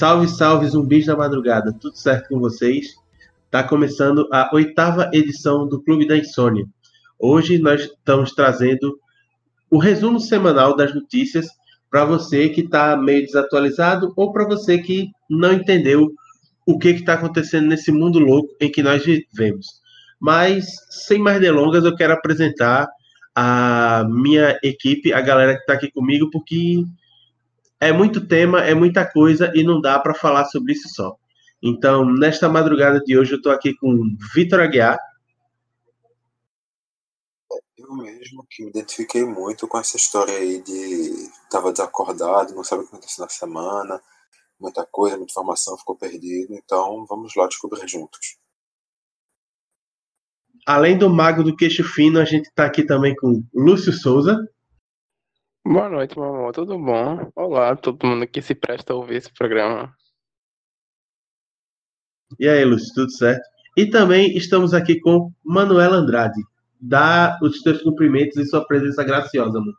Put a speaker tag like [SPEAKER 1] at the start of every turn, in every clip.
[SPEAKER 1] Salve, salve, zumbis da madrugada, tudo certo com vocês? Tá começando a oitava edição do Clube da Insônia. Hoje nós estamos trazendo o resumo semanal das notícias para você que está meio desatualizado ou para você que não entendeu o que está acontecendo nesse mundo louco em que nós vivemos. Mas, sem mais delongas, eu quero apresentar a minha equipe, a galera que está aqui comigo, porque é muito tema, é muita coisa e não dá para falar sobre isso só. Então, nesta madrugada de hoje, eu estou aqui com Vitor Aguiar.
[SPEAKER 2] Eu mesmo que me identifiquei muito com essa história aí de estava desacordado, não sabe o que aconteceu na semana, muita coisa, muita informação, ficou perdido. Então, vamos lá descobrir juntos.
[SPEAKER 1] Além do mago do queixo fino, a gente está aqui também com Lúcio Souza.
[SPEAKER 3] Boa noite, meu amor. Tudo bom? Olá, todo mundo que se presta a ouvir esse programa.
[SPEAKER 1] E aí, Lúcio, tudo certo? E também estamos aqui com Manuela Andrade. Dá os teus cumprimentos e sua presença graciosa, amor.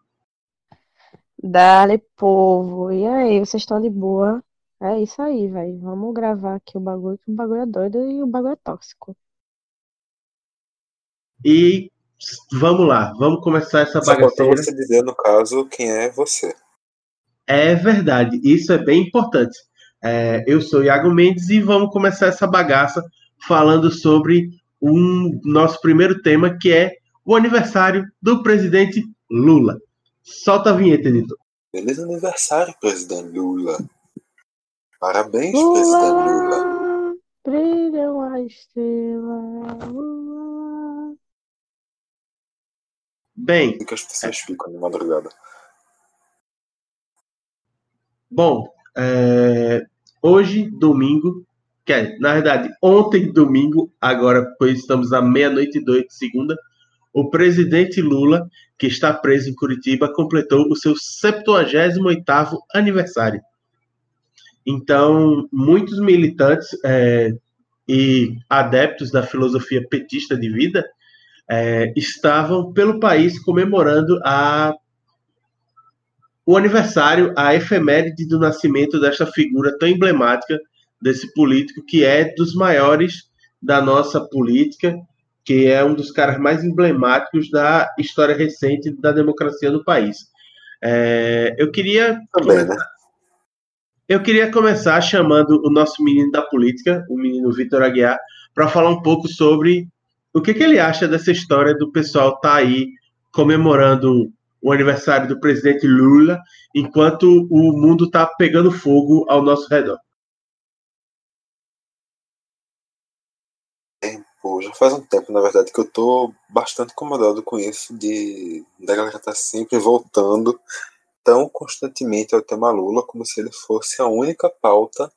[SPEAKER 4] Dale, povo. E aí, vocês estão de boa? É isso aí, velho. Vamos gravar aqui o bagulho, que o bagulho é doido e o bagulho é tóxico.
[SPEAKER 1] E vamos lá, vamos começar essa
[SPEAKER 2] Só
[SPEAKER 1] bagaceira.
[SPEAKER 2] você dizer, no caso, quem é você.
[SPEAKER 1] É verdade, isso é bem importante. É, eu sou Iago Mendes e vamos começar essa bagaça falando sobre um nosso primeiro tema, que é o aniversário do presidente Lula. Solta a vinheta, editor.
[SPEAKER 2] Feliz aniversário, presidente Lula. Parabéns, presidente Lula.
[SPEAKER 4] Lula, brilha uma estrela. Lula.
[SPEAKER 1] Bem,
[SPEAKER 2] O que as pessoas ficam de madrugada.
[SPEAKER 1] Bom, é, hoje, domingo, que é, na verdade, ontem, domingo, agora, pois estamos à meia-noite e dois de segunda, o presidente Lula, que está preso em Curitiba, completou o seu 78º aniversário. Então, muitos militantes é, e adeptos da filosofia petista de vida é, estavam pelo país comemorando a o aniversário, a efeméride do nascimento desta figura tão emblemática desse político que é dos maiores da nossa política, que é um dos caras mais emblemáticos da história recente da democracia no país. É, eu queria
[SPEAKER 2] Também, né?
[SPEAKER 1] eu queria começar chamando o nosso menino da política, o menino Vitor Aguiar, para falar um pouco sobre o que, que ele acha dessa história do pessoal estar aí comemorando o aniversário do presidente Lula, enquanto o mundo está pegando fogo ao nosso redor.
[SPEAKER 2] Já faz um tempo, na verdade, que eu tô bastante incomodado com isso de da galera tá sempre voltando tão constantemente ao tema Lula como se ele fosse a única pauta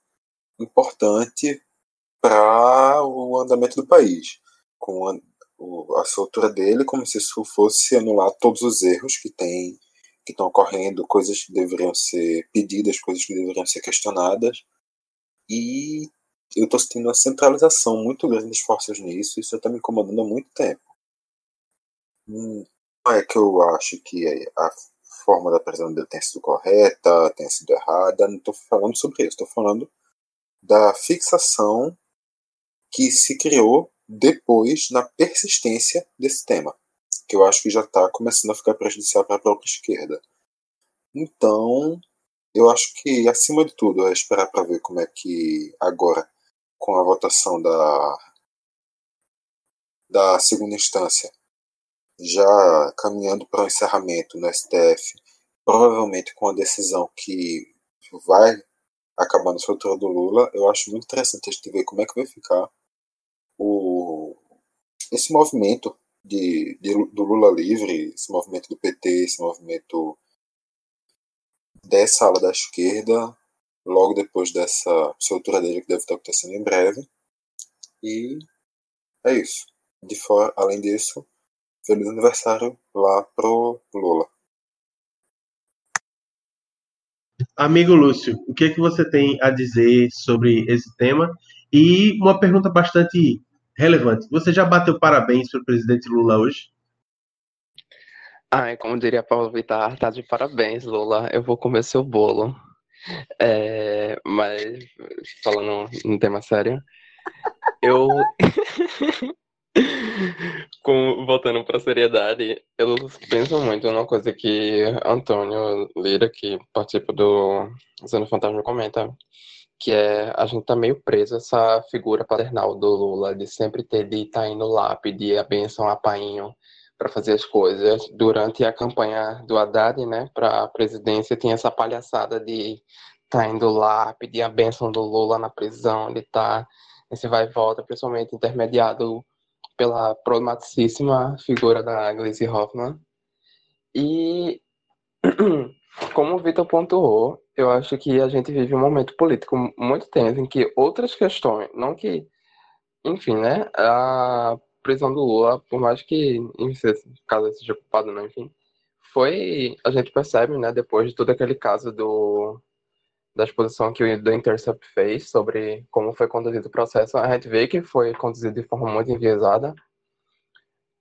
[SPEAKER 2] importante para o andamento do país. Com a, o- a soltura dele como se isso fosse anular todos os erros que tem que estão ocorrendo, coisas que deveriam ser pedidas, coisas que deveriam ser questionadas. E eu estou sentindo uma centralização muito grande das forças nisso, isso está me incomodando há muito tempo. Hum, Não é que eu acho que a forma da prisão dele tenha sido correta, tenha sido errada, não estou falando sobre isso, estou falando da fixação que se criou depois na persistência desse tema, que eu acho que já está começando a ficar prejudicial para a própria esquerda. Então, eu acho que, acima de tudo, é esperar para ver como é que agora, com a votação da, da segunda instância, já caminhando para o encerramento no STF, provavelmente com a decisão que vai acabar na soltura do Lula, eu acho muito interessante a gente ver como é que vai ficar o, esse movimento de, de, do Lula livre, esse movimento do PT, esse movimento dessa ala da esquerda, logo depois dessa soltura dele que deve estar acontecendo em breve. E é isso. De fora, além disso, feliz aniversário lá pro Lula.
[SPEAKER 1] Amigo Lúcio, o que, é que você tem a dizer sobre esse tema? E uma pergunta bastante relevante. Você já bateu parabéns para o presidente Lula hoje?
[SPEAKER 3] Ai, como diria Paulo Vittar, tá de parabéns, Lula. Eu vou comer seu bolo. É, mas, falando um tema sério, eu. Com, voltando para a seriedade, eu penso muito numa coisa que Antônio Lira, que participa do Zeno Fantasma, comenta, que é a gente tá meio preso essa figura paternal do Lula, de sempre ter de estar tá indo lá pedir a benção a painho para fazer as coisas. Durante a campanha do Haddad, né, para presidência, tinha essa palhaçada de tá indo lá pedir a benção do Lula na prisão, estar tá, esse vai e volta, principalmente intermediado pela problematicíssima figura da Gleisi Hoffmann. E, como o Vitor pontuou, eu acho que a gente vive um momento político muito tenso em que outras questões, não que, enfim, né, a prisão do Lula, por mais que, caso seja culpado, não, enfim, foi, a gente percebe, né, depois de todo aquele caso do da exposição que o The Intercept fez sobre como foi conduzido o processo, a gente vê que foi conduzido de forma muito enviesada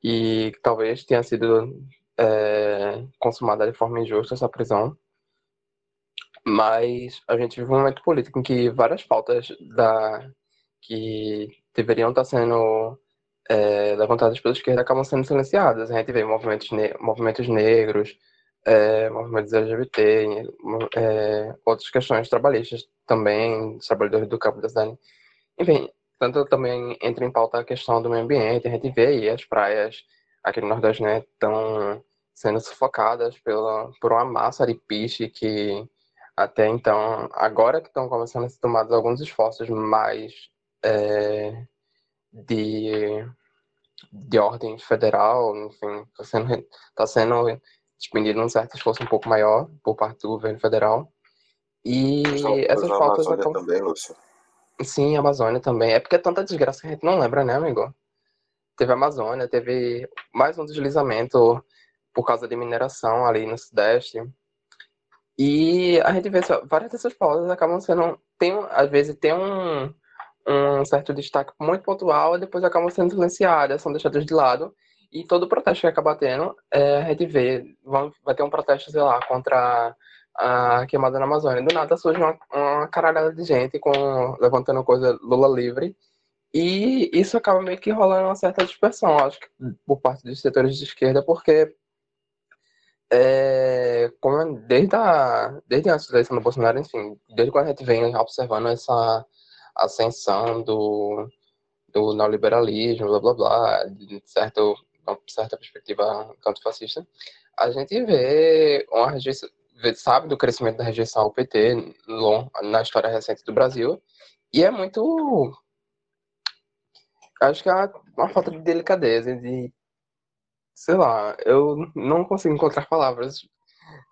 [SPEAKER 3] e talvez tenha sido é, consumada de forma injusta essa prisão. Mas a gente vive um momento político em que várias pautas da, que deveriam estar sendo é, levantadas pela esquerda acabam sendo silenciadas. A gente vê movimentos, ne movimentos negros, é, movimentos LGBT, é, outras questões trabalhistas também, trabalhadores do campo da cidade. Enfim, tanto também entra em pauta a questão do meio ambiente, a gente vê aí as praias aqui no Nordeste, né, sendo sufocadas pela, por uma massa de piche que até então, agora que estão começando a ser tomados alguns esforços mais é, de, de ordem federal, enfim, está sendo, tá sendo expendido um certo esforço um pouco maior por parte do governo federal. E essas faltas acabam... também, Lúcio. Sim, a Amazônia também. É porque é tanta desgraça que a gente não lembra, né, amigo? Teve a Amazônia, teve mais um deslizamento por causa de mineração ali no Sudeste. E a gente vê várias dessas pautas acabam sendo. Tem, às vezes tem um, um certo destaque muito pontual e depois acabam sendo silenciadas, são deixadas de lado. E todo protesto que acaba tendo, é, a gente vê, vai ter um protesto, sei lá, contra a queimada na Amazônia. Do nada surge uma, uma caralhada de gente com, levantando coisa Lula livre. E isso acaba meio que rolando uma certa dispersão, acho que por parte dos setores de esquerda, porque é, como desde, a, desde a eleição do Bolsonaro, enfim, desde quando a gente vem observando essa ascensão do, do neoliberalismo, blá blá blá, de certo, uma certa perspectiva canto fascista, a gente vê uma rejeição, sabe do crescimento da rejeição ao PT na história recente do Brasil, e é muito. Acho que é uma, uma falta de delicadeza, de. Sei lá, eu não consigo encontrar palavras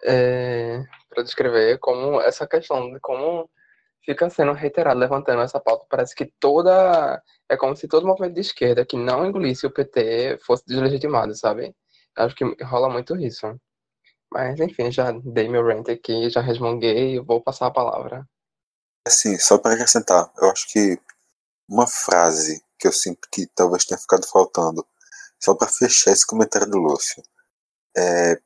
[SPEAKER 3] é, para descrever como essa questão de como fica sendo reiterado, levantando essa pauta. Parece que toda. É como se todo movimento de esquerda que não engolisse o PT fosse deslegitimado, sabe? Acho que rola muito isso. Mas, enfim, já dei meu rant aqui, já resmunguei vou passar a palavra.
[SPEAKER 2] Assim, só para acrescentar, eu acho que uma frase que eu sinto que talvez tenha ficado faltando, só para fechar esse comentário do Lúcio, é.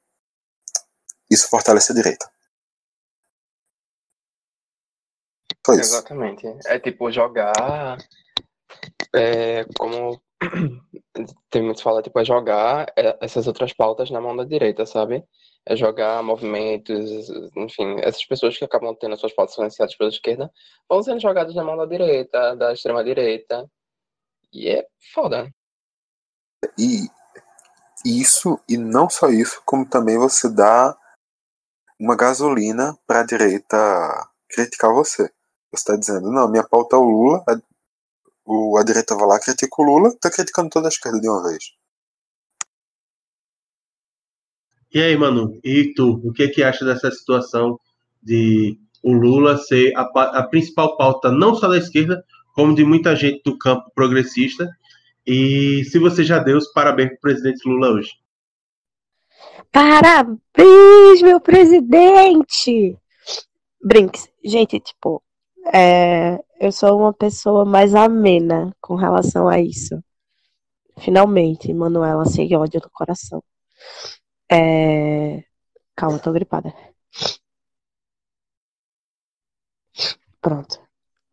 [SPEAKER 2] Isso fortalece a direita.
[SPEAKER 3] Foi isso. Exatamente. É tipo jogar. É, como tem muitos fala, tipo, é jogar é, essas outras pautas na mão da direita, sabe? É jogar movimentos, enfim, essas pessoas que acabam tendo suas pautas financiadas pela esquerda vão sendo jogadas na mão da direita, da extrema direita. E é foda.
[SPEAKER 2] E isso, e não só isso, como também você dá uma gasolina para a direita criticar você. Você está dizendo, não, minha pauta é o Lula, a, o, a direita vai lá, critica o Lula, está criticando toda a esquerda de uma vez.
[SPEAKER 1] E aí, Manu, e tu, o que que acha dessa situação de o Lula ser a, a principal pauta não só da esquerda, como de muita gente do campo progressista? E se você já deu os parabéns para o presidente Lula hoje.
[SPEAKER 4] Parabéns, meu presidente! Brinks, gente, tipo, é, eu sou uma pessoa mais amena com relação a isso. Finalmente, Manuela, sem ódio no coração. É... Calma, tô gripada. Pronto.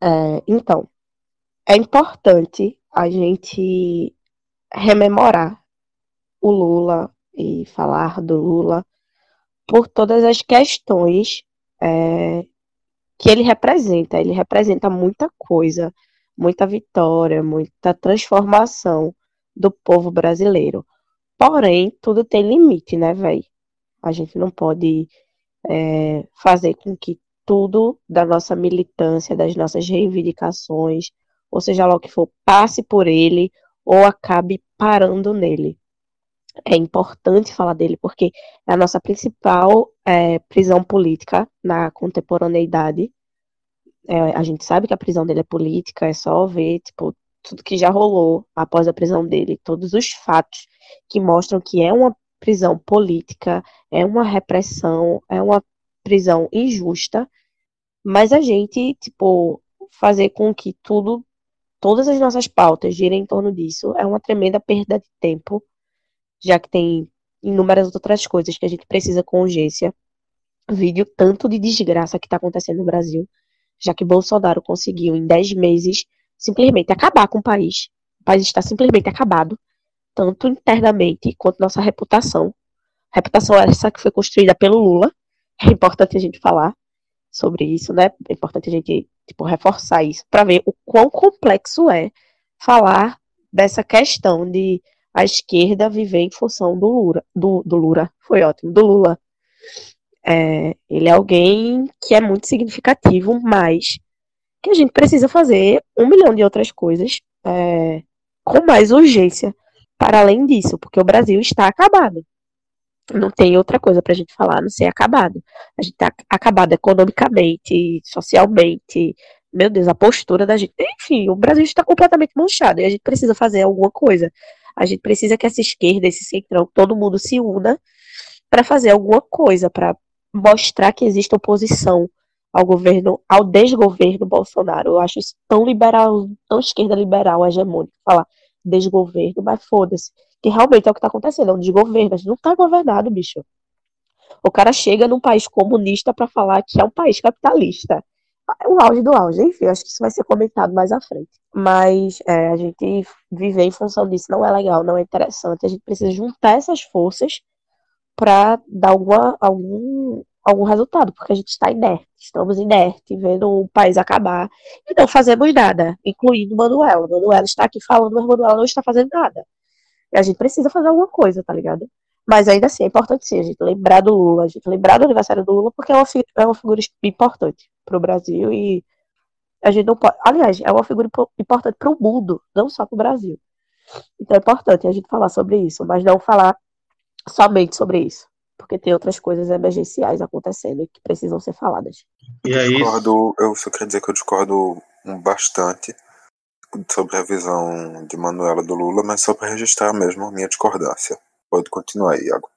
[SPEAKER 4] É, então, é importante a gente rememorar o Lula e falar do Lula por todas as questões é, que ele representa. Ele representa muita coisa, muita vitória, muita transformação do povo brasileiro. Porém, tudo tem limite, né, velho? A gente não pode é, fazer com que tudo da nossa militância, das nossas reivindicações, ou seja lá o que for, passe por ele ou acabe parando nele. É importante falar dele porque é a nossa principal é, prisão política na contemporaneidade. É, a gente sabe que a prisão dele é política, é só ver tipo, tudo que já rolou após a prisão dele, todos os fatos que mostram que é uma prisão política, é uma repressão, é uma prisão injusta, mas a gente, tipo, fazer com que tudo, todas as nossas pautas girem em torno disso é uma tremenda perda de tempo, já que tem inúmeras outras coisas que a gente precisa com urgência. Vídeo tanto de desgraça que está acontecendo no Brasil, já que Bolsonaro conseguiu em 10 meses simplesmente acabar com o país. O país está simplesmente acabado, tanto internamente quanto nossa reputação. Reputação essa que foi construída pelo Lula, é importante a gente falar sobre isso, né? É importante a gente tipo, reforçar isso para ver o quão complexo é falar dessa questão de a esquerda viver em função do Lula. Do, do Lula, foi ótimo, do Lula. É, ele é alguém que é muito significativo, mas que a gente precisa fazer um milhão de outras coisas é, com mais urgência para além disso, porque o Brasil está acabado. Não tem outra coisa para a gente falar, não ser acabado. A gente está acabado economicamente, socialmente. Meu Deus, a postura da gente. Enfim, o Brasil está completamente manchado e a gente precisa fazer alguma coisa. A gente precisa que essa esquerda, esse centrão, todo mundo se una para fazer alguma coisa, para mostrar que existe oposição ao governo, ao desgoverno Bolsonaro. Eu acho isso tão liberal, tão esquerda liberal, hegemônica, falar desgoverno, mas foda-se que realmente é o que está acontecendo, é um desgoverno, a gente não está governado, bicho. O cara chega num país comunista para falar que é um país capitalista. É o auge do auge, enfim, acho que isso vai ser comentado mais à frente. Mas é, a gente viver em função disso não é legal, não é interessante. A gente precisa juntar essas forças para dar alguma, algum, algum resultado, porque a gente está inerte, estamos inertes, vendo o país acabar e não fazemos nada, incluindo Manuela. Manuela está aqui falando, mas Manuela não está fazendo nada. E a gente precisa fazer alguma coisa, tá ligado? Mas ainda assim, é importante sim a gente lembrar do Lula, a gente lembrar do aniversário do Lula, porque é uma, é uma figura importante pro Brasil e a gente não pode. Aliás, é uma figura importante pro mundo, não só pro Brasil. Então é importante a gente falar sobre isso, mas não falar somente sobre isso. Porque tem outras coisas emergenciais acontecendo que precisam ser faladas.
[SPEAKER 2] E aí... eu, discordo, eu só quero dizer que eu discordo bastante sobre a visão de Manuela do Lula, mas só para registrar mesmo a minha discordância. Pode continuar aí, Iago.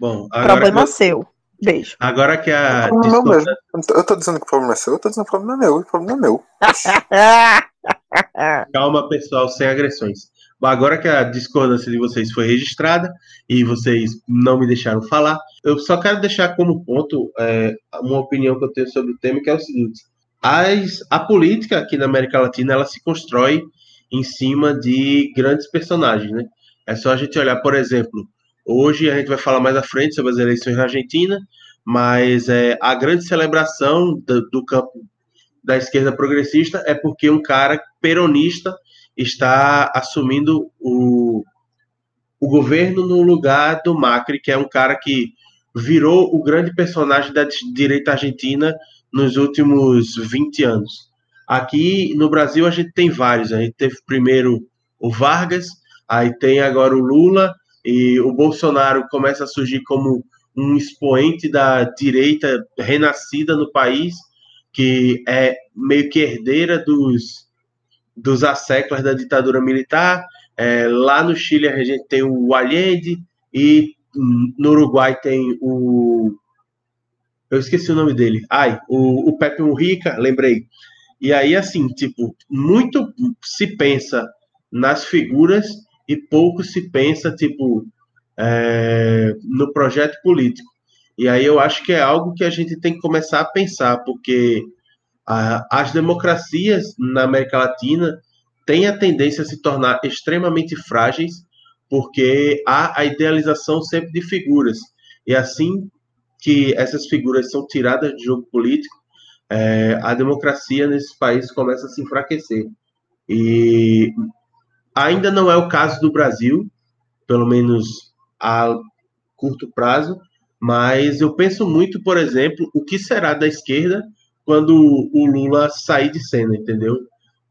[SPEAKER 1] Bom,
[SPEAKER 4] problema que... seu. Beijo.
[SPEAKER 1] Agora que a.
[SPEAKER 2] É discorda... mesmo. Eu tô dizendo que o problema é seu, eu tô dizendo que o problema é meu, o problema é meu.
[SPEAKER 1] Calma, pessoal, sem agressões. Bom, agora que a discordância de vocês foi registrada e vocês não me deixaram falar, eu só quero deixar como ponto é, uma opinião que eu tenho sobre o tema, que é o seguinte: as, a política aqui na América Latina ela se constrói em cima de grandes personagens, né? É só a gente olhar, por exemplo, hoje a gente vai falar mais à frente sobre as eleições na Argentina, mas é, a grande celebração do, do campo da esquerda progressista é porque um cara peronista está assumindo o, o governo no lugar do Macri, que é um cara que virou o grande personagem da direita argentina nos últimos 20 anos. Aqui no Brasil a gente tem vários. A gente teve primeiro o Vargas, aí tem agora o Lula e o Bolsonaro começa a surgir como um expoente da direita renascida no país, que é meio que herdeira dos, dos asseclas da ditadura militar. É, lá no Chile a gente tem o Allende e no Uruguai tem o eu esqueci o nome dele. Ai, o, o Pepe Mujica, lembrei. E aí, assim, tipo, muito se pensa nas figuras e pouco se pensa, tipo, é, no projeto político. E aí eu acho que é algo que a gente tem que começar a pensar, porque as democracias na América Latina têm a tendência a se tornar extremamente frágeis, porque há a idealização sempre de figuras. E assim que essas figuras são tiradas de jogo político, é, a democracia nesses países começa a se enfraquecer. E ainda não é o caso do Brasil, pelo menos a curto prazo, mas eu penso muito, por exemplo, o que será da esquerda quando o Lula sair de cena, entendeu?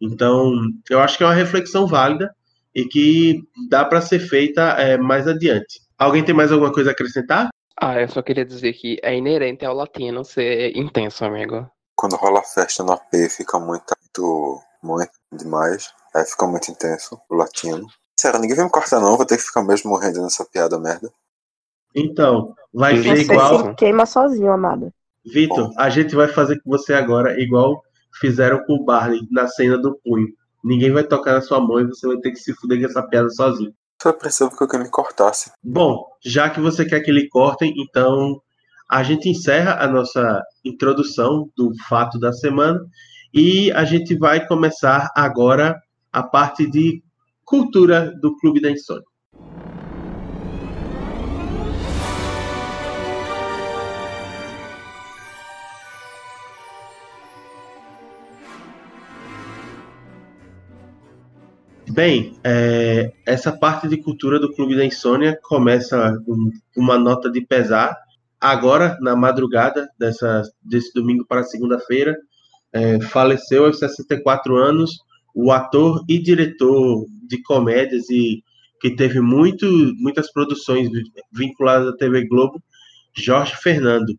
[SPEAKER 1] Então, eu acho que é uma reflexão válida e que dá para ser feita é, mais adiante. Alguém tem mais alguma coisa a acrescentar?
[SPEAKER 3] Ah, eu só queria dizer que é inerente ao latino ser intenso, amigo.
[SPEAKER 2] Quando rola festa no AP, fica muito, muito, muito demais. Aí fica muito intenso, o latino. Sério, ninguém vai me cortar não, vou ter que ficar mesmo morrendo nessa piada merda.
[SPEAKER 1] Então, vai
[SPEAKER 4] Você
[SPEAKER 1] ser igual.
[SPEAKER 4] se queima sozinho, amado.
[SPEAKER 1] Vitor, a gente vai fazer com você agora igual fizeram com o Barney na cena do punho. Ninguém vai tocar na sua mão e você vai ter que se fuder com essa piada sozinho.
[SPEAKER 2] Só precisava que alguém me cortasse.
[SPEAKER 1] Bom, já que você quer que ele cortem, então a gente encerra a nossa introdução do fato da semana e a gente vai começar agora a parte de cultura do Clube da Insônia. Bem, é, essa parte de cultura do Clube da Insônia começa com uma nota de pesar. Agora, na madrugada dessa, desse domingo para segunda-feira, é, faleceu aos 64 anos o ator e diretor de comédias e que teve muito, muitas produções vinculadas à TV Globo, Jorge Fernando.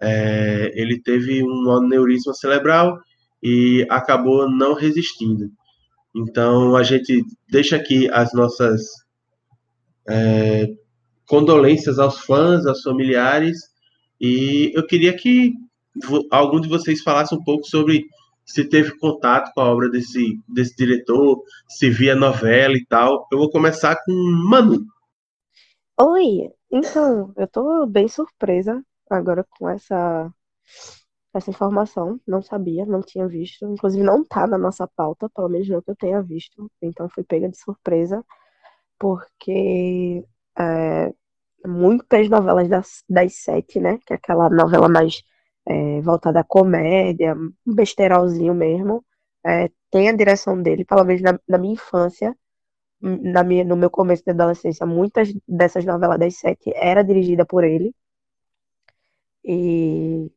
[SPEAKER 1] É, ele teve um aneurisma cerebral e acabou não resistindo. Então a gente deixa aqui as nossas é, condolências aos fãs, aos familiares, e eu queria que algum de vocês falasse um pouco sobre se teve contato com a obra desse, desse diretor, se via novela e tal. Eu vou começar com Manu.
[SPEAKER 4] Oi, então, eu tô bem surpresa agora com essa essa informação, não sabia, não tinha visto, inclusive não tá na nossa pauta, pelo menos não que eu tenha visto, então fui pega de surpresa, porque é, muitas novelas das, das sete, né, que é aquela novela mais é, voltada à comédia, um besterolzinho mesmo, é, tem a direção dele, pelo menos na, na minha infância, na minha, no meu começo da adolescência, muitas dessas novelas das sete era dirigida por ele, e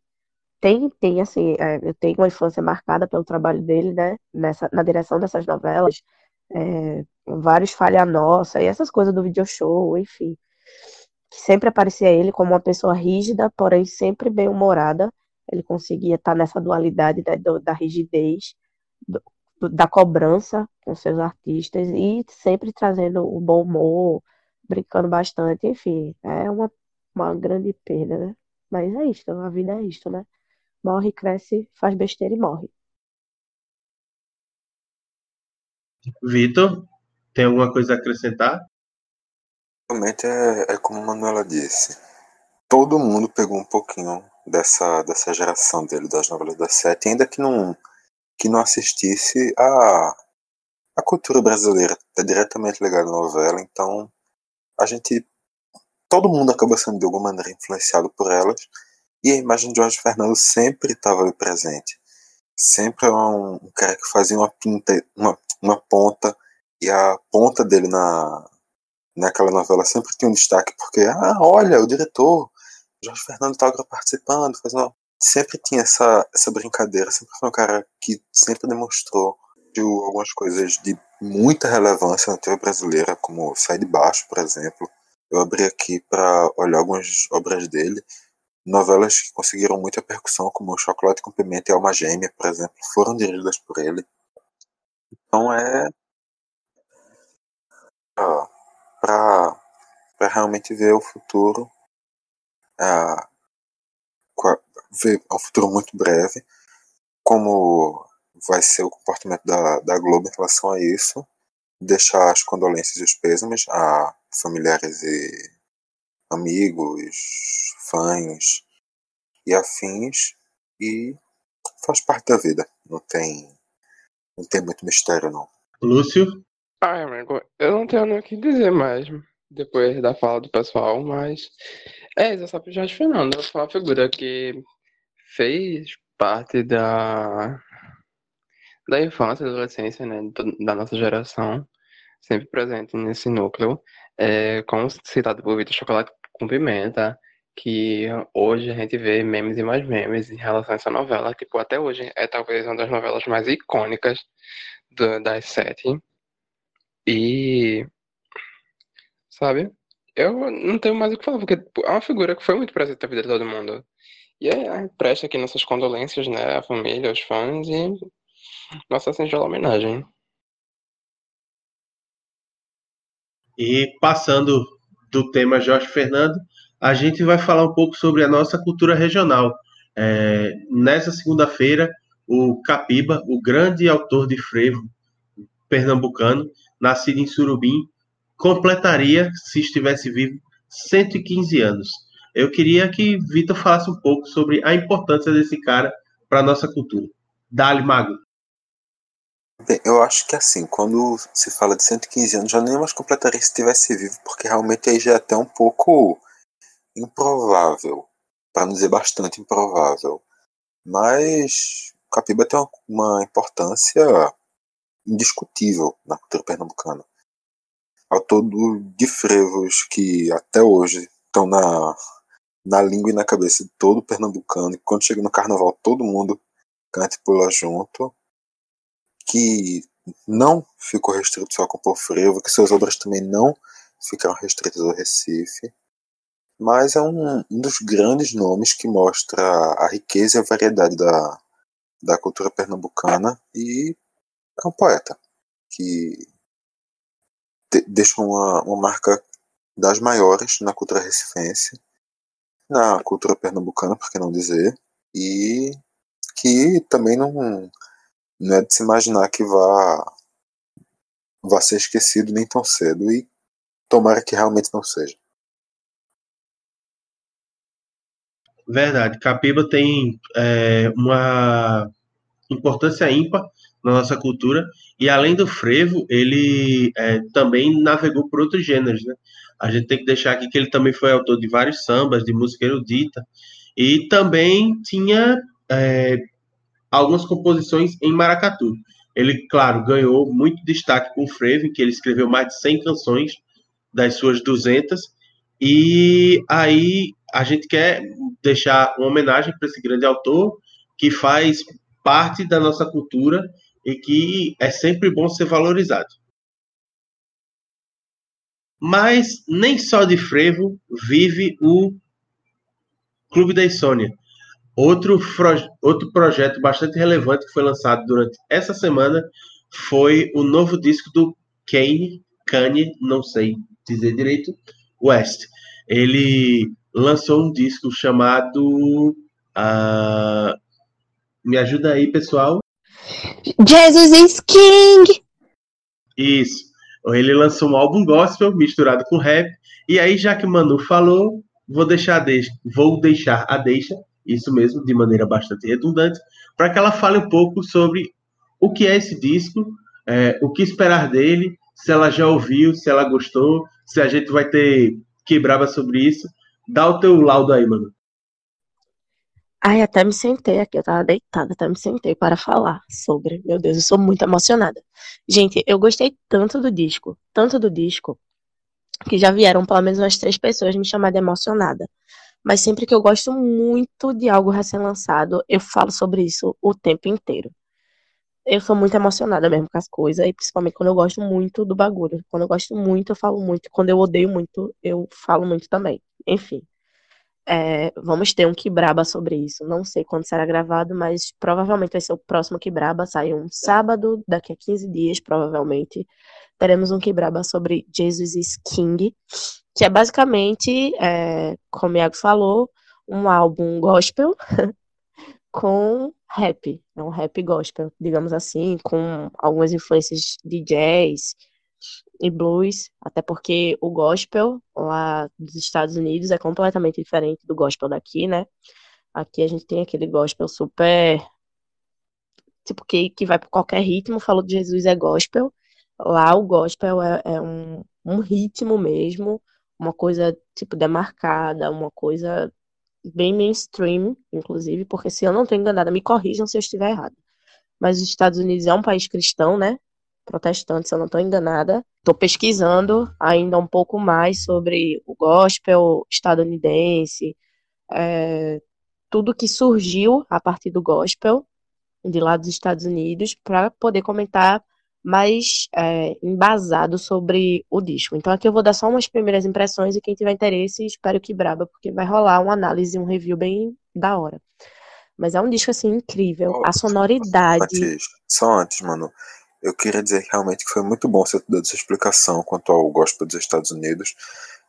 [SPEAKER 4] tem, tem assim, é, eu tenho uma infância marcada pelo trabalho dele, né, nessa, na direção dessas novelas, é, vários Falha Nossa e essas coisas do video show, enfim. Sempre aparecia ele como uma pessoa rígida, porém sempre bem-humorada. Ele conseguia estar nessa dualidade né, do, da rigidez, do, da cobrança com seus artistas e sempre trazendo o bom humor, brincando bastante, enfim, é uma, uma grande perda, né? Mas é isto, a vida é isto, né? Morre, cresce, faz besteira e morre.
[SPEAKER 1] Vitor, tem alguma coisa a acrescentar?
[SPEAKER 2] Realmente é, é como a Manuela disse. Todo mundo pegou um pouquinho dessa, dessa geração dele, das novelas da sete, ainda que não, que não assistisse a, a cultura brasileira. É diretamente ligado à novela, então a gente. Todo mundo acaba sendo de alguma maneira influenciado por elas. E a imagem de Jorge Fernando sempre estava ali presente. Sempre era um, um, cara que fazia uma pinta, uma, uma ponta, e a ponta dele na, naquela novela sempre tinha um destaque, porque, ah, olha, o diretor, Jorge Fernando estava participando, fazendo. Sempre tinha essa, essa brincadeira, sempre foi um cara que sempre demonstrou de algumas coisas de muita relevância na TV brasileira, como Sai de Baixo, por exemplo. Eu abri aqui para olhar algumas obras dele Novelas que conseguiram muita percussão, como Chocolate com Pimenta e Alma Gêmea, por exemplo, foram dirigidas por ele. Então é. para realmente ver o futuro. É, ver um futuro muito breve. Como vai ser o comportamento da, da Globo em relação a isso. Deixar as condolências e os pêsames a familiares e amigos, fãs e afins, e faz parte da vida. Não tem, não tem muito mistério, não.
[SPEAKER 1] Lúcio?
[SPEAKER 3] Ai, amigo, eu não tenho nem o que dizer mais depois da fala do pessoal, mas é isso, sabe, Jorge Fernando foi uma figura que fez parte da da infância, da adolescência, né, da nossa geração, sempre presente nesse núcleo, é, como citado por Vitor Chocolate com Pimenta, que hoje a gente vê memes e mais memes em relação a essa novela, tipo, até hoje é talvez uma das novelas mais icônicas do, das sete. E, sabe, eu não tenho mais o que falar, porque é uma figura que foi muito presente na vida de todo mundo. E é, presta aqui nossas condolências, né, à família, aos fãs e nossa singela homenagem.
[SPEAKER 1] E passando do tema Jorge Fernando, a gente vai falar um pouco sobre a nossa cultura regional. É, nessa segunda-feira, o Capiba, o grande autor de frevo pernambucano, nascido em Surubim, completaria, se estivesse vivo, 115 anos. Eu queria que Vitor falasse um pouco sobre a importância desse cara para a nossa cultura. Dali, Mago.
[SPEAKER 2] Bem, eu acho que assim, quando se fala de 115 anos, já nem mais completaria se estivesse vivo, porque realmente aí já é até um pouco improvável, para não dizer bastante improvável. Mas Capiba tem uma, uma importância indiscutível na cultura pernambucana. Autor de frevos que até hoje estão na, na língua e na cabeça de todo pernambucano, e quando chega no carnaval todo mundo canta e pula junto, que não ficou restrito só com o frevo, que suas obras também não ficaram restritas ao Recife, mas é um, um dos grandes nomes que mostra a riqueza e a variedade da, da cultura pernambucana e é um poeta que de, deixa uma, uma marca das maiores na cultura recifense, na cultura pernambucana, por que não dizer, e que também não, não é de se imaginar que vá, vá ser esquecido nem tão cedo, e tomara que realmente não seja.
[SPEAKER 1] Verdade. Capiba tem é, uma importância ímpar na nossa cultura e além do frevo, ele é, também navegou por outros gêneros, né? A gente tem que deixar aqui que ele também foi autor de vários sambas, de música erudita e também tinha é, algumas composições em maracatu. Ele, claro, ganhou muito destaque com o frevo, que ele escreveu mais de 100 canções das suas 200 e aí a gente quer deixar uma homenagem para esse grande autor que faz parte da nossa cultura e que é sempre bom ser valorizado. Mas nem só de frevo vive o Clube da Insônia. Outro, outro projeto bastante relevante que foi lançado durante essa semana foi o novo disco do Kane, Kanye, não sei dizer direito, West. Ele lançou um disco chamado. Uh, me ajuda aí, pessoal.
[SPEAKER 4] Jesus is King!
[SPEAKER 1] Isso. Ele lançou um álbum gospel misturado com rap. E aí, já que o Manu falou, vou deixar, deixa, vou deixar a deixa, isso mesmo, de maneira bastante redundante, para que ela fale um pouco sobre o que é esse disco, é, o que esperar dele, se ela já ouviu, se ela gostou, se a gente vai ter quebrava sobre isso. Dá o teu laudo aí, mano.
[SPEAKER 4] Ai, até me sentei aqui, eu tava deitada, até me sentei para falar sobre. Meu Deus, eu sou muito emocionada. Gente, eu gostei tanto do disco, tanto do disco, que já vieram pelo menos umas três pessoas me chamar de emocionada. Mas sempre que eu gosto muito de algo recém-lançado, eu falo sobre isso o tempo inteiro. Eu sou muito emocionada mesmo com as coisas, e principalmente quando eu gosto muito do bagulho. Quando eu gosto muito, eu falo muito. Quando eu odeio muito, eu falo muito também. Enfim. É, vamos ter um Kibraba sobre isso. Não sei quando será gravado, mas provavelmente vai ser o próximo Kibraba. Sai um sábado, daqui a 15 dias, provavelmente. Teremos um Kibraba sobre Jesus is King, que é basicamente, é, como o Iago falou, um álbum gospel com rap. É um rap gospel, digamos assim, com algumas influências de jazz e blues, até porque o gospel lá dos Estados Unidos é completamente diferente do gospel daqui, né? Aqui a gente tem aquele gospel super tipo, que, que vai por qualquer ritmo, falou de Jesus é gospel. Lá o gospel é, é um, um ritmo mesmo, uma coisa, tipo, demarcada, uma coisa bem mainstream, inclusive, porque se eu não estou enganada, me corrijam se eu estiver errado. Mas os Estados Unidos é um país cristão, né? Protestante, se eu não estou enganada. Estou pesquisando ainda um pouco mais sobre o gospel estadunidense, é, tudo que surgiu a partir do gospel de lá dos Estados Unidos, para poder comentar mais é, embasado sobre o disco. Então aqui eu vou dar só umas primeiras impressões e quem tiver interesse, espero que braba, porque vai rolar uma análise, um review bem da hora. Mas é um disco assim incrível, oh, a sonoridade.
[SPEAKER 2] Antes, só antes, mano, eu queria dizer realmente que foi muito bom você ter dado essa explicação quanto ao gospel dos Estados Unidos,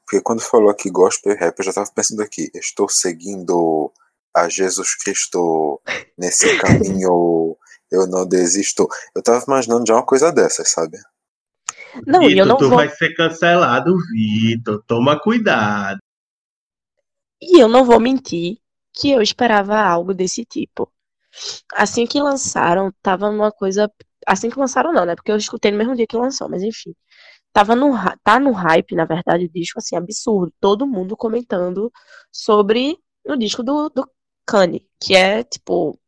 [SPEAKER 2] porque quando falou aqui gospel e rap, eu já tava pensando aqui, estou seguindo a Jesus Cristo nesse caminho eu não desisto. Eu tava imaginando já uma coisa dessas, sabe?
[SPEAKER 1] Não, Vitor, eu não tu vou... vai ser cancelado, Vitor. Toma cuidado.
[SPEAKER 4] E eu não vou mentir que eu esperava algo desse tipo. Assim que lançaram, tava numa coisa. Assim que lançaram, não, né? Porque eu escutei no mesmo dia que lançou, mas enfim. Tava no, tá no hype, na verdade, o disco, assim, absurdo. Todo mundo comentando sobre o disco do, do Kanye, que é, tipo,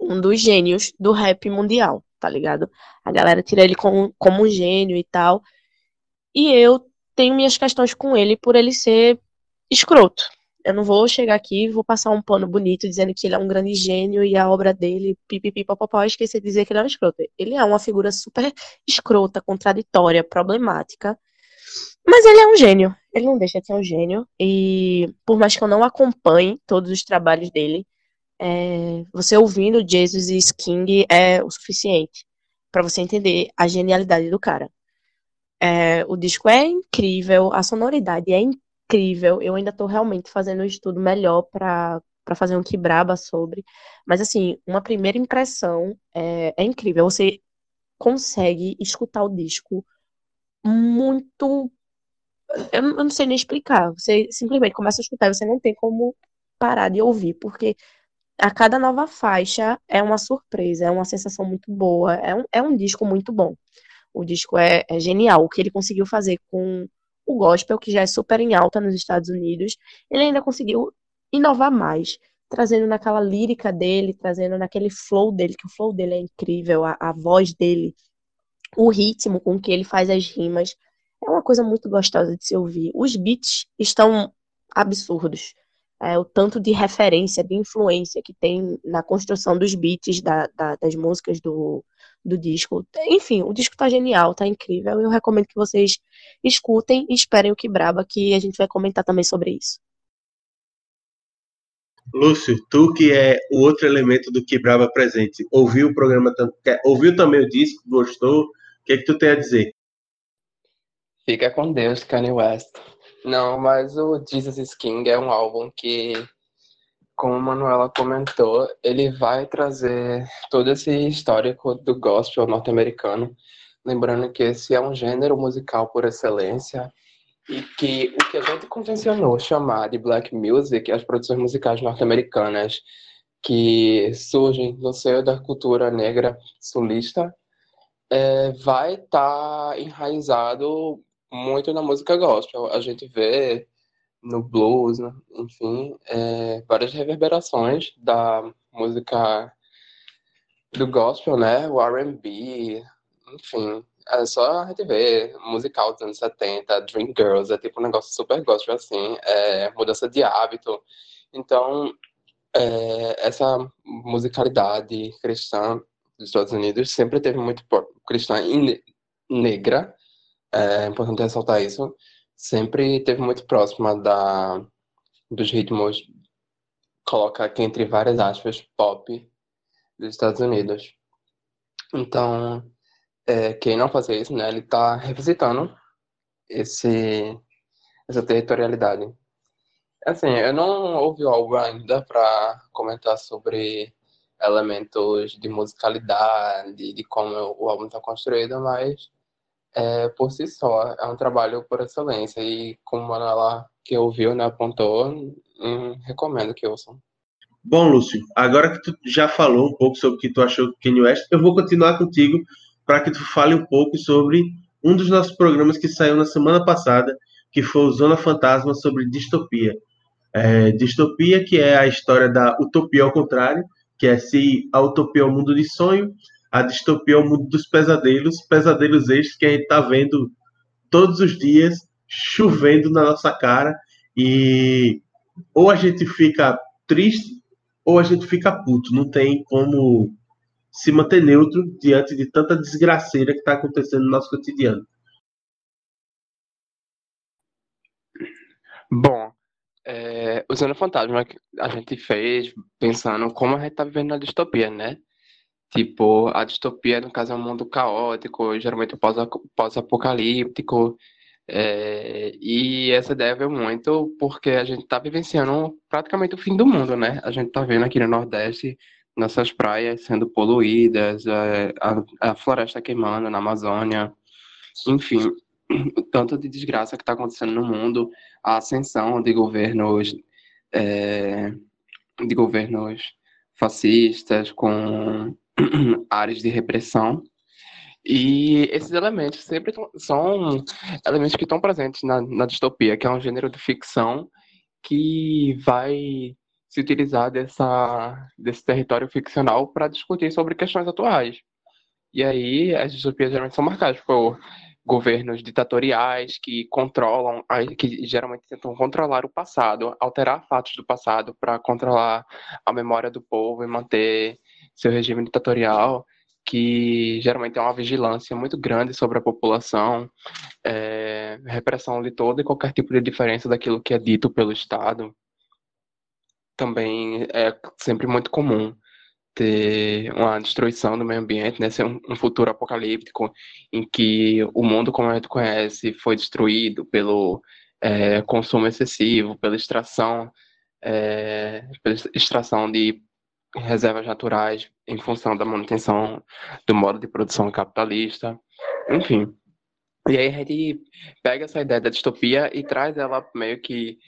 [SPEAKER 4] um dos gênios do rap mundial, tá ligado? A galera tira ele como, como um gênio e tal. E eu tenho minhas questões com ele por ele ser escroto. Eu não vou chegar aqui e vou passar um pano bonito dizendo que ele é um grande gênio e a obra dele, pipipi, popopó, esquecer de dizer que ele é um escroto. Ele é uma figura super escrota, contraditória, problemática. Mas ele é um gênio. Ele não deixa de ser um gênio. E por mais que eu não acompanhe todos os trabalhos dele, é, você ouvindo Jesus e King é o suficiente para você entender a genialidade do cara. É, o disco é incrível, a sonoridade é incrível. Eu ainda estou realmente fazendo um estudo melhor para para fazer um quebraba sobre. Mas, assim, uma primeira impressão é, é incrível. Você consegue escutar o disco muito. Eu não sei nem explicar. Você simplesmente começa a escutar e você não tem como parar de ouvir, porque a cada nova faixa é uma surpresa, é uma sensação muito boa, é um, é um disco muito bom. O disco é, é genial. O que ele conseguiu fazer com o gospel, que já é super em alta nos Estados Unidos, ele ainda conseguiu inovar mais, trazendo naquela lírica dele, trazendo naquele flow dele, que o flow dele é incrível, a, a voz dele, o ritmo com que ele faz as rimas, é uma coisa muito gostosa de se ouvir. Os beats estão absurdos é, o tanto de referência, de influência que tem na construção dos beats da, da, das músicas do, do disco. Enfim, o disco tá genial, tá incrível. Eu recomendo que vocês escutem e esperem o que braba, que a gente vai comentar também sobre isso.
[SPEAKER 1] Lúcio, tu que é o outro elemento do que braba presente, ouviu o programa, ouviu também o disco, gostou? O que é que tu tem a dizer?
[SPEAKER 3] Fica com Deus, Kanye West. Não, mas o Jesus King é um álbum que, como a Manuela comentou, ele vai trazer todo esse histórico do gospel norte-americano. Lembrando que esse é um gênero musical por excelência e que o que a gente convencionou chamar de black music, as produções musicais norte-americanas que surgem no seio da cultura negra sulista, é, vai estar tá enraizado muito na música gospel. A gente vê no blues, né? enfim, é, várias reverberações da música do gospel, né? O R&B, enfim. É só a gente ver musical dos anos 70, Dream Girls, é tipo um negócio super gospel, assim, é, mudança de hábito. Então, é, essa musicalidade cristã dos Estados Unidos sempre teve muito cristã e negra, é importante ressaltar isso, sempre teve muito próxima da, dos ritmos, coloca aqui entre várias aspas, pop dos Estados Unidos. Então, é, quem não fazia isso, né, ele está revisitando esse, essa territorialidade. Assim, eu não ouvi o álbum ainda para comentar sobre elementos de musicalidade, de como o álbum está construído, mas é, por si só, é um trabalho por excelência. E como ela que ouviu, né, apontou, hum, recomendo que ouçam.
[SPEAKER 1] Bom, Lúcio, agora que tu já falou um pouco sobre o que tu achou do Kanye West, eu vou continuar contigo para que tu fale um pouco sobre um dos nossos programas que saiu na semana passada, que foi o Zona Fantasma sobre distopia. É, distopia, que é a história da utopia ao contrário, que é se a utopia é o mundo de sonho, a distopia é o mundo dos pesadelos, pesadelos estes que a gente está vendo todos os dias, chovendo na nossa cara, e ou a gente fica triste ou a gente fica puto. Não tem como se manter neutro diante de tanta desgraceira que está acontecendo no nosso cotidiano.
[SPEAKER 3] Bom, é, o Zona Fantasma a gente fez pensando como a gente tá vivendo na distopia, né? Tipo, a distopia, no caso, é um mundo caótico, geralmente pós-apocalíptico. É, e essa ideia veio muito porque a gente tá vivenciando praticamente o fim do mundo, né? A gente tá vendo aqui no Nordeste nossas praias sendo poluídas, é, a, a floresta queimando na Amazônia, enfim, o tanto de desgraça que está acontecendo no mundo, a ascensão de governos é, de governos fascistas com áreas de repressão. E esses elementos sempre são elementos que estão presentes na, na distopia, que é um gênero de ficção que vai se utilizar dessa, desse território ficcional para discutir sobre questões atuais. E aí as distopias geralmente são marcadas por governos ditatoriais que controlam, que geralmente tentam controlar o passado, alterar fatos do passado para controlar a memória do povo e manter seu regime ditatorial, que geralmente é uma vigilância muito grande sobre a população, é, repressão de toda e qualquer tipo de diferença daquilo que é dito pelo Estado. Também é sempre muito comum ter uma destruição do meio ambiente, né? Ser um, um, futuro apocalíptico em que o mundo como a gente conhece foi destruído pelo é, consumo excessivo, pela extração, é, pela extração de reservas naturais em função da manutenção do modo de produção capitalista, enfim. E aí a gente pega essa ideia da distopia e traz ela meio que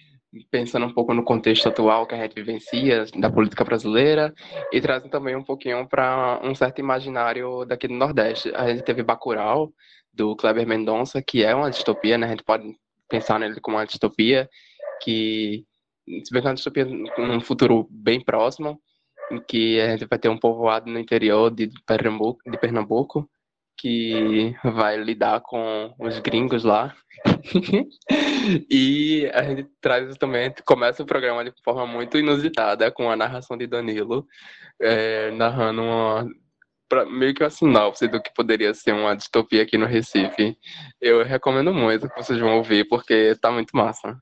[SPEAKER 3] pensando um pouco no contexto atual que a gente vivencia da política brasileira e trazem também um pouquinho para um certo imaginário daqui do Nordeste. A gente teve Bacurau, do Kleber Mendonça, que é uma distopia, né? A gente pode pensar nele como uma distopia que se bem que é uma distopia num futuro bem próximo, em que a gente vai ter um povoado no interior de Pernambuco, de Pernambuco que vai lidar com os gringos lá. e a gente traz também, começa o programa de forma muito inusitada, com a narração de Danilo, é, narrando uma, pra, meio que uma sinopse do que poderia ser uma distopia aqui no Recife. Eu recomendo muito que vocês vão ouvir, porque tá muito massa.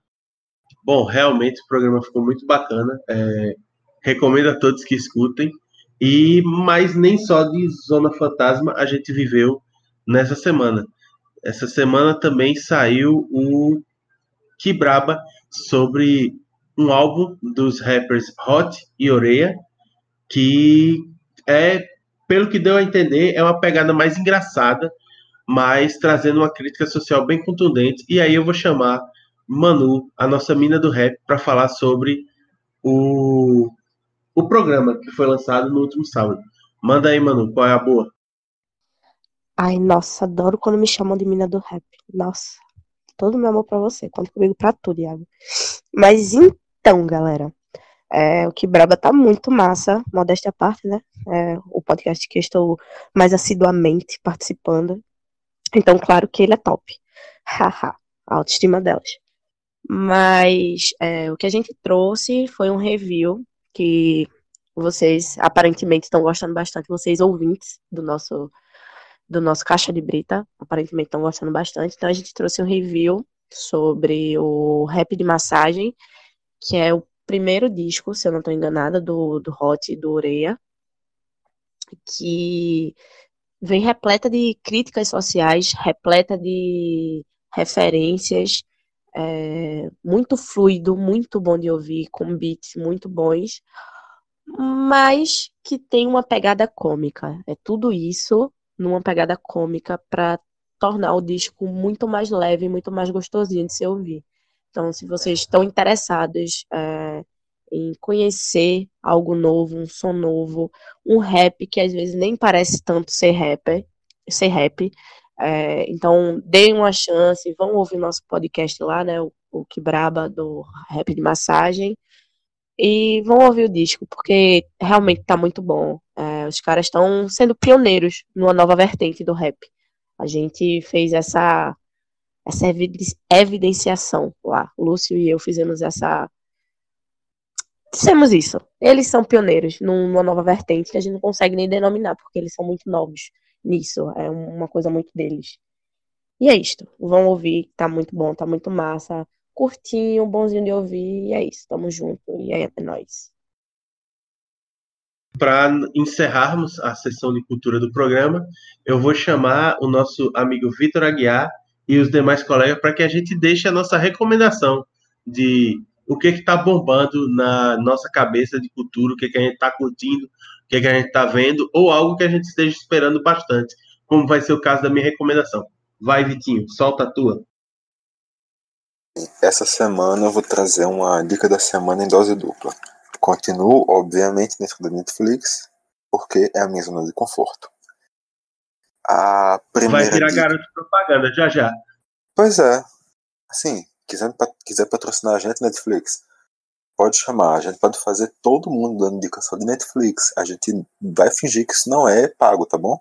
[SPEAKER 1] Bom, realmente o programa ficou muito bacana. É, recomendo a todos que escutem. E mas nem só de Zona Fantasma a gente viveu nessa semana. Essa semana também saiu o Kibraba sobre um álbum dos rappers Hot e Oreia, que é, pelo que deu a entender, é uma pegada mais engraçada, mas trazendo uma crítica social bem contundente. E aí eu vou chamar Manu, a nossa mina do rap, para falar sobre o o programa que foi lançado no último sábado. Manda aí, Manu, qual é a boa?
[SPEAKER 4] Ai, nossa, adoro quando me chamam de mina do rap. Nossa, todo meu amor pra você. Conta comigo pra tudo, Iago. Mas então, galera, é, o que Braba tá muito massa, modéstia à parte, né? É, o podcast que eu estou mais assiduamente participando. Então, claro que ele é top. Haha, a autoestima delas. Mas é, o que a gente trouxe foi um review que vocês aparentemente estão gostando bastante, vocês ouvintes do nosso do nosso Caixa de Brita, aparentemente estão gostando bastante. Então a gente trouxe um review sobre o Rap de Massagem, que é o primeiro disco, se eu não estou enganada, do, do Hot e do Oreia, que vem repleta de críticas sociais, repleta de referências é, muito fluido, muito bom de ouvir, com beats muito bons, mas que tem uma pegada cômica. É tudo isso numa pegada cômica para tornar o disco muito mais leve, muito mais gostosinho de se ouvir. Então, se vocês estão interessados é, em conhecer algo novo, um som novo, um rap que às vezes nem parece tanto ser rapper, ser rap. É, então, deem uma chance, vão ouvir nosso podcast lá, né? O, o Braba do Rap de Massagem. E vão ouvir o disco, porque realmente tá muito bom. É, os caras estão sendo pioneiros numa nova vertente do rap. A gente fez essa, essa evidenciação lá. O Lúcio e eu fizemos essa. Dissemos isso. Eles são pioneiros numa nova vertente que a gente não consegue nem denominar, porque eles são muito novos nisso. É uma coisa muito deles. E é isto. Vão ouvir, tá muito bom, tá muito massa curtinho, bonzinho de ouvir, e é isso, tamo junto, e é, é nóis.
[SPEAKER 1] Para encerrarmos a sessão de cultura do programa, eu vou chamar o nosso amigo Vitor Aguiar e os demais colegas para que a gente deixe a nossa recomendação de o que está bombando na nossa cabeça de cultura, o que, que a gente está curtindo, que, que a gente está vendo, ou algo que a gente esteja esperando bastante, como vai ser o caso da minha recomendação. Vai, Vitinho, solta a tua.
[SPEAKER 2] Essa semana eu vou trazer uma dica da semana em dose dupla. Continuo, obviamente, dentro da Netflix, porque é a minha zona de conforto. A primeira
[SPEAKER 1] Vai virar dica... garoto de propaganda já já.
[SPEAKER 2] Pois é. Assim, quiser, quiser patrocinar a gente, Netflix, pode chamar. A gente pode fazer todo mundo dando indicação de Netflix. A gente vai fingir que isso não é pago, tá bom?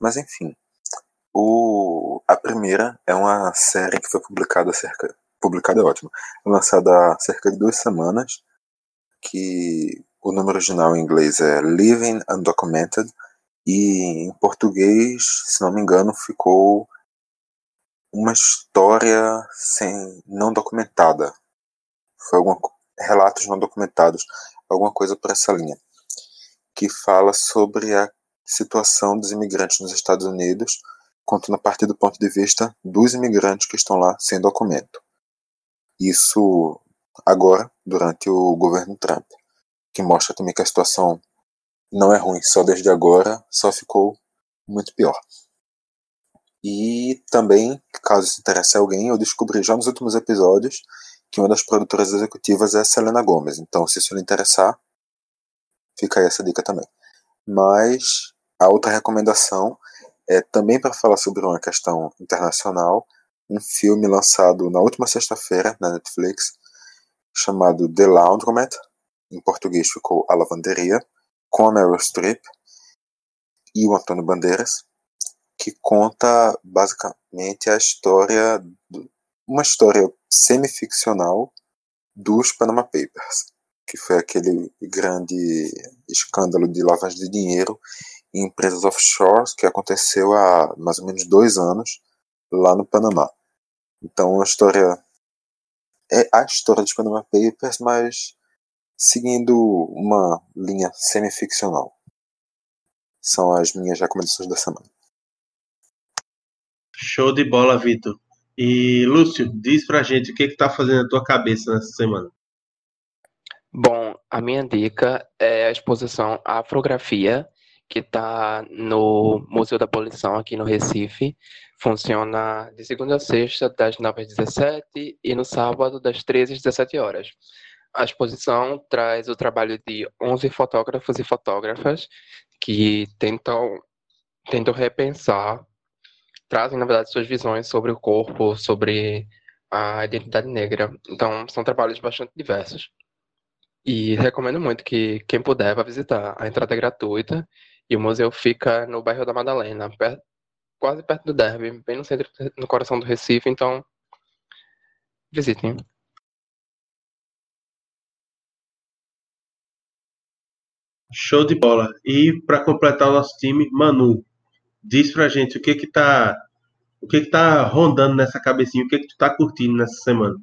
[SPEAKER 2] Mas enfim. O, a primeira é uma série que foi publicada cerca publicada é ótimo. É lançada há cerca de duas semanas, que o nome original em inglês é Living Undocumented, e em português, se não me engano, ficou uma história sem não documentada. Foi alguma relatos não documentados, alguma coisa por essa linha, que fala sobre a situação dos imigrantes nos Estados Unidos, contando a partir do ponto de vista dos imigrantes que estão lá sem documento. Isso agora, durante o governo Trump, que mostra também que a situação não é ruim, só desde agora só ficou muito pior. E também, caso isso interesse a alguém, eu descobri já nos últimos episódios que uma das produtoras executivas é Selena Gomez. Então, se isso lhe interessar, fica aí essa dica também. Mas a outra recomendação é também para falar sobre uma questão internacional, um filme lançado na última sexta-feira na Netflix, chamado The Laundromat, em português ficou A Lavanderia, com a Meryl Streep e o Antônio Bandeiras, que conta basicamente a história, uma história semi-ficcional dos Panama Papers, que foi aquele grande escândalo de lavagem de dinheiro em empresas offshore que aconteceu há mais ou menos dois anos lá no Panamá. Então a história é a história dos Panama Papers, mas seguindo uma linha semi-ficcional. São as minhas recomendações da semana.
[SPEAKER 1] Show de bola, Vitor. E Lúcio, diz pra gente o que, que tá fazendo na tua cabeça nessa semana.
[SPEAKER 3] Bom, a minha dica é a exposição Afrografia, que está no Museu da Abolição aqui no Recife. Funciona de segunda a sexta, das 9 às 17 e no sábado, das 13 às 17 horas. A exposição traz o trabalho de 11 fotógrafos e fotógrafas que tentam, tentam repensar, trazem, na verdade, suas visões sobre o corpo, sobre a identidade negra. Então, são trabalhos bastante diversos. E recomendo muito que quem puder vá visitar. A entrada é gratuita e o museu fica no bairro da Madalena, perto, quase perto do Derby, bem no centro, no coração do Recife, então visitem.
[SPEAKER 1] Show de bola. E para completar o nosso time, Manu, diz pra gente o que que tá o que que tá rondando nessa cabecinha, o que que tu tá curtindo nessa semana?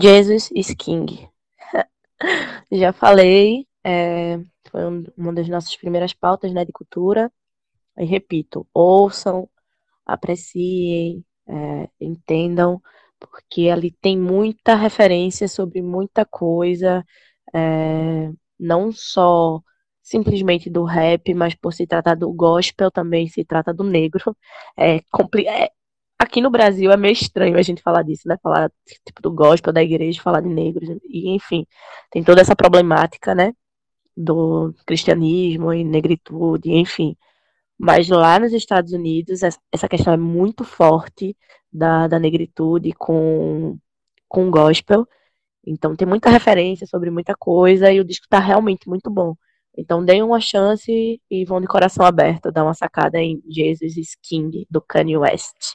[SPEAKER 4] Jesus is King. Já falei, é, foi uma das nossas primeiras pautas né, de cultura. E repito, ouçam, apreciem, é, entendam, porque ali tem muita referência sobre muita coisa, é, não só simplesmente do rap, mas por se tratar do gospel também se trata do negro. É, é, aqui no Brasil é meio estranho a gente falar disso, né? Falar tipo do gospel da igreja, falar de negros e enfim, tem toda essa problemática, né? Do cristianismo e negritude, enfim. Mas lá nos Estados Unidos essa questão é muito forte da, da negritude com com gospel. Então tem muita referência sobre muita coisa e o disco tá realmente muito bom. Então deem uma chance e vão de coração aberto dar uma sacada em Jesus King do Kanye West.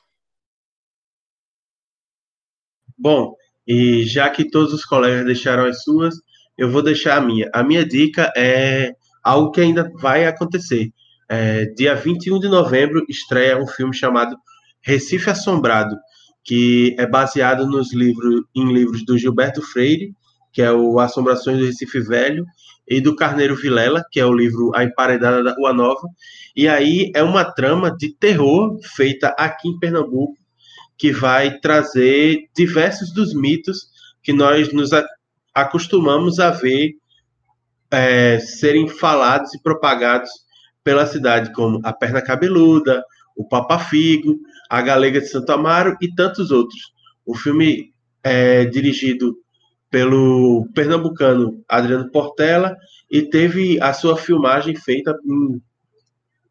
[SPEAKER 1] Bom, e já que todos os colegas deixaram as suas, eu vou deixar a minha. A minha dica é algo que ainda vai acontecer. É, dia 21 de novembro estreia um filme chamado Recife Assombrado, que é baseado nos livros, em livros do Gilberto Freire, que é o Assombrações do Recife Velho, e do Carneiro Vilela, que é o livro A Emparedada da Rua Nova. E aí é uma trama de terror feita aqui em Pernambuco, que vai trazer diversos dos mitos que nós nos acostumamos a ver é, serem falados e propagados pela cidade, como a perna cabeluda, o Papa Figo, a Galega de Santo Amaro e tantos outros. O filme é dirigido pelo pernambucano Adriano Portela e teve a sua filmagem feita em,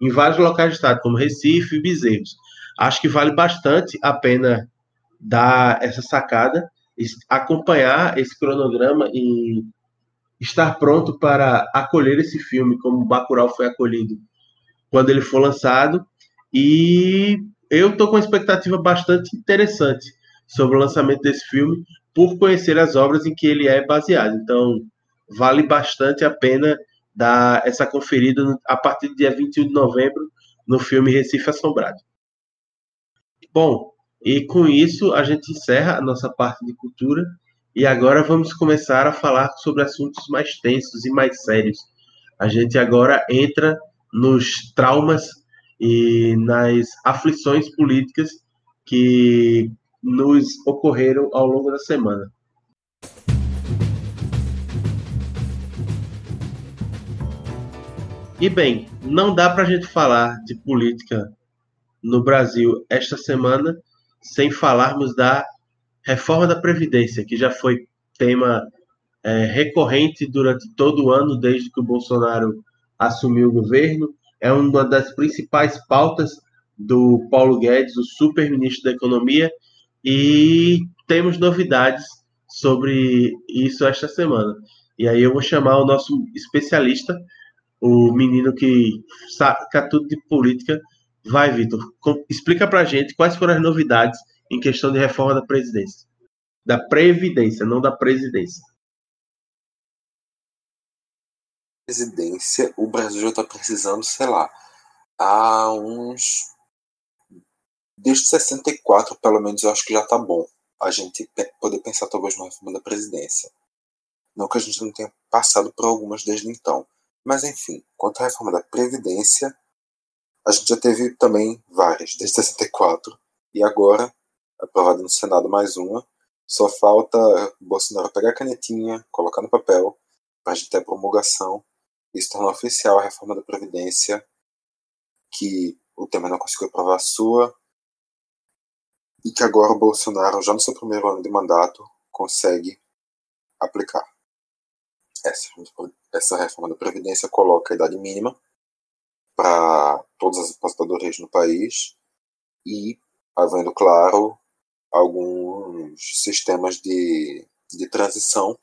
[SPEAKER 1] em vários locais do estado, como Recife e Bezerros acho que vale bastante a pena dar essa sacada, acompanhar esse cronograma e estar pronto para acolher esse filme, como Bacurau foi acolhido quando ele for lançado. E eu estou com uma expectativa bastante interessante sobre o lançamento desse filme, por conhecer as obras em que ele é baseado. Então, vale bastante a pena dar essa conferida a partir do dia 21 de novembro no filme Recife Assombrado. Bom, e com isso a gente encerra a nossa parte de cultura e agora vamos começar a falar sobre assuntos mais tensos e mais sérios. A gente agora entra nos traumas e nas aflições políticas que nos ocorreram ao longo da semana. E bem, não dá para a gente falar de política no Brasil esta semana, sem falarmos da reforma da Previdência, que já foi tema é, recorrente durante todo o ano, desde que o Bolsonaro assumiu o governo. É uma das principais pautas do Paulo Guedes, o super-ministro da Economia, e temos novidades sobre isso esta semana. E aí eu vou chamar o nosso especialista, o menino que saca tudo de política, Vai, Vitor, explica pra gente quais foram as novidades em questão de reforma da presidência. Da Previdência, não da presidência.
[SPEAKER 2] Presidência, o Brasil já está precisando, sei lá, há uns. Desde 64, pelo menos, eu acho que já está bom a gente poder pensar talvez numa reforma da presidência. Não que a gente não tenha passado por algumas desde então. Mas, enfim, quanto à reforma da Previdência, a gente já teve também várias, desde 64, e agora, aprovada no Senado mais uma, só falta Bolsonaro pegar a canetinha, colocar no papel, para a gente ter a promulgação e se tornar oficial a reforma da Previdência, que o Temer não conseguiu aprovar a sua, e que agora o Bolsonaro, já no seu primeiro ano de mandato, consegue aplicar. Essa, essa reforma da Previdência coloca a idade mínima para todas as aposentadorias no país e havendo, claro, alguns sistemas de, de transição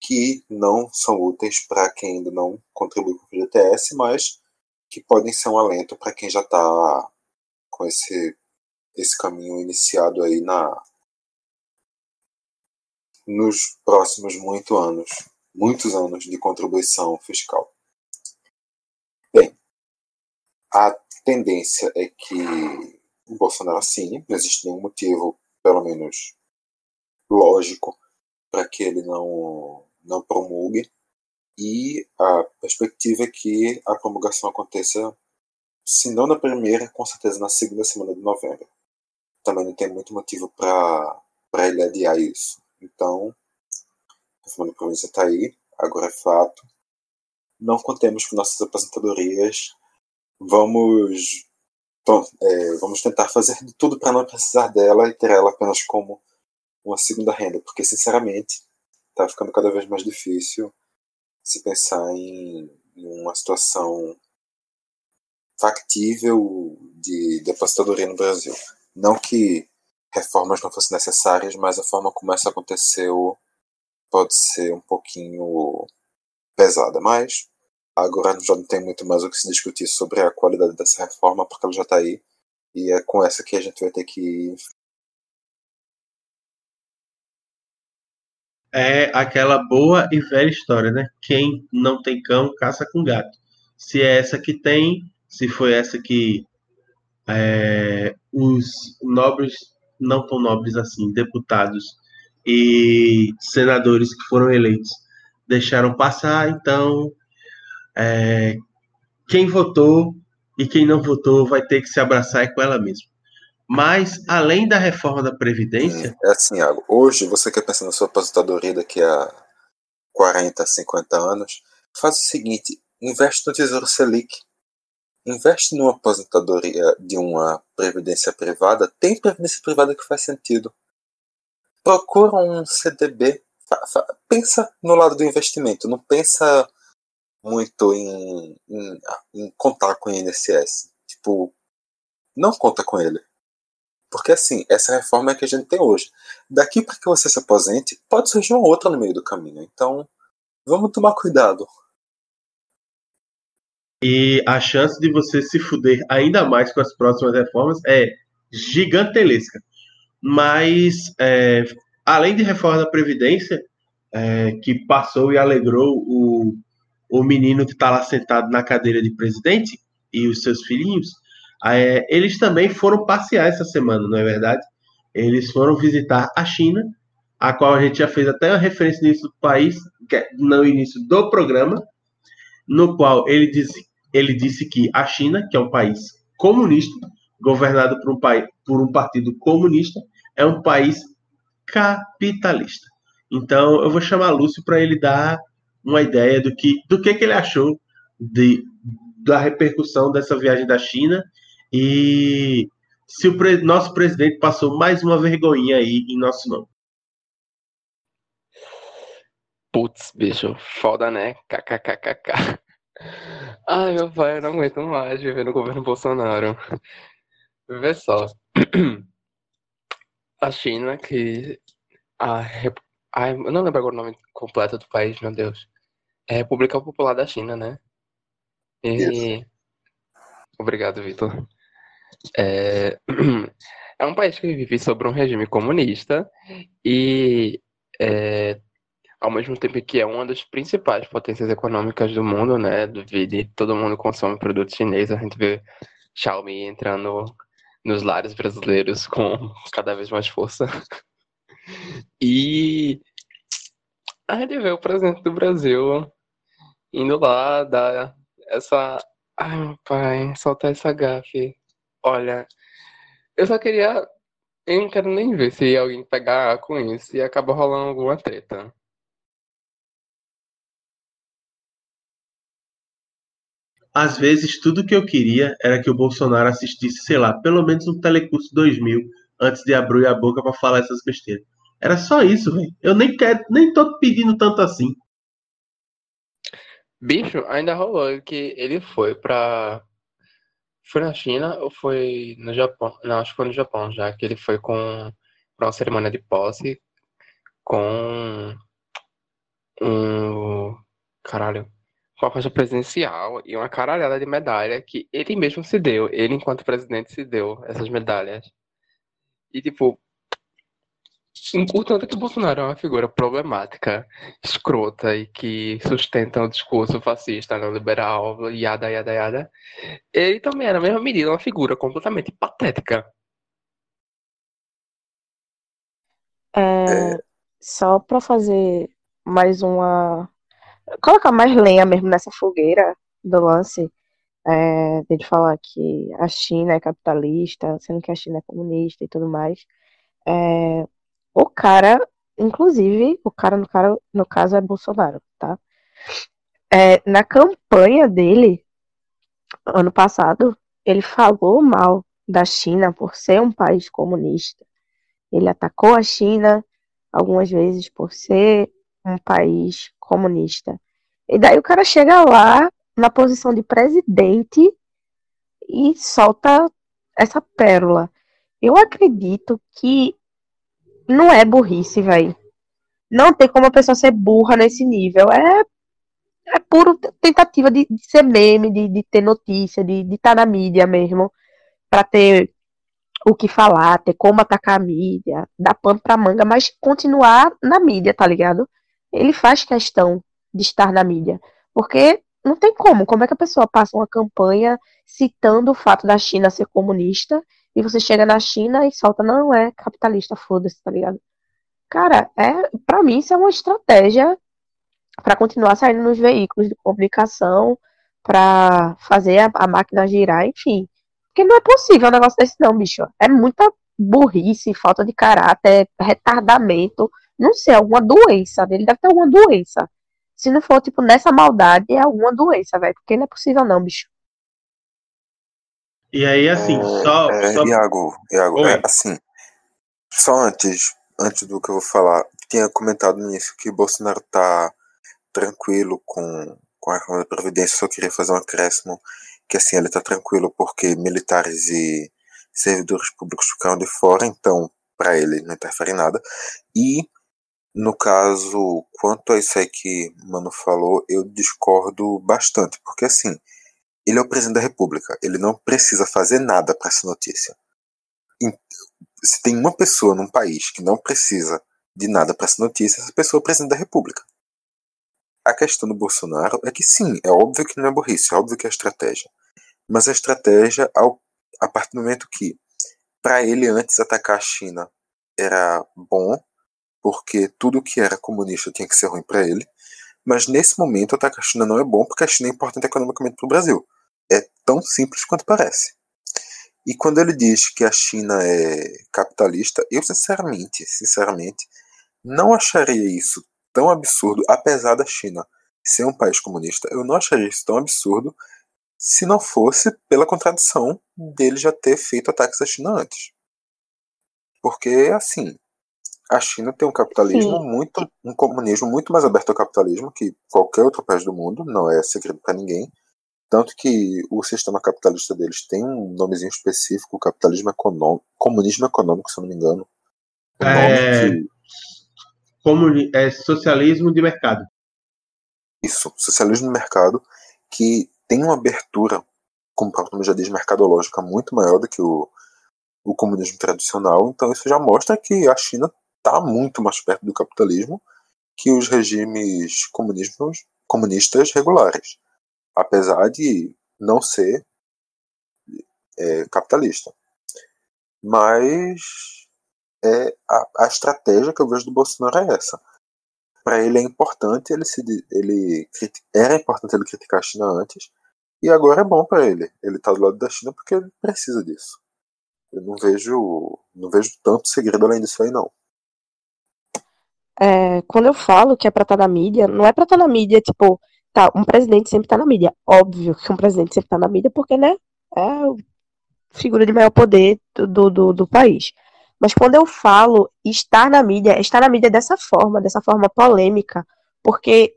[SPEAKER 2] que não são úteis para quem ainda não contribui com o FGTS, mas que podem ser um alento para quem já está com esse, esse caminho iniciado aí na nos próximos muitos anos, muitos anos de contribuição fiscal. A tendência é que o Bolsonaro assine, não existe nenhum motivo, pelo menos lógico, para que ele não, não promulgue. E a perspectiva é que a promulgação aconteça, se não na primeira, com certeza na segunda semana de novembro. Também não tem muito motivo para ele adiar isso. Então, a reforma da província está aí, agora é fato. Não contemos com nossas aposentadorias Vamos Bom, é, vamos tentar fazer de tudo para não precisar dela e ter ela apenas como uma segunda renda, porque sinceramente está ficando cada vez mais difícil se pensar em, em uma situação factível de, de aposentadoria no Brasil. Não que reformas não fossem necessárias, mas a forma como essa aconteceu pode ser um pouquinho pesada. Mas agora já não tem muito mais o que se discutir sobre a qualidade dessa reforma, porque ela já está aí. E é com essa que a gente vai ter que.
[SPEAKER 1] É aquela boa e velha história, né? Quem não tem cão, caça com gato. Se é essa que tem, se foi essa que é, os nobres, não tão nobres assim, deputados e senadores que foram eleitos deixaram passar, então é, quem votou e quem não votou vai ter que se abraçar com ela mesma. Mas, além da reforma da Previdência.
[SPEAKER 2] É assim, Iago. Hoje, você quer pensar na sua aposentadoria daqui a 40, 50 anos, faz o seguinte: investe no Tesouro Selic. Investe numa aposentadoria de uma previdência privada. Tem previdência privada que faz sentido. Procura um CDB. Pensa no lado do investimento. Não pensa muito em, em, em contar com o INSS. Tipo, não conta com ele. Porque assim, essa reforma é que a gente tem hoje. Daqui para que você se aposente, pode surgir uma outra no meio do caminho. Então, vamos tomar cuidado.
[SPEAKER 1] E a chance de você se fuder ainda mais com as próximas reformas é gigantesca. Mas, é, além de reforma da Previdência, é, que passou e alegrou o, o menino que está lá sentado na cadeira de presidente e os seus filhinhos, é, eles também foram passear essa semana, não é verdade? Eles foram visitar a China, a qual a gente já fez até uma referência início do país, é no início do programa, no qual ele disse, ele disse que a China, que é um país comunista, governado por um, país, por um partido comunista, é um país capitalista. Então, eu vou chamar Lúcio para ele dar uma ideia do que, do que, que ele achou de, da repercussão dessa viagem da China e se o pre, nosso presidente passou mais uma vergonhinha aí em nosso nome.
[SPEAKER 3] Putz, bicho, foda, né? KKKKK. Ai, meu pai, eu não aguento mais viver no governo Bolsonaro. Vê só. A China, que. A, Ai, eu não lembro agora o nome completo do país, meu Deus. É República Popular da China, né? E... Obrigado, Vitor. É... é um país que vive sob um regime comunista e, é... ao mesmo tempo que é uma das principais potências econômicas do mundo, né? Do vídeo, todo mundo consome produtos chineses, a gente vê Xiaomi entrando nos lares brasileiros com cada vez mais força. E a gente vê o presidente do Brasil indo lá dar essa. Ai, meu pai, soltar essa gafe. Olha, eu só queria. Eu não quero nem ver se alguém pegar com isso e acaba rolando alguma treta.
[SPEAKER 1] Às vezes, tudo que eu queria era que o Bolsonaro assistisse, sei lá, pelo menos um Telecurso 2000 antes de abrir a boca para falar essas besteiras. Era só isso, velho. Eu nem quero, nem tô pedindo tanto assim.
[SPEAKER 3] Bicho, ainda rolou que ele foi pra. Foi na China ou foi no Japão? Não, acho que foi no Japão já, que ele foi com pra uma cerimônia de posse com um. Caralho. Com a faixa presidencial e uma caralhada de medalha que ele mesmo se deu. Ele, enquanto presidente, se deu essas medalhas. E, tipo, Importante que o Bolsonaro é uma figura problemática, escrota e que sustenta o discurso fascista, neoliberal, yada, yada, yada. Ele também era, na mesma medida, uma figura completamente patética.
[SPEAKER 4] É, só para fazer mais uma. Colocar mais lenha mesmo nessa fogueira do lance, é, de falar que a China é capitalista, sendo que a China é comunista e tudo mais. É, o cara, inclusive, o cara no, cara, no caso é Bolsonaro, tá? É, na campanha dele, ano passado, ele falou mal da China por ser um país comunista. Ele atacou a China algumas vezes por ser um país comunista. E daí o cara chega lá na posição de presidente e solta essa pérola. Eu acredito que não é burrice, velho. Não tem como a pessoa ser burra nesse nível. É, é puro tentativa de, de ser meme, de, de ter notícia, de estar tá na mídia mesmo, para ter o que falar, ter como atacar a mídia, dar pano pra manga, mas continuar na mídia, tá ligado? Ele faz questão de estar na mídia. Porque não tem como. Como é que a pessoa passa uma campanha citando o fato da China ser comunista e você chega na China e solta, não é capitalista, foda-se, tá ligado? Cara, é, para mim isso é uma estratégia para continuar saindo nos veículos de comunicação, para fazer a, a, máquina girar, enfim. Porque não é possível um negócio desse não, bicho. É muita burrice, falta de caráter, retardamento, não sei, alguma doença. Ele deve ter alguma doença. Se não for, tipo, nessa maldade, é alguma doença, velho. Porque não é possível não, bicho.
[SPEAKER 1] E aí, assim, é, só,
[SPEAKER 2] é,
[SPEAKER 1] só...
[SPEAKER 2] Iago, Iago é, assim, só antes, antes do que eu vou falar, tinha comentado no início que Bolsonaro tá tranquilo com, com a reforma da Previdência, só queria fazer um acréscimo, que assim, ele tá tranquilo porque militares e servidores públicos ficaram de fora, então, para ele não interfere em nada, e no caso, quanto a isso aí que Mano falou, eu discordo bastante, porque assim, ele é o presidente da República, ele não precisa fazer nada para essa notícia. Se tem uma pessoa num país que não precisa de nada para essa notícia, essa pessoa é o presidente da República. A questão do Bolsonaro é que sim, é óbvio que não é burrice, é óbvio que é estratégia. Mas a estratégia, ao, a partir do momento que, para ele antes atacar a China era bom, porque tudo que era comunista tinha que ser ruim para ele. Mas nesse momento atacar a China não é bom porque a China é importante economicamente para o Brasil. É tão simples quanto parece. E quando ele diz que a China é capitalista, eu sinceramente, sinceramente, não acharia isso tão absurdo, apesar da China ser um país comunista, eu não acharia isso tão absurdo se não fosse pela contradição dele já ter feito ataques à China antes. Porque, assim, a China tem um capitalismo Sim. muito, um comunismo muito mais aberto ao capitalismo que qualquer outro país do mundo, não é segredo para ninguém. Tanto que o sistema capitalista deles tem um nomezinho específico, capitalismo econômico, comunismo econômico, se eu não me engano.
[SPEAKER 1] É... Que... Comuni... é socialismo de mercado.
[SPEAKER 2] Isso, socialismo de mercado, que tem uma abertura, como o próprio nome já diz, mercadológica muito maior do que o, o comunismo tradicional. Então isso já mostra que a China está muito mais perto do capitalismo que os regimes comunistas regulares, apesar de não ser é, capitalista. Mas é, a, a, estratégia que eu vejo do Bolsonaro é essa. Para ele é importante ele se ele era importante ele criticar a China antes e agora é bom para ele. Ele está do lado da China porque ele precisa disso. Eu não vejo não vejo tanto segredo além disso aí não
[SPEAKER 4] é, quando eu falo que é pra estar tá na mídia, não é pra estar tá na mídia, tipo, tá, um presidente sempre tá na mídia. Óbvio que um presidente sempre tá na mídia, porque, né, é a figura de maior poder do, do, do país. Mas quando eu falo estar na mídia, estar na mídia dessa forma, dessa forma polêmica, porque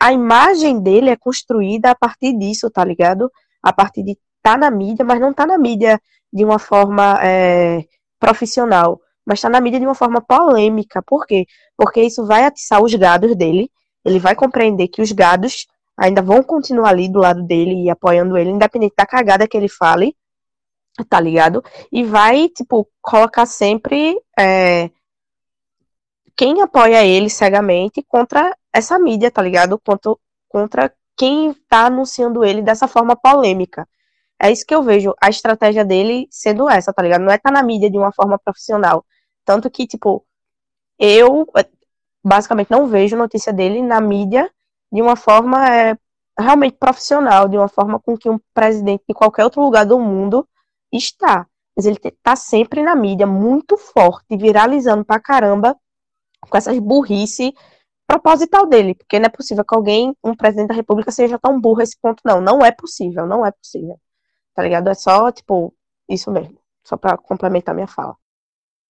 [SPEAKER 4] a imagem dele é construída a partir disso, tá ligado? A partir de estar tá na mídia, mas não tá na mídia de uma forma é, profissional mas está na mídia de uma forma polêmica. Por quê? Porque isso vai atiçar os gados dele, ele vai compreender que os gados ainda vão continuar ali do lado dele e apoiando ele, independente da cagada que ele fale, tá ligado? E vai, tipo, colocar sempre é, quem apoia ele cegamente contra essa mídia, tá ligado? Contra, contra quem tá anunciando ele dessa forma polêmica. É isso que eu vejo a estratégia dele sendo essa, tá ligado? Não é estar tá na mídia de uma forma profissional. Tanto que, tipo, eu basicamente não vejo notícia dele na mídia de uma forma é, realmente profissional, de uma forma com que um presidente de qualquer outro lugar do mundo está. Mas ele está sempre na mídia, muito forte, viralizando pra caramba, com essas burrice proposital dele, porque não é possível que alguém, um presidente da república, seja tão burro a esse ponto, não. Não é possível, não é possível. Tá ligado? É só, tipo, isso mesmo. Só pra complementar minha fala.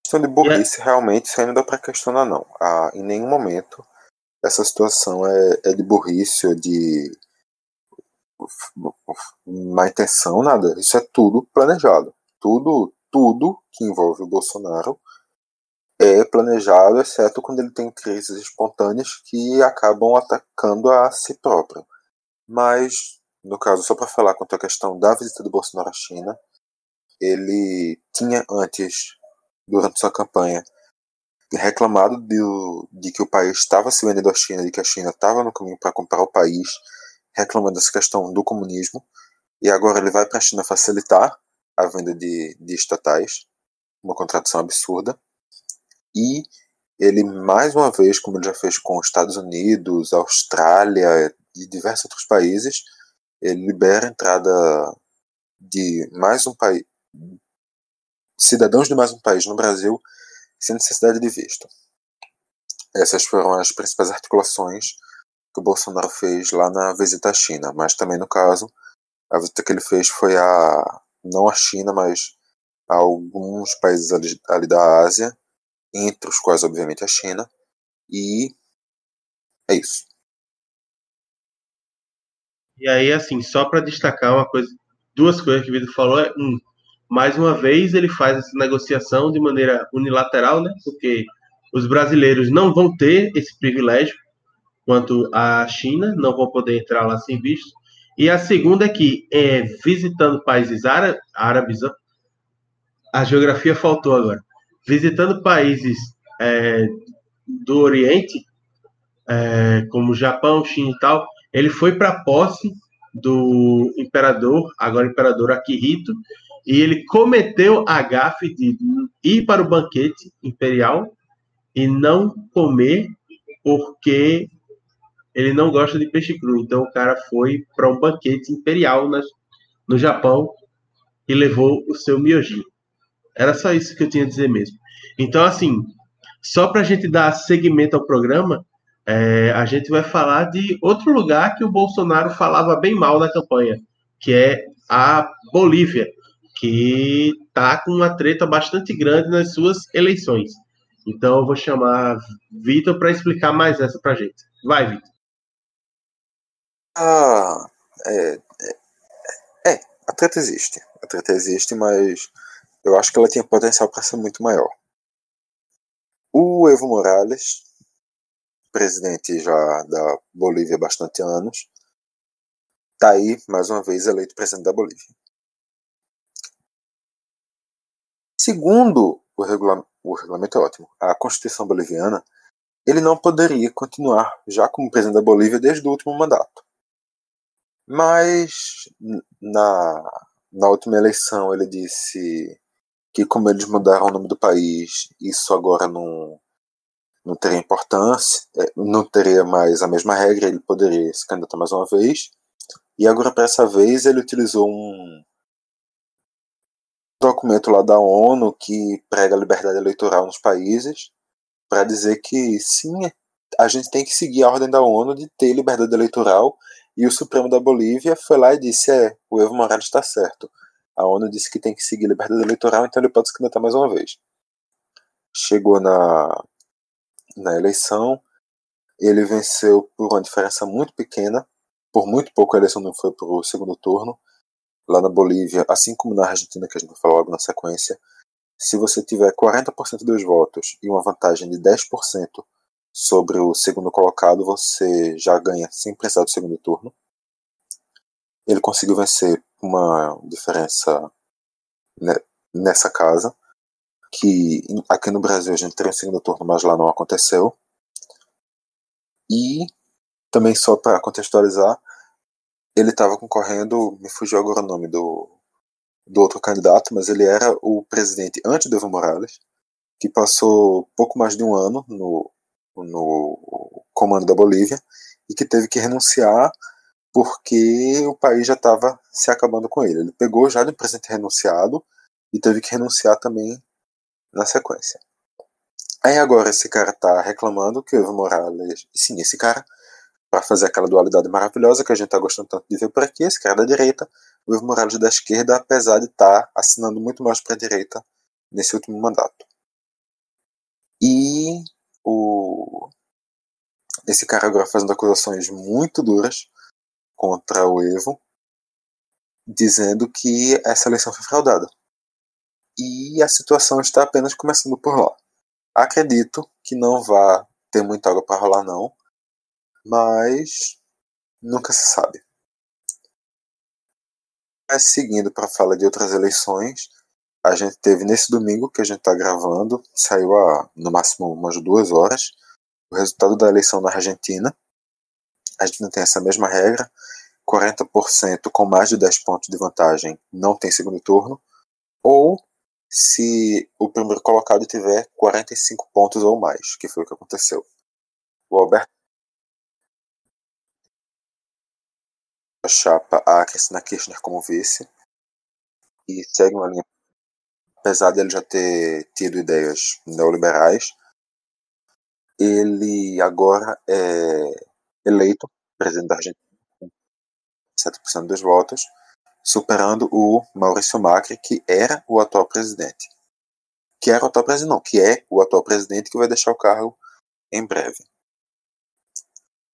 [SPEAKER 2] Questão de burrice, realmente, isso aí não dá pra questionar, não. Ah, em nenhum momento essa situação é, é de burrice ou de má intenção, nada. Isso é tudo planejado. Tudo, tudo que envolve o Bolsonaro é planejado, exceto quando ele tem crises espontâneas que acabam atacando a si próprio. Mas, no caso, só para falar quanto à questão da visita do Bolsonaro à China, ele tinha antes, durante sua campanha, reclamado de, de que o país estava se vendendo à China, de que a China estava no caminho para comprar o país, reclamando dessa questão do comunismo, e agora ele vai para a China facilitar a venda de, de estatais, uma contradição absurda, e ele, mais uma vez, como ele já fez com os Estados Unidos, Austrália e diversos outros países, ele libera a entrada de mais um país, cidadãos de mais um país no Brasil sem necessidade de visto. Essas foram as principais articulações que o Bolsonaro fez lá na visita à China, mas também no caso, a visita que ele fez foi a não à China, mas a alguns países ali, ali da Ásia, entre os quais obviamente a China, e é isso.
[SPEAKER 1] E aí, assim, só para destacar uma coisa, duas coisas que o Vitor falou é um, mais uma vez ele faz essa negociação de maneira unilateral, né? Porque os brasileiros não vão ter esse privilégio quanto a China, não vão poder entrar lá sem visto. E a segunda é que, é, visitando países árabes, a geografia faltou agora, visitando países é, do Oriente, é, como Japão, China e tal, ele foi para a posse do imperador, agora imperador Akihito, e ele cometeu a gafe de ir para o banquete imperial e não comer porque ele não gosta de peixe cru. Então o cara foi para um banquete imperial no Japão e levou o seu mioji. Era só isso que eu tinha a dizer mesmo. Então, assim, só para a gente dar seguimento ao programa, é, a gente vai falar de outro lugar que o Bolsonaro falava bem mal na campanha, que é a Bolívia que está com uma treta bastante grande nas suas eleições. Então eu vou chamar Vitor para explicar mais essa para gente. Vai, Vitor.
[SPEAKER 2] Ah, é, é, é, a treta existe. A treta existe, mas eu acho que ela tinha potencial para ser muito maior. O Evo Morales, presidente já da Bolívia há bastante anos, está aí mais uma vez eleito presidente da Bolívia. Segundo o, regula o regulamento é ótimo, a Constituição boliviana, ele não poderia continuar já como presidente da Bolívia desde o último mandato. Mas na, na última eleição ele disse que como eles mudaram o nome do país, isso agora não, não teria importância, é, não teria mais a mesma regra, ele poderia se candidatar mais uma vez. E agora, para essa vez, ele utilizou um, documento lá da ONU que prega a liberdade eleitoral nos países para dizer que sim, a gente tem que seguir a ordem da ONU de ter liberdade eleitoral e o Supremo da Bolívia foi lá e disse é, o Evo Morales está certo. A ONU disse que tem que seguir liberdade eleitoral, então ele pode se candidatar mais uma vez. Chegou na, na eleição, ele venceu por uma diferença muito pequena, por muito pouco a eleição não foi para o segundo turno, lá na Bolívia, assim como na Argentina, que a gente vai falar logo na sequência, se você tiver 40% dos votos e uma vantagem de 10% sobre o segundo colocado, você já ganha sem precisar do segundo turno. Ele conseguiu vencer uma diferença nessa casa, que aqui no Brasil a gente teria um segundo turno, mas lá não aconteceu. E também só para contextualizar, ele estava concorrendo, me fugiu agora o nome do, do outro candidato, mas ele era o presidente antes do Evo Morales, que passou pouco mais de um ano no, no comando da Bolívia e que teve que renunciar porque o país já estava se acabando com ele. Ele pegou já do presidente renunciado e teve que renunciar também na sequência. Aí agora esse cara está reclamando que o Evo Morales, sim, esse cara para fazer aquela dualidade maravilhosa que a gente está gostando tanto de ver por aqui, esse cara da direita o Evo Morales da esquerda, apesar de estar tá assinando muito mais para a direita nesse último mandato. E o esse cara agora fazendo acusações muito duras contra o Evo, dizendo que essa eleição foi fraudada. E a situação está apenas começando por lá. Acredito que não vá ter muita água para rolar, não, mas nunca se sabe. Mas seguindo para falar de outras eleições, a gente teve nesse domingo que a gente está gravando, saiu há no máximo umas duas horas, o resultado da eleição na Argentina. A gente não tem essa mesma regra. 40% com mais de 10 pontos de vantagem não tem segundo turno. Ou se o primeiro colocado tiver 45 pontos ou mais, que foi o que aconteceu. O Alberto a chapa a Cristina Kirchner como vice e segue uma linha apesar de ele já ter tido ideias neoliberais ele agora é eleito presidente da Argentina com 7% dos votos, superando o Maurício Macri, que era o atual presidente. Que era o atual presidente, não, que é o atual presidente que vai deixar o cargo em breve.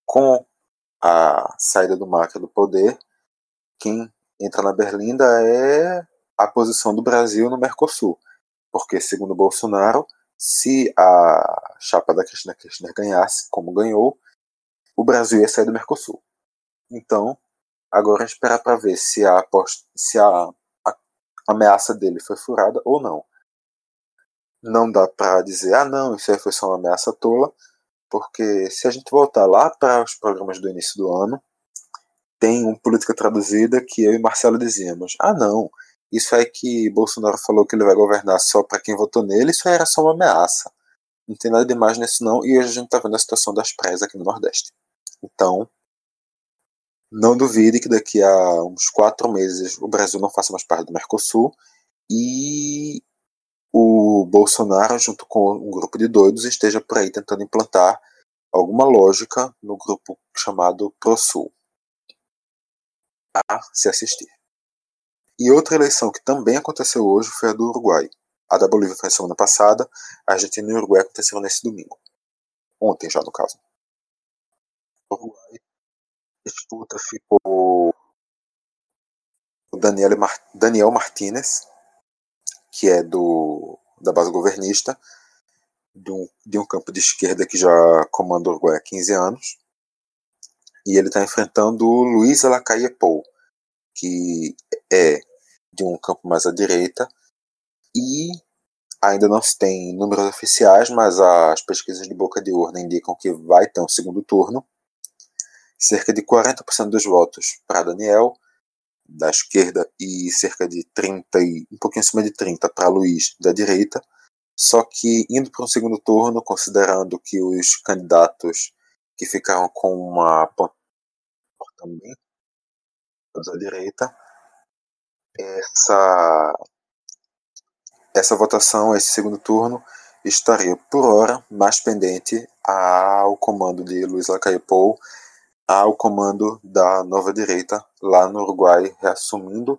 [SPEAKER 2] Com a saída do Macri do poder, quem entra na berlinda é a posição do Brasil no Mercosul. Porque, segundo Bolsonaro, se a chapa da Cristina Kirchner ganhasse, como ganhou, o Brasil ia sair do Mercosul. Então, agora esperar para ver se a, se a, a ameaça dele foi furada ou não. Não dá para dizer, ah, não, isso aí foi só uma ameaça tola, porque se a gente voltar lá para os programas do início do ano, tem um Política Traduzida que eu e Marcelo dizíamos: ah, não, isso é que Bolsonaro falou que ele vai governar só para quem votou nele, isso era só uma ameaça. Não tem nada demais nisso não, e hoje a gente está vendo a situação das praias aqui no Nordeste. Então, não duvide que daqui a uns quatro meses o Brasil não faça mais parte do Mercosul e o Bolsonaro, junto com um grupo de doidos, esteja por aí tentando implantar alguma lógica no grupo chamado ProSul. A se assistir. E outra eleição que também aconteceu hoje foi a do Uruguai. A da Bolívia foi semana passada, a Argentina e o Uruguai aconteceram nesse domingo. Ontem já, no caso. Disputa ficou o Daniel, Mar Daniel Martinez, que é do, da base governista, de um, de um campo de esquerda que já comanda o Uruguai há 15 anos. E ele está enfrentando o Luiz Alacaia Pou, que é de um campo mais à direita. E ainda não se tem números oficiais, mas as pesquisas de boca de urna indicam que vai ter um segundo turno. Cerca de 40% dos votos para Daniel, da esquerda, e cerca de 30, e um pouquinho acima de 30 para Luiz, da direita. Só que indo para um segundo turno, considerando que os candidatos que ficaram com uma também da direita, essa, essa votação, esse segundo turno, estaria por hora mais pendente ao comando de Luiz Lacaille ao comando da nova direita lá no Uruguai, reassumindo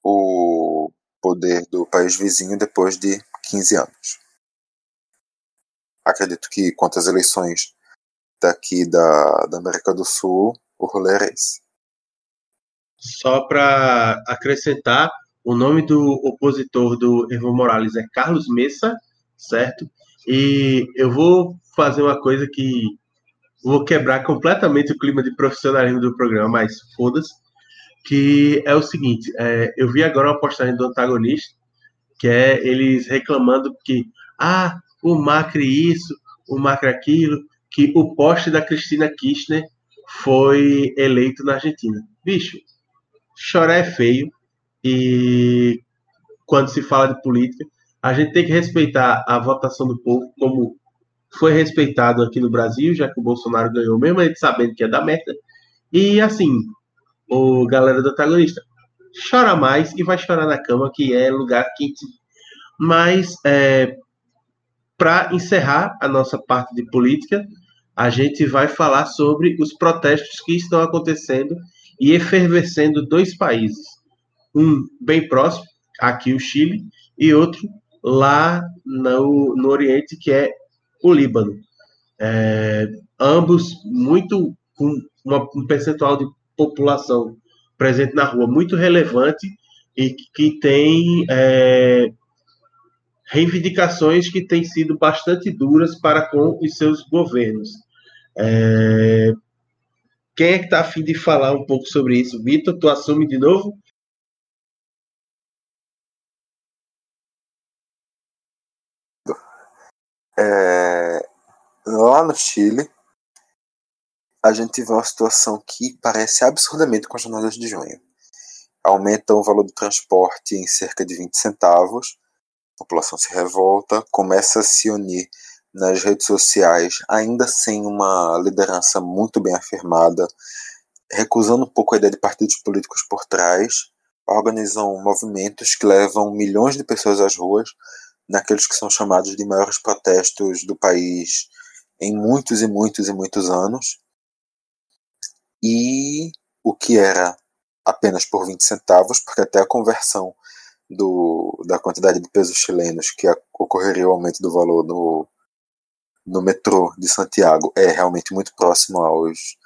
[SPEAKER 2] o poder do país vizinho depois de 15 anos. Acredito que quanto às eleições daqui da, da América do Sul, o rolê era esse.
[SPEAKER 1] Só para acrescentar, o nome do opositor do Evo Morales é Carlos Messa, certo? E eu vou fazer uma coisa que vou quebrar completamente o clima de profissionalismo do programa, mas foda-se. Que é o seguinte: é, eu vi agora uma postagem do antagonista, que é eles reclamando que, ah, o Macri isso, o Macri aquilo, que o poste da Cristina Kirchner foi eleito na Argentina. Bicho, chorar é feio e quando se fala de política, a gente tem que respeitar a votação do povo como foi respeitado aqui no Brasil, já que o Bolsonaro ganhou, mesmo sabendo que é da merda. E assim, o galera do antagonista, chora mais e vai chorar na cama, que é lugar quente. Mas, é, para encerrar a nossa parte de política, a gente vai falar sobre os protestos que estão acontecendo e efervescendo dois países. um bem próximo, aqui o Chile, e outro lá no, no Oriente, que é o Líbano. É, ambos muito com uma, um percentual de população presente na rua muito relevante e que tem é, reivindicações que têm sido bastante duras para com os seus governos. É, quem é que está afim de falar um pouco sobre isso? Vitor, tu assume de novo?
[SPEAKER 2] É, lá no Chile, a gente vê uma situação que parece absurdamente com as jornadas de junho. Aumenta o valor do transporte em cerca de 20 centavos, a população se revolta, começa a se unir nas redes sociais, ainda sem uma liderança muito bem afirmada, recusando um pouco a ideia de partidos políticos por trás, organizam movimentos que levam milhões de pessoas às ruas, naqueles que são chamados de maiores protestos do país em muitos e muitos e muitos anos. E o que era apenas por 20 centavos, porque até a conversão do, da quantidade de pesos chilenos que ocorreria o aumento do valor no, no metrô de Santiago é realmente muito próximo aos,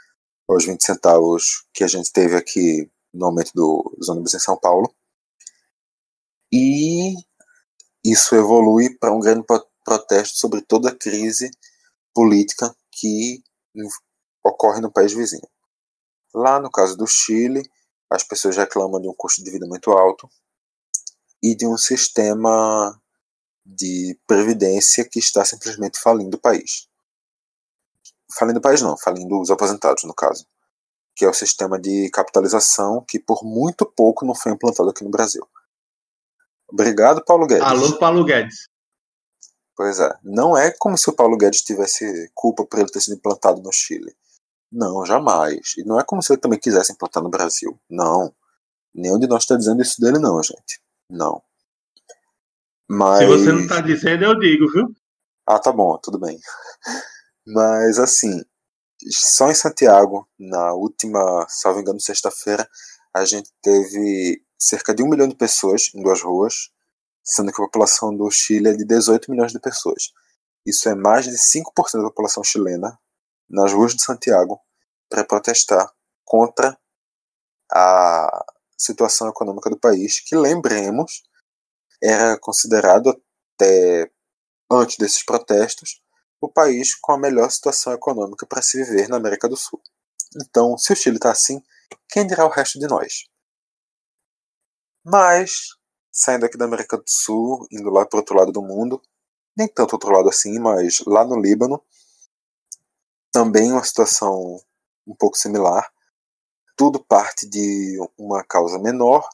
[SPEAKER 2] aos 20 centavos que a gente teve aqui no aumento do, dos ônibus em São Paulo. E isso evolui para um grande protesto sobre toda a crise política que ocorre no país vizinho. Lá no caso do Chile, as pessoas reclamam de um custo de vida muito alto e de um sistema de previdência que está simplesmente falindo o país. Falindo o país não, falindo os aposentados no caso, que é o sistema de capitalização que por muito pouco não foi implantado aqui no Brasil. Obrigado, Paulo Guedes.
[SPEAKER 1] Alô, Paulo Guedes.
[SPEAKER 2] Pois é. Não é como se o Paulo Guedes tivesse culpa por ele ter sido implantado no Chile. Não, jamais. E não é como se ele também quisesse implantar no Brasil. Não. Nenhum de nós está dizendo isso dele, não, gente. Não.
[SPEAKER 1] Mas... Se você não está dizendo, eu digo, viu?
[SPEAKER 2] Ah, tá bom, tudo bem. Mas assim, só em Santiago, na última, salvo engano, sexta-feira, a gente teve cerca de um milhão de pessoas em duas ruas, sendo que a população do Chile é de 18 milhões de pessoas. Isso é mais de 5% da população chilena nas ruas de Santiago para protestar contra a situação econômica do país, que lembremos era considerado até antes desses protestos o país com a melhor situação econômica para se viver na América do Sul. Então, se o Chile está assim, quem dirá o resto de nós? Mas, saindo aqui da América do Sul, indo lá para outro lado do mundo, nem tanto outro lado assim, mas lá no Líbano, também uma situação um pouco similar. Tudo parte de uma causa menor,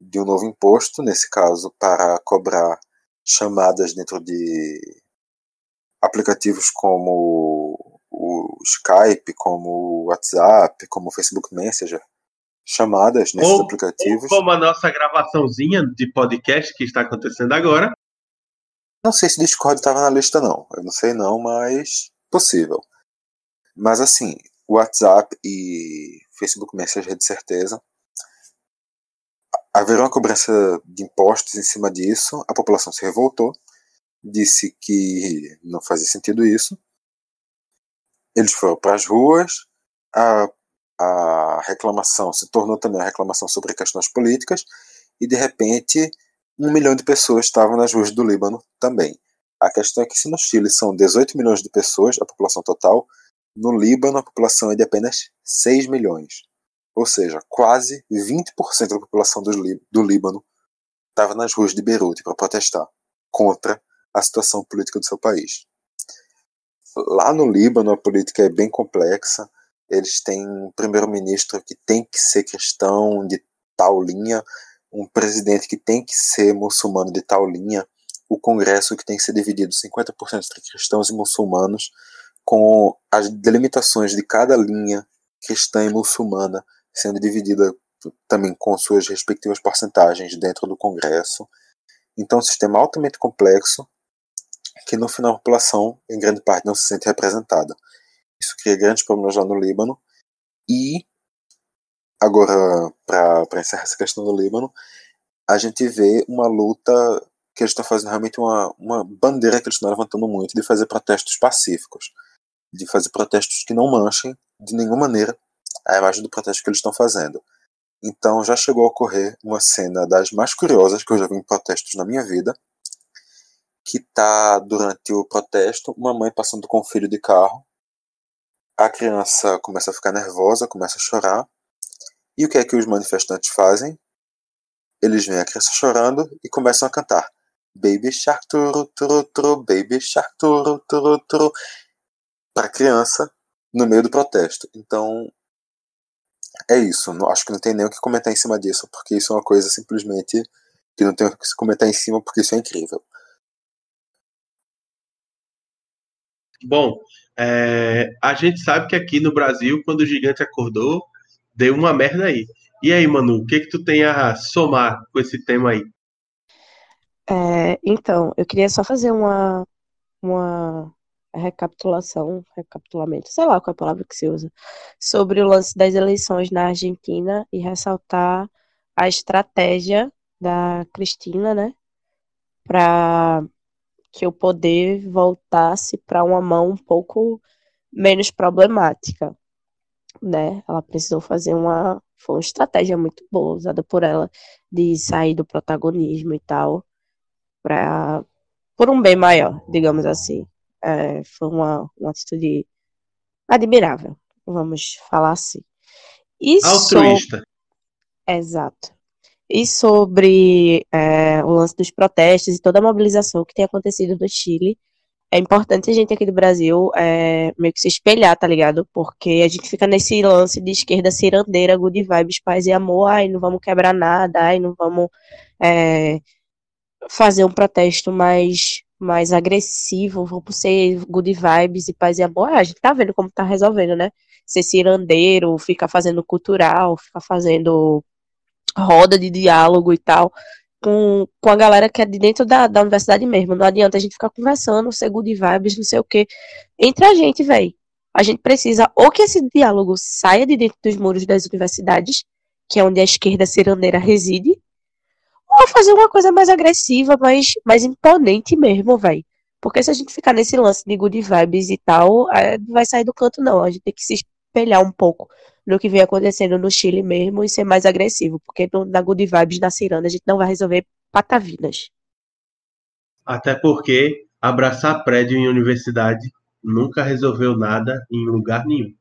[SPEAKER 2] de um novo imposto, nesse caso para cobrar chamadas dentro de aplicativos como o Skype, como o WhatsApp, como o Facebook Messenger, chamadas nesses ou, aplicativos. Ou
[SPEAKER 1] como a nossa gravaçãozinha de podcast que está acontecendo agora.
[SPEAKER 2] Não sei se Discord estava na lista, não. Eu não sei não, mas possível. Mas assim, WhatsApp e Facebook Messenger de certeza. Haverá uma cobrança de impostos em cima disso. A população se revoltou, disse que não fazia sentido isso. Eles foram para as ruas. A a reclamação se tornou também uma reclamação sobre questões políticas, e de repente um milhão de pessoas estavam nas ruas do Líbano também. A questão é que se no Chile são 18 milhões de pessoas, a população total, no Líbano a população é de apenas 6 milhões. Ou seja, quase 20% da população do, do Líbano estava nas ruas de Beirute para protestar contra a situação política do seu país. Lá no Líbano a política é bem complexa, eles têm um primeiro-ministro que tem que ser cristão de tal linha, um presidente que tem que ser muçulmano de tal linha, o Congresso que tem que ser dividido 50% entre cristãos e muçulmanos, com as delimitações de cada linha cristã e muçulmana sendo dividida também com suas respectivas porcentagens dentro do Congresso. Então, um sistema altamente complexo que no final a população, em grande parte, não se sente representada. Isso cria grandes problemas lá no Líbano. E agora, para encerrar essa questão do Líbano, a gente vê uma luta que eles estão fazendo realmente uma, uma bandeira que eles estão levantando muito de fazer protestos pacíficos, de fazer protestos que não manchem de nenhuma maneira a imagem do protesto que eles estão fazendo. Então já chegou a ocorrer uma cena das mais curiosas que eu já vi em protestos na minha vida, que tá durante o protesto uma mãe passando com o filho de carro, a criança começa a ficar nervosa, começa a chorar, e o que é que os manifestantes fazem? Eles veem a criança chorando e começam a cantar Baby Shark turu turu turu, Baby Shark turu turu turu para a criança no meio do protesto. Então é isso. Acho que não tem nem o que comentar em cima disso, porque isso é uma coisa simplesmente que não tem o que se comentar em cima, porque isso é incrível.
[SPEAKER 1] Bom, é, a gente sabe que aqui no Brasil, quando o gigante acordou, deu uma merda aí. E aí, Manu, o que que tu tem a somar com esse tema aí?
[SPEAKER 4] É, então, eu queria só fazer uma, uma recapitulação, recapitulamento, sei lá qual é a palavra que se usa, sobre o lance das eleições na Argentina e ressaltar a estratégia da Cristina, né, para que o poder voltasse para uma mão um pouco menos problemática, né? Ela precisou fazer uma foi uma estratégia muito boa usada por ela de sair do protagonismo e tal para por um bem maior, digamos assim. É, foi uma, uma atitude admirável, vamos falar assim.
[SPEAKER 1] E Altruísta.
[SPEAKER 4] Exato. E sobre é, o lance dos protestos e toda a mobilização que tem acontecido no Chile, é importante a gente aqui do Brasil é, meio que se espelhar, tá ligado? Porque a gente fica nesse lance de esquerda cirandeira, good vibes, paz e amor, ai, não vamos quebrar nada, ai, não vamos é, fazer um protesto mais, mais agressivo, vamos ser good vibes e paz e amor. Ah, a gente tá vendo como tá resolvendo, né? Ser cirandeiro, ficar fazendo cultural, ficar fazendo roda de diálogo e tal, com, com a galera que é de dentro da, da universidade mesmo. Não adianta a gente ficar conversando, ser good vibes, não sei o quê. Entre a gente, velho. A gente precisa ou que esse diálogo saia de dentro dos muros das universidades, que é onde a esquerda cirandeira reside, ou fazer uma coisa mais agressiva, mais, mais imponente mesmo, velho. Porque se a gente ficar nesse lance de good vibes e tal, é, não vai sair do canto, não. A gente tem que se espelhar um pouco no que vem acontecendo no Chile mesmo e ser mais agressivo. Porque no, na good vibes da Ciranda a gente não vai resolver patavinas.
[SPEAKER 1] Até porque abraçar prédio em universidade nunca resolveu nada em lugar nenhum.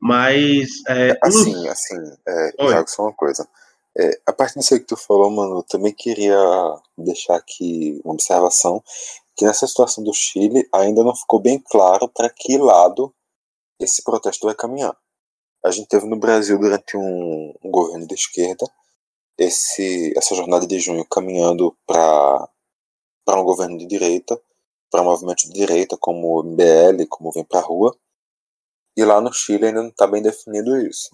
[SPEAKER 1] Mas. É,
[SPEAKER 2] assim, assim, é, Thiago, só uma coisa. É, a partir disso aí que tu falou, mano, eu também queria deixar aqui uma observação que nessa situação do Chile ainda não ficou bem claro para que lado esse protesto vai caminhar. A gente teve no Brasil durante um, um governo de esquerda esse, essa jornada de junho caminhando para um governo de direita, para um movimento de direita como o MBL, como Vem Pra Rua. E lá no Chile ainda não está bem definido isso.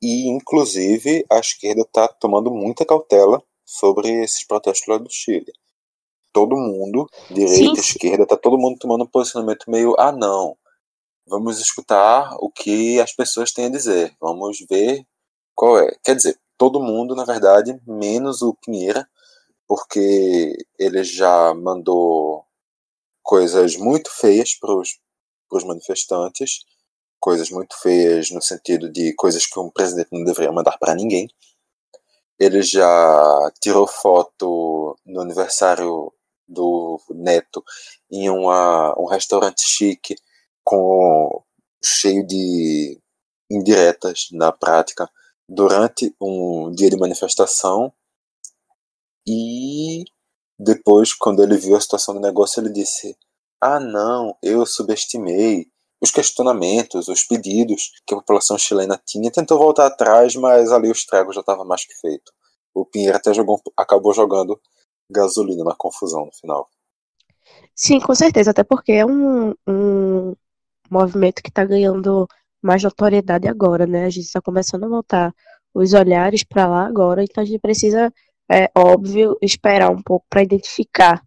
[SPEAKER 2] E, inclusive, a esquerda está tomando muita cautela sobre esses protestos lá do Chile. Todo mundo, direita, Sim. esquerda, está todo mundo tomando um posicionamento meio, ah, não, vamos escutar o que as pessoas têm a dizer, vamos ver qual é. Quer dizer, todo mundo, na verdade, menos o Pinheira, porque ele já mandou coisas muito feias para os manifestantes coisas muito feias no sentido de coisas que um presidente não deveria mandar para ninguém. Ele já tirou foto no aniversário do neto em uma, um restaurante chique com cheio de indiretas na prática durante um dia de manifestação e depois quando ele viu a situação do negócio ele disse ah não eu subestimei os questionamentos, os pedidos que a população chilena tinha. Tentou voltar atrás, mas ali o estrago já estava mais que feito. O Pinheiro até jogou, acabou jogando gasolina na confusão no final.
[SPEAKER 4] Sim, com certeza, até porque é um, um movimento que está ganhando mais notoriedade agora, né? A gente está começando a voltar os olhares para lá agora, então a gente precisa, é óbvio, esperar um pouco para identificar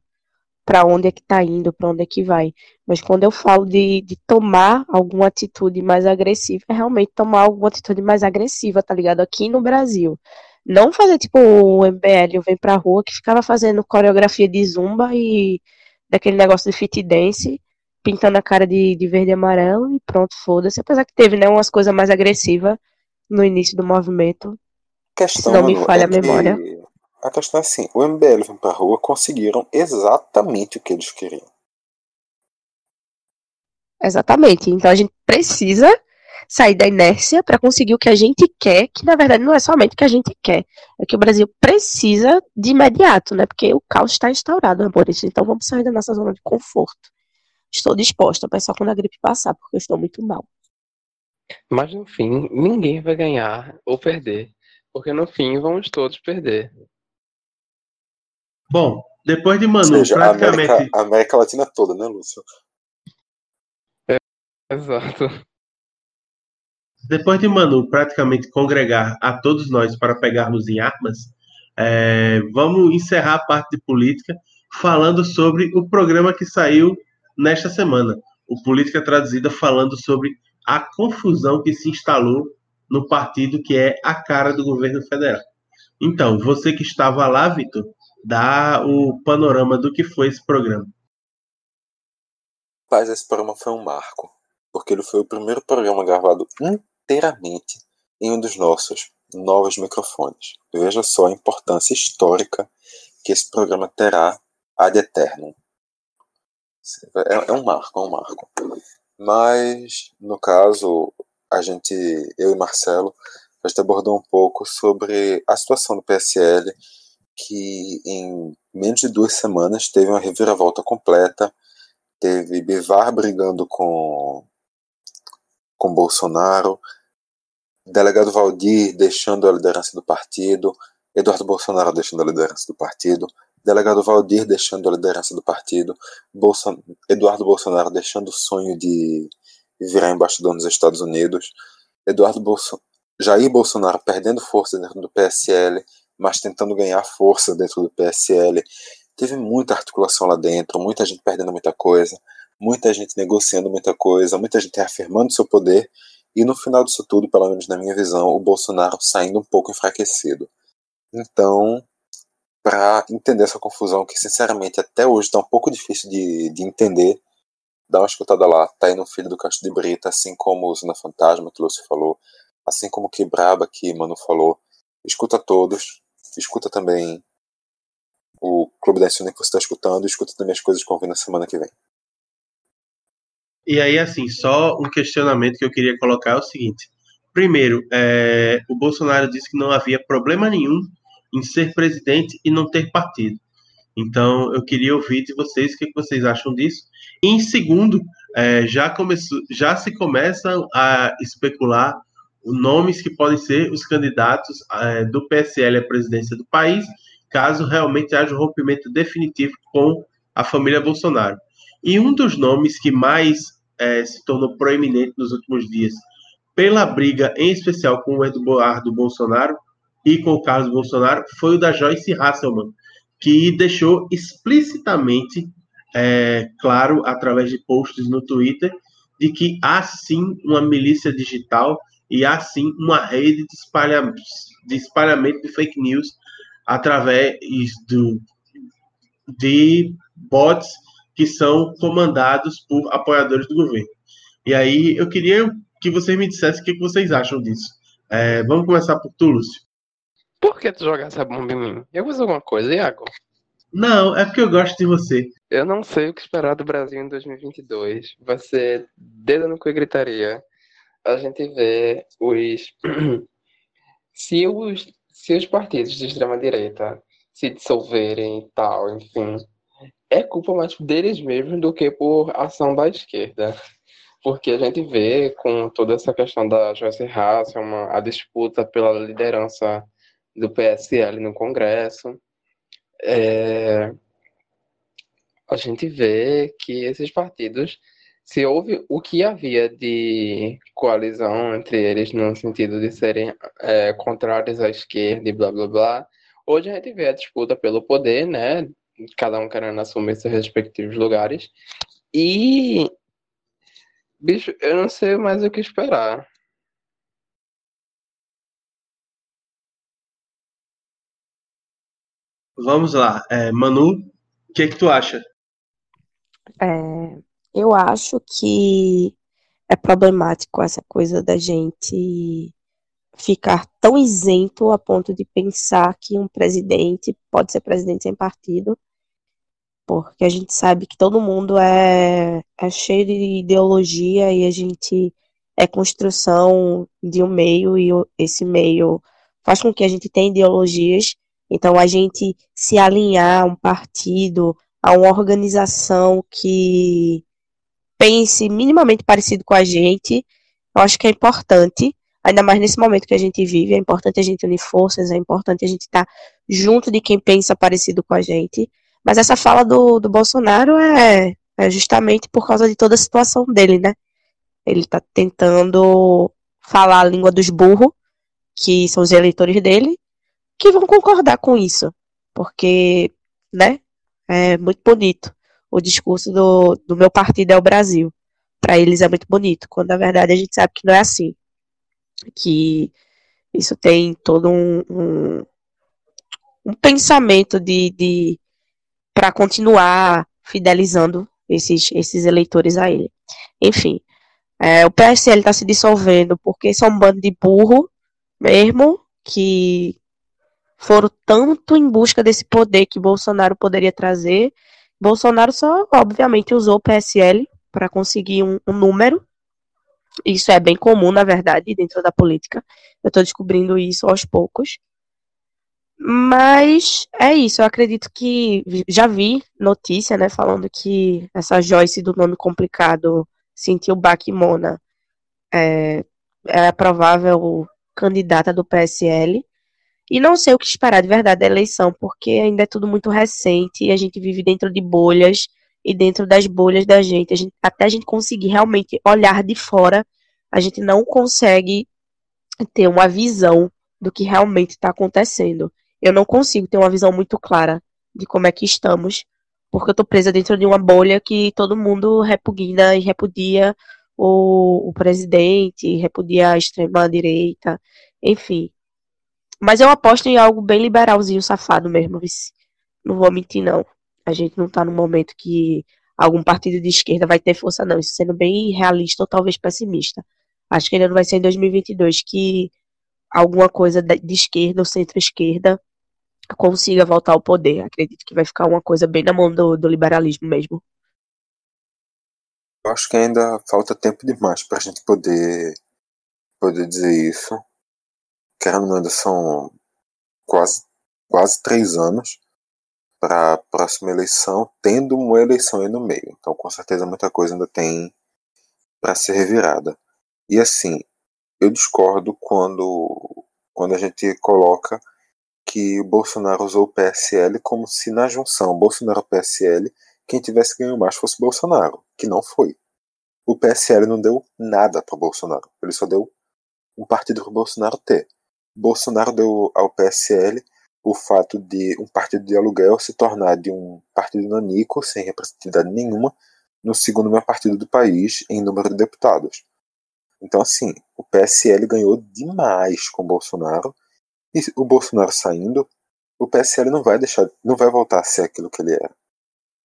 [SPEAKER 4] para onde é que está indo, para onde é que vai. Mas quando eu falo de, de tomar alguma atitude mais agressiva, é realmente tomar alguma atitude mais agressiva, tá ligado? Aqui no Brasil. Não fazer tipo o MBL, Vem Pra Rua, que ficava fazendo coreografia de zumba e daquele negócio de fit dance, pintando a cara de, de verde e amarelo e pronto, foda-se. Apesar que teve, né, umas coisas mais agressivas no início do movimento.
[SPEAKER 2] Questão,
[SPEAKER 4] se não me falha
[SPEAKER 2] é
[SPEAKER 4] a memória.
[SPEAKER 2] a questão é assim, o MBL Vem Pra Rua conseguiram exatamente o que eles queriam.
[SPEAKER 4] Exatamente. Então a gente precisa sair da inércia para conseguir o que a gente quer, que na verdade não é somente o que a gente quer, é que o Brasil precisa de imediato, né? Porque o caos está instaurado, amores. Então vamos sair da nossa zona de conforto. Estou disposta, mas só quando a gripe passar, porque eu estou muito mal.
[SPEAKER 3] Mas no fim, ninguém vai ganhar ou perder. Porque no fim vamos todos perder.
[SPEAKER 1] Bom, depois de Manu
[SPEAKER 2] seja, a
[SPEAKER 1] praticamente.
[SPEAKER 2] América, a América Latina toda, né, Lúcio?
[SPEAKER 3] Exato.
[SPEAKER 1] Depois de Manu praticamente congregar a todos nós para pegarmos em armas, é, vamos encerrar a parte de política falando sobre o programa que saiu nesta semana. O Política Traduzida falando sobre a confusão que se instalou no partido que é a cara do governo federal. Então, você que estava lá, Vitor, dá o panorama do que foi esse programa.
[SPEAKER 2] Mas esse programa foi um marco, porque ele foi o primeiro programa gravado inteiramente em um dos nossos novos microfones. Veja só a importância histórica que esse programa terá ad eternum. É, é um marco, é um marco. Mas, no caso, a gente, eu e Marcelo, a gente abordou um pouco sobre a situação do PSL, que em menos de duas semanas teve uma reviravolta completa, teve Bivar brigando com com Bolsonaro, delegado Valdir deixando a liderança do partido, Eduardo Bolsonaro deixando a liderança do partido, delegado Valdir deixando a liderança do partido, Bolson Eduardo Bolsonaro deixando o sonho de virar embaixador nos Estados Unidos, Eduardo Jair Bolsonaro perdendo força dentro do PSL, mas tentando ganhar força dentro do PSL. Teve muita articulação lá dentro, muita gente perdendo muita coisa, muita gente negociando muita coisa, muita gente reafirmando seu poder, e no final disso tudo, pelo menos na minha visão, o Bolsonaro saindo um pouco enfraquecido. Então, para entender essa confusão, que sinceramente até hoje está um pouco difícil de, de entender, dá uma escutada lá. Tá aí no Filho do Castro de Brita, assim como o Zona Fantasma, que o Lúcio falou, assim como o Quebraba, que Mano falou. Escuta todos, escuta também o Clube da Insônia que você está escutando, escuta também as coisas que vão vir na semana que vem.
[SPEAKER 1] E aí, assim, só um questionamento que eu queria colocar é o seguinte. Primeiro, é, o Bolsonaro disse que não havia problema nenhum em ser presidente e não ter partido. Então, eu queria ouvir de vocês o que vocês acham disso. E, em segundo, é, já, começou, já se começam a especular nomes que podem ser os candidatos é, do PSL à presidência do país, caso realmente haja um rompimento definitivo com a família Bolsonaro. E um dos nomes que mais é, se tornou proeminente nos últimos dias, pela briga, em especial com o Eduardo Bolsonaro e com o Carlos Bolsonaro, foi o da Joyce Hasselman, que deixou explicitamente é, claro, através de posts no Twitter, de que há sim uma milícia digital e há sim uma rede de, espalha, de espalhamento de fake news através do, de bots que são comandados por apoiadores do governo. E aí eu queria que vocês me dissessem o que vocês acham disso. É, vamos começar por tu, Lúcio.
[SPEAKER 3] Por que tu jogar essa bomba em mim? Eu fazer alguma coisa, Iago?
[SPEAKER 1] Não, é porque eu gosto de você.
[SPEAKER 3] Eu não sei o que esperar do Brasil em 2022. Vai ser dedo no cu e gritaria. A gente vê os. se, os se os partidos de extrema-direita se dissolverem e tal, enfim, é culpa mais deles mesmos do que por ação da esquerda. Porque a gente vê com toda essa questão da Joyce Hasselman, a disputa pela liderança do PSL no Congresso, é, a gente vê que esses partidos, se houve o que havia de coalizão entre eles no sentido de serem é, contrários à esquerda e blá blá blá, hoje a gente vê a disputa pelo poder, né? Cada um querendo assumir seus respectivos lugares. E. Bicho, eu não sei mais o que esperar.
[SPEAKER 1] Vamos lá. É, Manu, o que, que tu acha?
[SPEAKER 4] É, eu acho que é problemático essa coisa da gente ficar tão isento a ponto de pensar que um presidente pode ser presidente sem partido, porque a gente sabe que todo mundo é, é cheio de ideologia e a gente é construção de um meio e esse meio faz com que a gente tenha ideologias, então a gente se alinhar a um partido, a uma organização que pense minimamente parecido com a gente, eu acho que é importante, ainda mais nesse momento que a gente vive, é importante a gente unir forças, é importante a gente estar junto de quem pensa parecido com a gente. Mas essa fala do, do Bolsonaro é, é justamente por causa de toda a situação dele, né? Ele está tentando falar a língua dos burros, que são os eleitores dele, que vão concordar com isso. Porque, né? É muito bonito o discurso do, do meu partido é o Brasil. Para eles é muito bonito, quando na verdade a gente sabe que não é assim. Que isso tem todo um, um, um pensamento de, de para continuar fidelizando esses, esses eleitores a ele. Enfim, é, o PSL está se dissolvendo porque são um bando de burro mesmo que foram tanto em busca desse poder que Bolsonaro poderia trazer Bolsonaro só, obviamente, usou o PSL para conseguir um, um, número. Isso é bem comum, na verdade, dentro da política. Eu estou descobrindo isso aos poucos. Mas é isso, eu acredito que já vi notícia, né, falando que essa Joyce do nome complicado sentiu Baquimona é, é a provável candidata do PSL. E não sei o que esperar de verdade da eleição, porque ainda é tudo muito recente e a gente vive dentro de bolhas e dentro das bolhas da gente, a gente até a gente conseguir realmente olhar de fora, a gente não consegue ter uma visão do que realmente está acontecendo. Eu não consigo ter uma visão muito clara de como é que estamos, porque eu estou presa dentro de uma bolha que todo mundo repugna e repudia o, o presidente, repudia a extrema-direita, enfim. Mas eu aposto em algo bem liberalzinho, safado mesmo. Não vou mentir, não. A gente não tá no momento que algum partido de esquerda vai ter força, não. Isso sendo bem realista ou talvez pessimista. Acho que ainda não vai ser em 2022 que alguma coisa de esquerda ou centro-esquerda consiga voltar ao poder. Acredito que vai ficar uma coisa bem na mão do, do liberalismo mesmo.
[SPEAKER 2] Eu acho que ainda falta tempo demais para a gente poder, poder dizer isso querendo ainda são quase, quase três anos para a próxima eleição, tendo uma eleição aí no meio. Então, com certeza, muita coisa ainda tem para ser revirada. E assim, eu discordo quando, quando a gente coloca que o Bolsonaro usou o PSL como se na junção Bolsonaro-PSL quem tivesse ganho mais fosse Bolsonaro, que não foi. O PSL não deu nada para Bolsonaro, ele só deu um partido para Bolsonaro ter. Bolsonaro deu ao PSL o fato de um partido de aluguel se tornar de um partido nanico, sem representatividade nenhuma, no segundo maior partido do país em número de deputados. Então, assim, o PSL ganhou demais com o Bolsonaro, e o Bolsonaro saindo, o PSL não vai deixar, não vai voltar a ser aquilo que ele era.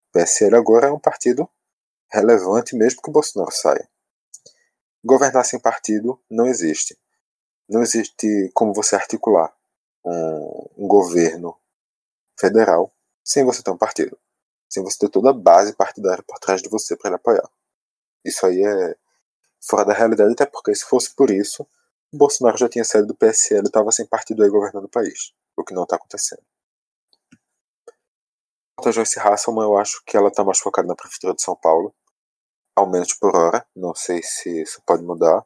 [SPEAKER 2] O PSL agora é um partido relevante mesmo que o Bolsonaro saia. Governar sem partido não existe não existe como você articular um, um governo federal sem você ter um partido. Sem você ter toda a base partidária por trás de você para ele apoiar. Isso aí é fora da realidade, até porque se fosse por isso, Bolsonaro já tinha saído do PSL e estava sem partido aí governando o país. O que não está acontecendo. Quanto a Joyce Hasselman, eu acho que ela está mais focada na Prefeitura de São Paulo. Ao menos por hora. Não sei se isso pode mudar.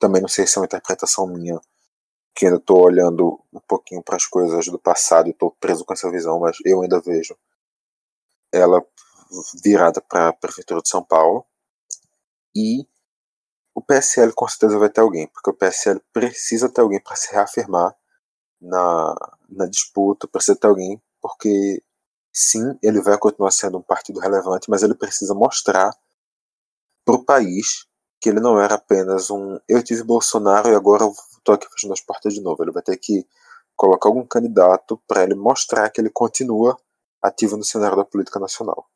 [SPEAKER 2] Também não sei se é uma interpretação minha, que ainda estou olhando um pouquinho para as coisas do passado e estou preso com essa visão, mas eu ainda vejo ela virada para a Prefeitura de São Paulo. E o PSL com certeza vai ter alguém, porque o PSL precisa ter alguém para se reafirmar na, na disputa, precisa ter alguém, porque sim, ele vai continuar sendo um partido relevante, mas ele precisa mostrar para o país que ele não era apenas um eu tive Bolsonaro e agora estou aqui fechando as portas de novo. Ele vai ter que colocar algum candidato para ele mostrar que ele continua ativo no cenário da política nacional.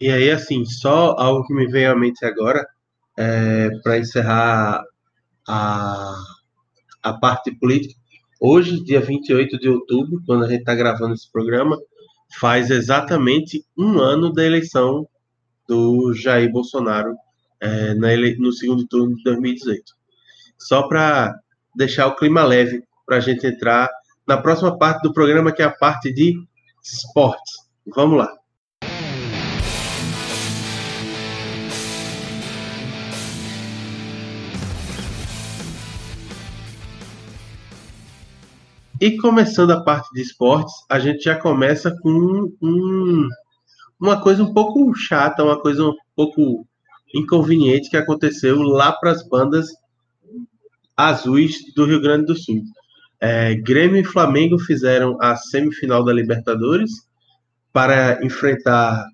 [SPEAKER 1] E aí, assim, só algo que me veio à mente agora, é, para encerrar a, a parte política. Hoje, dia 28 de outubro, quando a gente está gravando esse programa, faz exatamente um ano da eleição do Jair Bolsonaro é, no segundo turno de 2018. Só para deixar o clima leve para a gente entrar na próxima parte do programa, que é a parte de esportes. Vamos lá. E começando a parte de esportes, a gente já começa com um, uma coisa um pouco chata, uma coisa um pouco inconveniente que aconteceu lá para as bandas azuis do Rio Grande do Sul. É, Grêmio e Flamengo fizeram a semifinal da Libertadores para enfrentar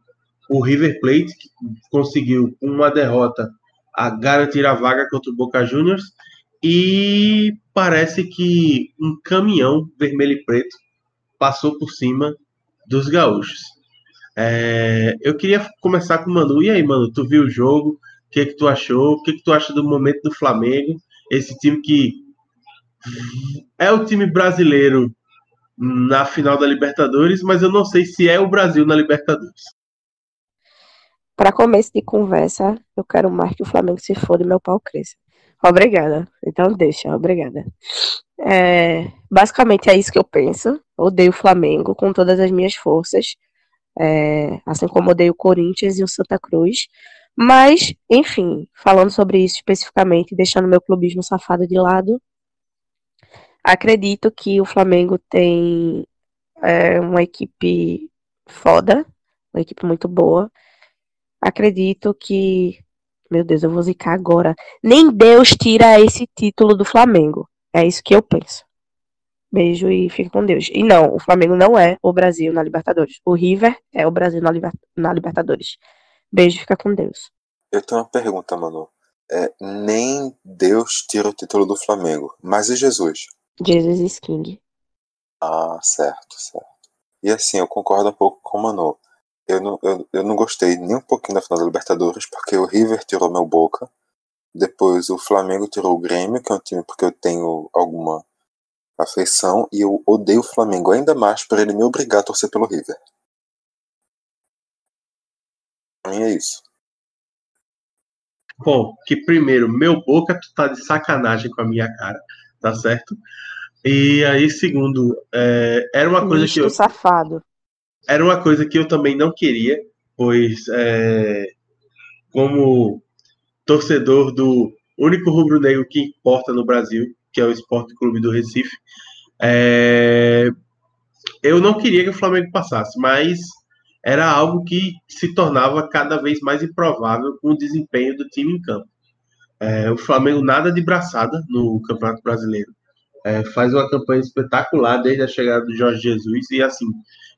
[SPEAKER 1] o River Plate, que conseguiu uma derrota a garantir a vaga contra o Boca Juniors e parece que um caminhão vermelho e preto passou por cima dos gaúchos. É, eu queria começar com o Manu. E aí, Manu, tu viu o jogo? O que, que tu achou? O que, que tu acha do momento do Flamengo? Esse time que é o time brasileiro na final da Libertadores, mas eu não sei se é o Brasil na Libertadores.
[SPEAKER 4] Para começo de conversa, eu quero mais que o Flamengo se foda e meu pau cresça. Obrigada. Então deixa, obrigada. É, basicamente é isso que eu penso. Odeio o Flamengo com todas as minhas forças. É, assim como odeio o Corinthians e o Santa Cruz. Mas, enfim, falando sobre isso especificamente, deixando meu clubismo safado de lado, acredito que o Flamengo tem é, uma equipe foda, uma equipe muito boa. Acredito que meu Deus, eu vou zicar agora. Nem Deus tira esse título do Flamengo. É isso que eu penso. Beijo e fica com Deus. E não, o Flamengo não é o Brasil na Libertadores. O River é o Brasil na, Liber... na Libertadores. Beijo e fica com Deus.
[SPEAKER 2] Eu tenho uma pergunta, mano. É, nem Deus tira o título do Flamengo. Mas e Jesus?
[SPEAKER 4] Jesus is King.
[SPEAKER 2] Ah, certo, certo. E assim, eu concordo um pouco com o Manu eu não, eu, eu não gostei nem um pouquinho da final da Libertadores, porque o River tirou meu boca. Depois o Flamengo tirou o Grêmio, que é um time porque eu tenho alguma afeição. E eu odeio o Flamengo ainda mais por ele me obrigar a torcer pelo River. Pra mim é isso.
[SPEAKER 1] Bom, que primeiro, meu boca, tu tá de sacanagem com a minha cara, tá certo? E aí, segundo, é, era uma coisa que eu.
[SPEAKER 4] safado
[SPEAKER 1] era uma coisa que eu também não queria, pois é, como torcedor do único rubro-negro que importa no Brasil, que é o Esporte Clube do Recife, é, eu não queria que o Flamengo passasse, mas era algo que se tornava cada vez mais improvável com o desempenho do time em campo. É, o Flamengo nada de braçada no Campeonato Brasileiro. É, faz uma campanha espetacular desde a chegada do Jorge Jesus e assim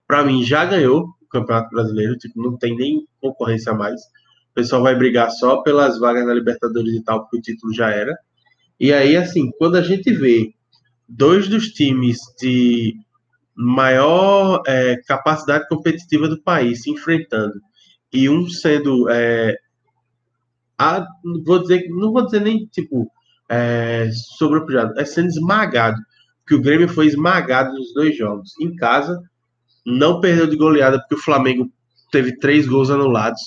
[SPEAKER 1] para mim, já ganhou o Campeonato Brasileiro, tipo, não tem nem concorrência mais. O pessoal vai brigar só pelas vagas na Libertadores e tal, porque o título já era. E aí, assim, quando a gente vê dois dos times de maior é, capacidade competitiva do país se enfrentando e um sendo é, a, vou dizer não vou dizer nem tipo é, sobrepujado é sendo esmagado que o Grêmio foi esmagado nos dois jogos em casa não perdeu de goleada, porque o Flamengo teve três gols anulados.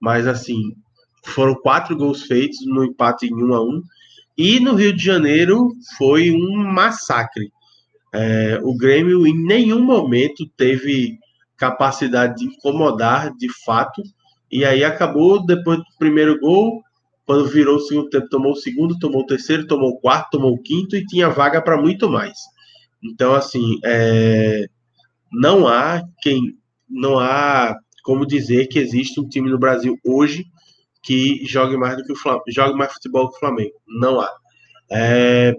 [SPEAKER 1] Mas, assim, foram quatro gols feitos no empate em 1 a 1 E no Rio de Janeiro foi um massacre. É, o Grêmio em nenhum momento teve capacidade de incomodar de fato. E aí acabou depois do primeiro gol, quando virou o segundo tempo, tomou o segundo, tomou o terceiro, tomou o quarto, tomou o quinto e tinha vaga para muito mais. Então, assim, é, não há quem não há como dizer que existe um time no Brasil hoje que jogue mais do que o Flamengo, jogue mais futebol que o Flamengo. Não há. É,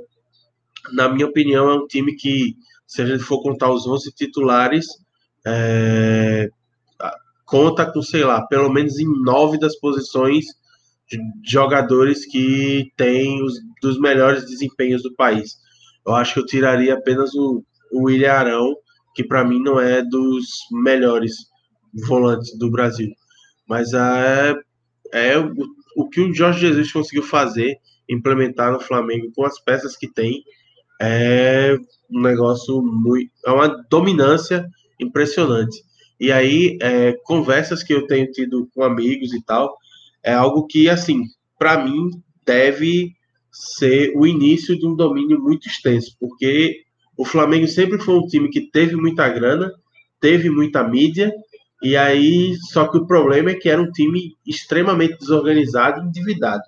[SPEAKER 1] na minha opinião, é um time que, se a gente for contar os 11 titulares, é, conta com, sei lá, pelo menos em nove das posições jogadores que têm os dos melhores desempenhos do país. Eu acho que eu tiraria apenas o, o William Arão, que para mim não é dos melhores volantes do Brasil. Mas é, é o, o que o Jorge Jesus conseguiu fazer, implementar no Flamengo com as peças que tem, é um negócio muito. É uma dominância impressionante. E aí, é, conversas que eu tenho tido com amigos e tal, é algo que, assim, para mim, deve ser o início de um domínio muito extenso, porque o Flamengo sempre foi um time que teve muita grana, teve muita mídia, e aí, só que o problema é que era um time extremamente desorganizado e endividado.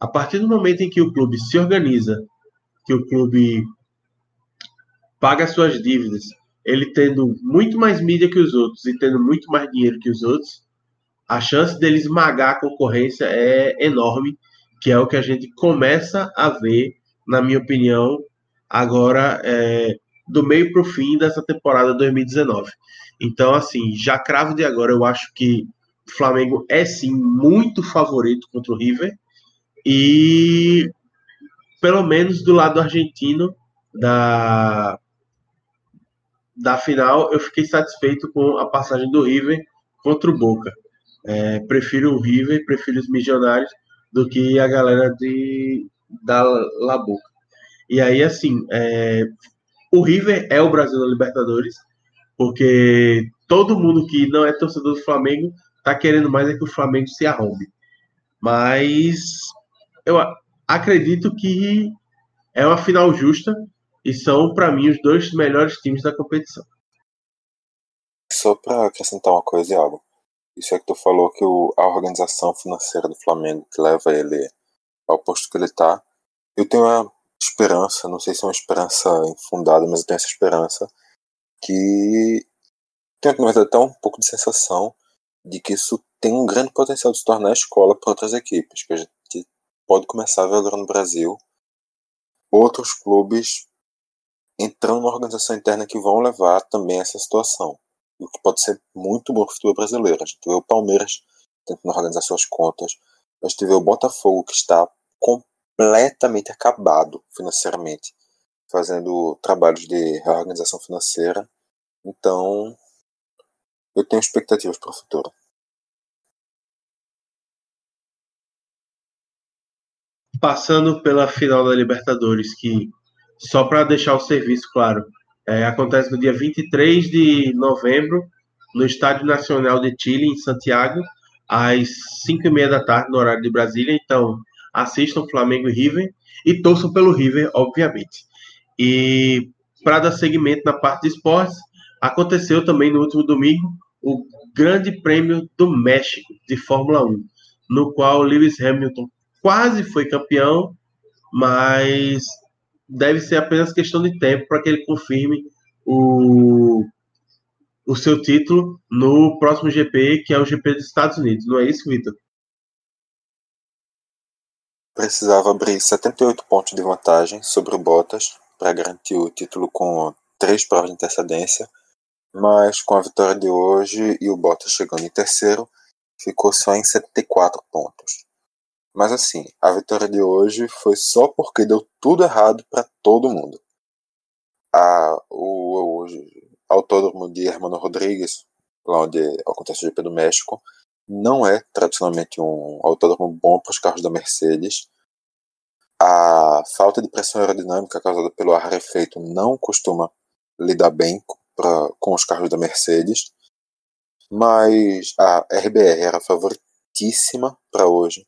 [SPEAKER 1] A partir do momento em que o clube se organiza, que o clube paga suas dívidas, ele tendo muito mais mídia que os outros e tendo muito mais dinheiro que os outros, a chance dele esmagar a concorrência é enorme, que é o que a gente começa a ver, na minha opinião, agora é, do meio para o fim dessa temporada 2019. Então, assim, já cravo de agora, eu acho que o Flamengo é sim muito favorito contra o River e pelo menos do lado argentino da da final, eu fiquei satisfeito com a passagem do River contra o Boca. É, prefiro o River, prefiro os Missionários do que a galera de da La Boca. E aí, assim, é, o River é o Brasil da Libertadores, porque todo mundo que não é torcedor do Flamengo tá querendo mais é que o Flamengo se arrombe. Mas eu acredito que é uma final justa e são, para mim, os dois melhores times da competição.
[SPEAKER 2] Só para acrescentar uma coisa, Iago. Isso é que tu falou que o, a organização financeira do Flamengo que leva ele ao posto que ele está. Eu tenho uma esperança, não sei se é uma esperança infundada, mas eu tenho essa esperança que tenho, na verdade, até um pouco de sensação de que isso tem um grande potencial de se tornar escola para outras equipes, que a gente pode começar a ver agora no Brasil outros clubes entrando na organização interna que vão levar também essa situação. O que pode ser muito bom para o futebol brasileiro. A gente vê o Palmeiras tentando organizar suas contas. A gente vê o Botafogo que está completamente acabado financeiramente, fazendo trabalhos de reorganização financeira. Então, eu tenho expectativas para o futuro.
[SPEAKER 1] Passando pela final da Libertadores, que só para deixar o serviço claro, é, acontece no dia 23 de novembro, no Estádio Nacional de Chile, em Santiago, às 5 e meia da tarde, no horário de Brasília. Então, assistam Flamengo e River e torçam pelo River, obviamente. E para dar seguimento na parte de esportes, aconteceu também no último domingo o Grande Prêmio do México de Fórmula 1, no qual Lewis Hamilton quase foi campeão, mas deve ser apenas questão de tempo para que ele confirme o, o seu título no próximo GP, que é o GP dos Estados Unidos. Não é isso, Vitor?
[SPEAKER 2] Precisava abrir 78 pontos de vantagem sobre o Bottas para garantir o título com três provas de antecedência, mas com a vitória de hoje e o Bottas chegando em terceiro, ficou só em 74 pontos. Mas assim, a vitória de hoje foi só porque deu tudo errado para todo mundo. A, o, o autódromo de Hermano Rodrigues, lá onde acontece o GP do México, não é tradicionalmente um autódromo bom para os carros da Mercedes. A falta de pressão aerodinâmica causada pelo ar rarefeito não costuma lidar bem pra, com os carros da Mercedes. Mas a RBR era favoritíssima para hoje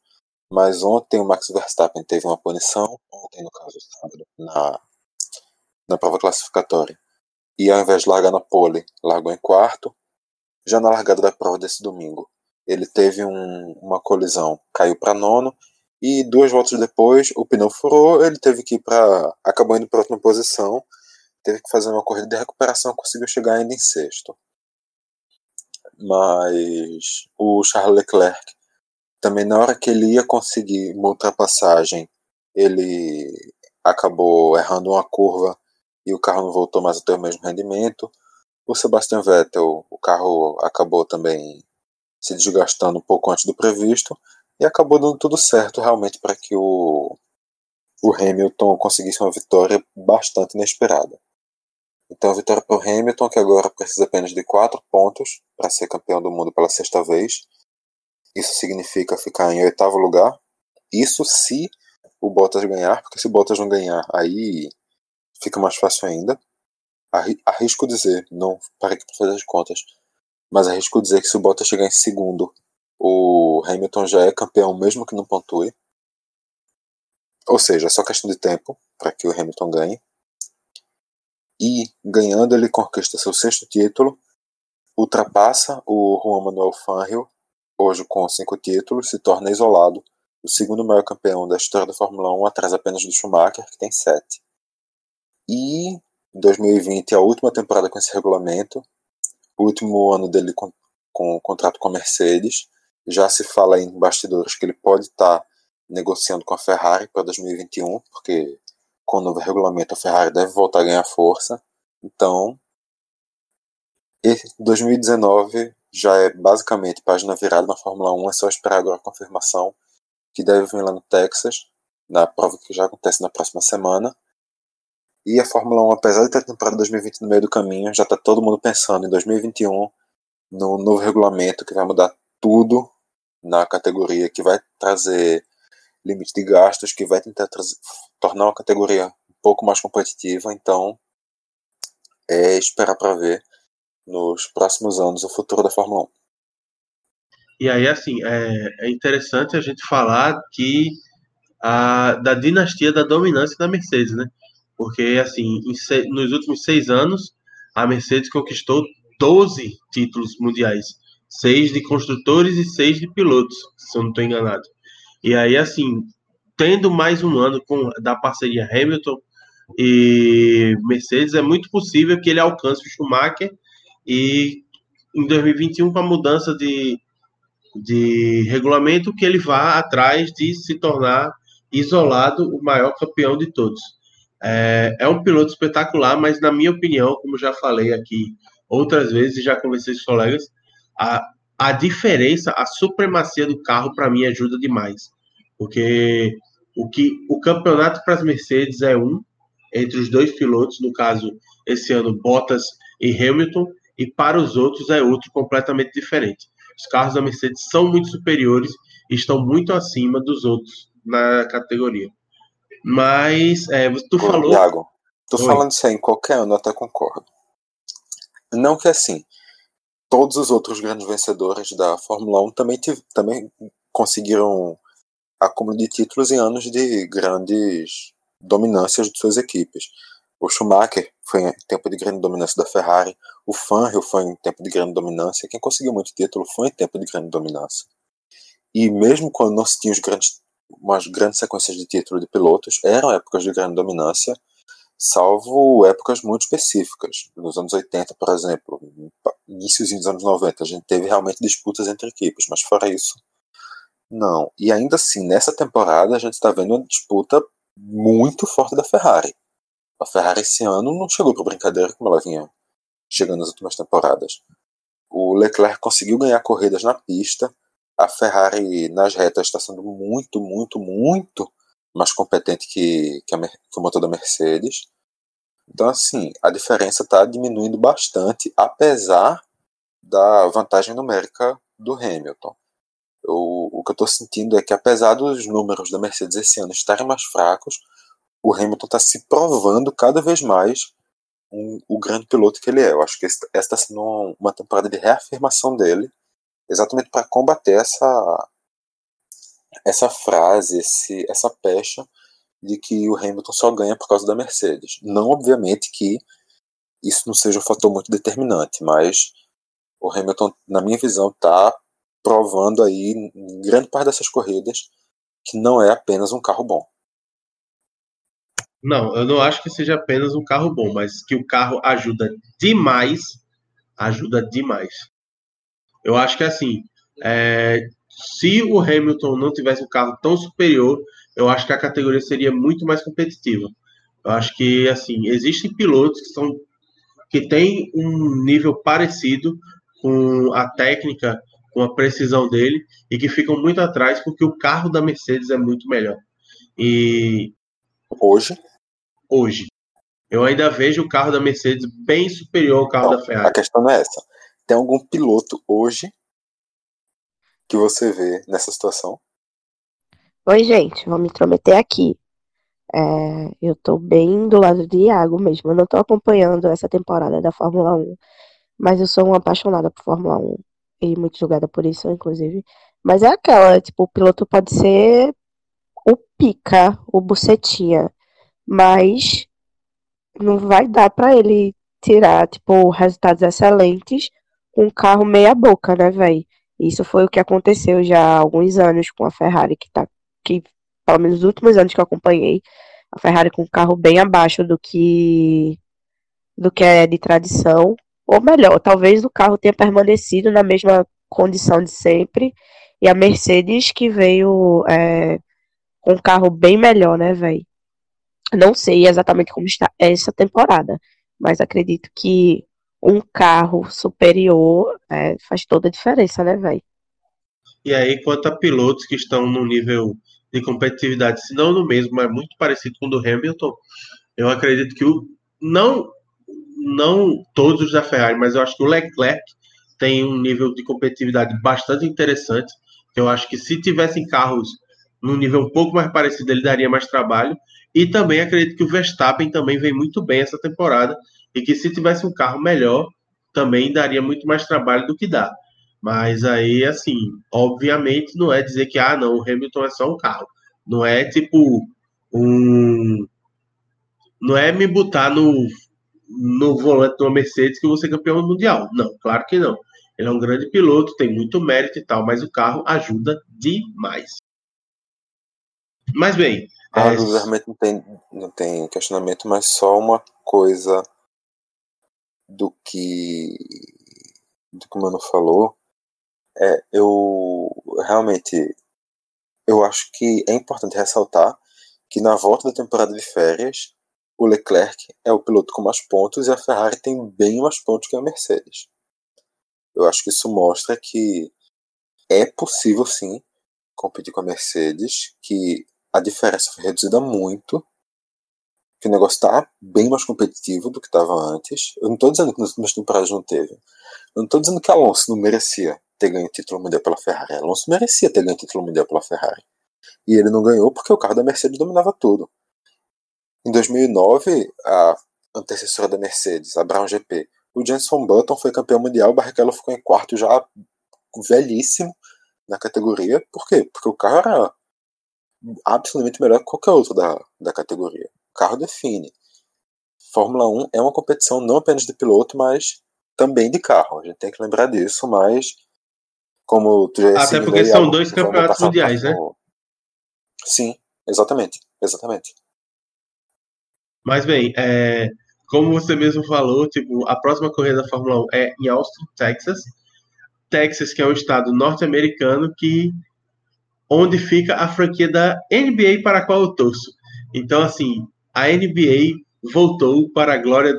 [SPEAKER 2] mas ontem o Max Verstappen teve uma punição, ontem no caso sábado, na, na prova classificatória. E ao invés de largar na pole, largou em quarto. Já na largada da prova desse domingo, ele teve um, uma colisão, caiu para nono. E duas voltas depois, o pneu furou, ele teve que ir para. acabou indo para outra posição, teve que fazer uma corrida de recuperação, conseguiu chegar ainda em sexto. Mas o Charles Leclerc também na hora que ele ia conseguir uma ultrapassagem, ele acabou errando uma curva e o carro não voltou mais a ter o mesmo rendimento. O Sebastian Vettel, o carro acabou também se desgastando um pouco antes do previsto e acabou dando tudo certo realmente para que o, o Hamilton conseguisse uma vitória bastante inesperada. Então, a vitória para o Hamilton, que agora precisa apenas de quatro pontos para ser campeão do mundo pela sexta vez. Isso significa ficar em oitavo lugar. Isso se o Bottas ganhar, porque se o Bottas não ganhar, aí fica mais fácil ainda. Arrisco dizer, não parei para fazer as contas, mas arrisco dizer que se o Bottas chegar em segundo, o Hamilton já é campeão mesmo que não pontue. Ou seja, é só questão de tempo para que o Hamilton ganhe. E ganhando, ele conquista seu sexto título, ultrapassa o Juan Manuel Fangio, hoje com cinco títulos, se torna isolado o segundo maior campeão da história da Fórmula 1, atrás apenas do Schumacher, que tem sete. E em 2020, a última temporada com esse regulamento, o último ano dele com, com o contrato com a Mercedes, já se fala em bastidores que ele pode estar tá negociando com a Ferrari para 2021, porque com o novo regulamento a Ferrari deve voltar a ganhar força. Então, 2019 já é basicamente página virada na Fórmula 1, é só esperar agora a confirmação que deve vir lá no Texas, na prova que já acontece na próxima semana. E a Fórmula 1, apesar de ter a temporada 2020 no meio do caminho, já está todo mundo pensando em 2021, no novo regulamento que vai mudar tudo na categoria, que vai trazer limite de gastos, que vai tentar trazer, tornar uma categoria um pouco mais competitiva. Então, é esperar para ver nos próximos anos o futuro da Fórmula 1.
[SPEAKER 1] E aí, assim, é, é interessante a gente falar que a, da dinastia da dominância da Mercedes, né? Porque, assim, se, nos últimos seis anos, a Mercedes conquistou 12 títulos mundiais. Seis de construtores e seis de pilotos, se eu não estou enganado. E aí, assim, tendo mais um ano com, da parceria Hamilton e Mercedes, é muito possível que ele alcance o Schumacher e em 2021, com a mudança de, de regulamento, que ele vá atrás de se tornar isolado o maior campeão de todos. É, é um piloto espetacular, mas na minha opinião, como já falei aqui outras vezes, já conversei com colegas, a, a diferença, a supremacia do carro, para mim, ajuda demais. Porque o que o campeonato para as Mercedes é um, entre os dois pilotos, no caso, esse ano, Bottas e Hamilton, e para os outros é outro completamente diferente. Os carros da Mercedes são muito superiores e estão muito acima dos outros na categoria. Mas é, tu Ô, falou.
[SPEAKER 2] Thiago, tô Oi. falando isso aí em qualquer ano, eu até concordo. Não que assim, todos os outros grandes vencedores da Fórmula 1 também, também conseguiram acúmulo de títulos em anos de grandes dominâncias de suas equipes. O Schumacher foi em tempo de grande dominância da Ferrari, o Fangio foi em tempo de grande dominância, quem conseguiu muito título foi em tempo de grande dominância. E mesmo quando não se tinha os grandes, umas grandes sequências de título de pilotos, eram épocas de grande dominância, salvo épocas muito específicas. Nos anos 80, por exemplo, inícios dos anos 90, a gente teve realmente disputas entre equipes, mas fora isso, não. E ainda assim, nessa temporada, a gente está vendo uma disputa muito forte da Ferrari. A Ferrari esse ano não chegou para brincadeira como ela vinha chegando nas últimas temporadas. O Leclerc conseguiu ganhar corridas na pista. A Ferrari nas retas está sendo muito, muito, muito mais competente que, que, a, que o motor da Mercedes. Então, assim, a diferença está diminuindo bastante, apesar da vantagem numérica do Hamilton. Eu, o que eu estou sentindo é que, apesar dos números da Mercedes esse ano estarem mais fracos, o Hamilton está se provando cada vez mais um, o grande piloto que ele é. Eu acho que essa está sendo uma temporada de reafirmação dele, exatamente para combater essa essa frase, esse, essa pecha de que o Hamilton só ganha por causa da Mercedes. Não, obviamente, que isso não seja um fator muito determinante, mas o Hamilton, na minha visão, está provando aí, em grande parte dessas corridas, que não é apenas um carro bom.
[SPEAKER 1] Não, eu não acho que seja apenas um carro bom, mas que o carro ajuda demais, ajuda demais. Eu acho que assim, é, se o Hamilton não tivesse um carro tão superior, eu acho que a categoria seria muito mais competitiva. Eu acho que assim existem pilotos que são que tem um nível parecido com a técnica, com a precisão dele, e que ficam muito atrás porque o carro da Mercedes é muito melhor. E
[SPEAKER 2] hoje,
[SPEAKER 1] hoje, eu ainda vejo o carro da Mercedes bem superior ao carro
[SPEAKER 2] não,
[SPEAKER 1] da Ferrari.
[SPEAKER 2] A questão não é essa. Tem algum piloto hoje que você vê nessa situação?
[SPEAKER 4] Oi, gente, vou me intrometer aqui. É, eu tô bem do lado de Iago mesmo. Eu não tô acompanhando essa temporada da Fórmula 1, mas eu sou uma apaixonada por Fórmula 1 e muito julgada por isso, inclusive. Mas é aquela, tipo, o piloto pode ser o pica, o bucetinha, mas não vai dar para ele tirar, tipo, resultados excelentes com um carro meia boca, né, velho? Isso foi o que aconteceu já há alguns anos com a Ferrari, que tá, que pelo menos nos últimos anos que eu acompanhei, a Ferrari com um carro bem abaixo do que do que é de tradição, ou melhor, talvez o carro tenha permanecido na mesma condição de sempre, e a Mercedes que veio é, com um carro bem melhor, né, velho? Não sei exatamente como está essa temporada, mas acredito que um carro superior é, faz toda a diferença, né, velho?
[SPEAKER 1] E aí, quanto a pilotos que estão no nível de competitividade, se não no mesmo, mas muito parecido com o do Hamilton, eu acredito que o não não todos os da Ferrari, mas eu acho que o Leclerc tem um nível de competitividade bastante interessante. Eu acho que se tivessem carros num nível um pouco mais parecido, ele daria mais trabalho. E também acredito que o Verstappen também vem muito bem essa temporada e que se tivesse um carro melhor, também daria muito mais trabalho do que dá. Mas aí, assim, obviamente não é dizer que, ah, não, o Hamilton é só um carro. Não é tipo um. Não é me botar no, no volante de uma Mercedes que você é campeão mundial. Não, claro que não. Ele é um grande piloto, tem muito mérito e tal, mas o carro ajuda demais. Mas bem.
[SPEAKER 2] Ah, é... realmente não tem, não tem questionamento, mas só uma coisa do que do que o Mano falou, é, eu realmente eu acho que é importante ressaltar que na volta da temporada de férias, o Leclerc é o piloto com mais pontos e a Ferrari tem bem mais pontos que a Mercedes. Eu acho que isso mostra que é possível sim competir com a Mercedes, que a diferença foi reduzida muito que o negócio está bem mais competitivo do que estava antes. Eu não estou dizendo que nas últimas temporadas não teve. Eu não estou dizendo que Alonso não merecia ter ganho o título mundial pela Ferrari. Alonso merecia ter ganho o título mundial pela Ferrari. E ele não ganhou porque o carro da Mercedes dominava tudo. Em 2009, a antecessora da Mercedes, a Brown GP, o Jenson Button foi campeão mundial, o Barrichello ficou em quarto já velhíssimo na categoria. Por quê? Porque o carro era absolutamente melhor que qualquer outro da, da categoria carro define. Fórmula 1 é uma competição não apenas de piloto, mas também de carro. A gente tem que lembrar disso, mas como tu já
[SPEAKER 1] Até porque são dois campeonatos mundiais, né?
[SPEAKER 2] Sim, exatamente, exatamente.
[SPEAKER 1] Mas bem, é, como você mesmo falou, tipo, a próxima corrida da Fórmula 1 é em Austin, Texas. Texas, que é um estado norte-americano que onde fica a franquia da NBA para a qual eu torço. Então, assim, a NBA voltou para a glória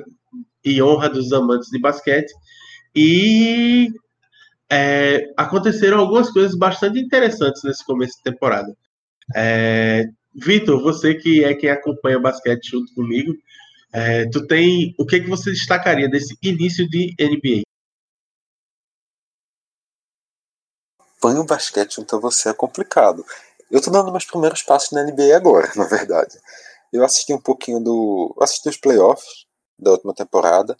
[SPEAKER 1] e honra dos amantes de basquete e é, aconteceram algumas coisas bastante interessantes nesse começo de temporada. É, Vitor, você que é quem acompanha basquete junto comigo, é, tu tem o que que você destacaria desse início de NBA?
[SPEAKER 2] Põe o basquete junto a você é complicado. Eu tô dando meus primeiros passos na NBA agora, na verdade. Eu assisti um pouquinho do. Assisti os playoffs da última temporada.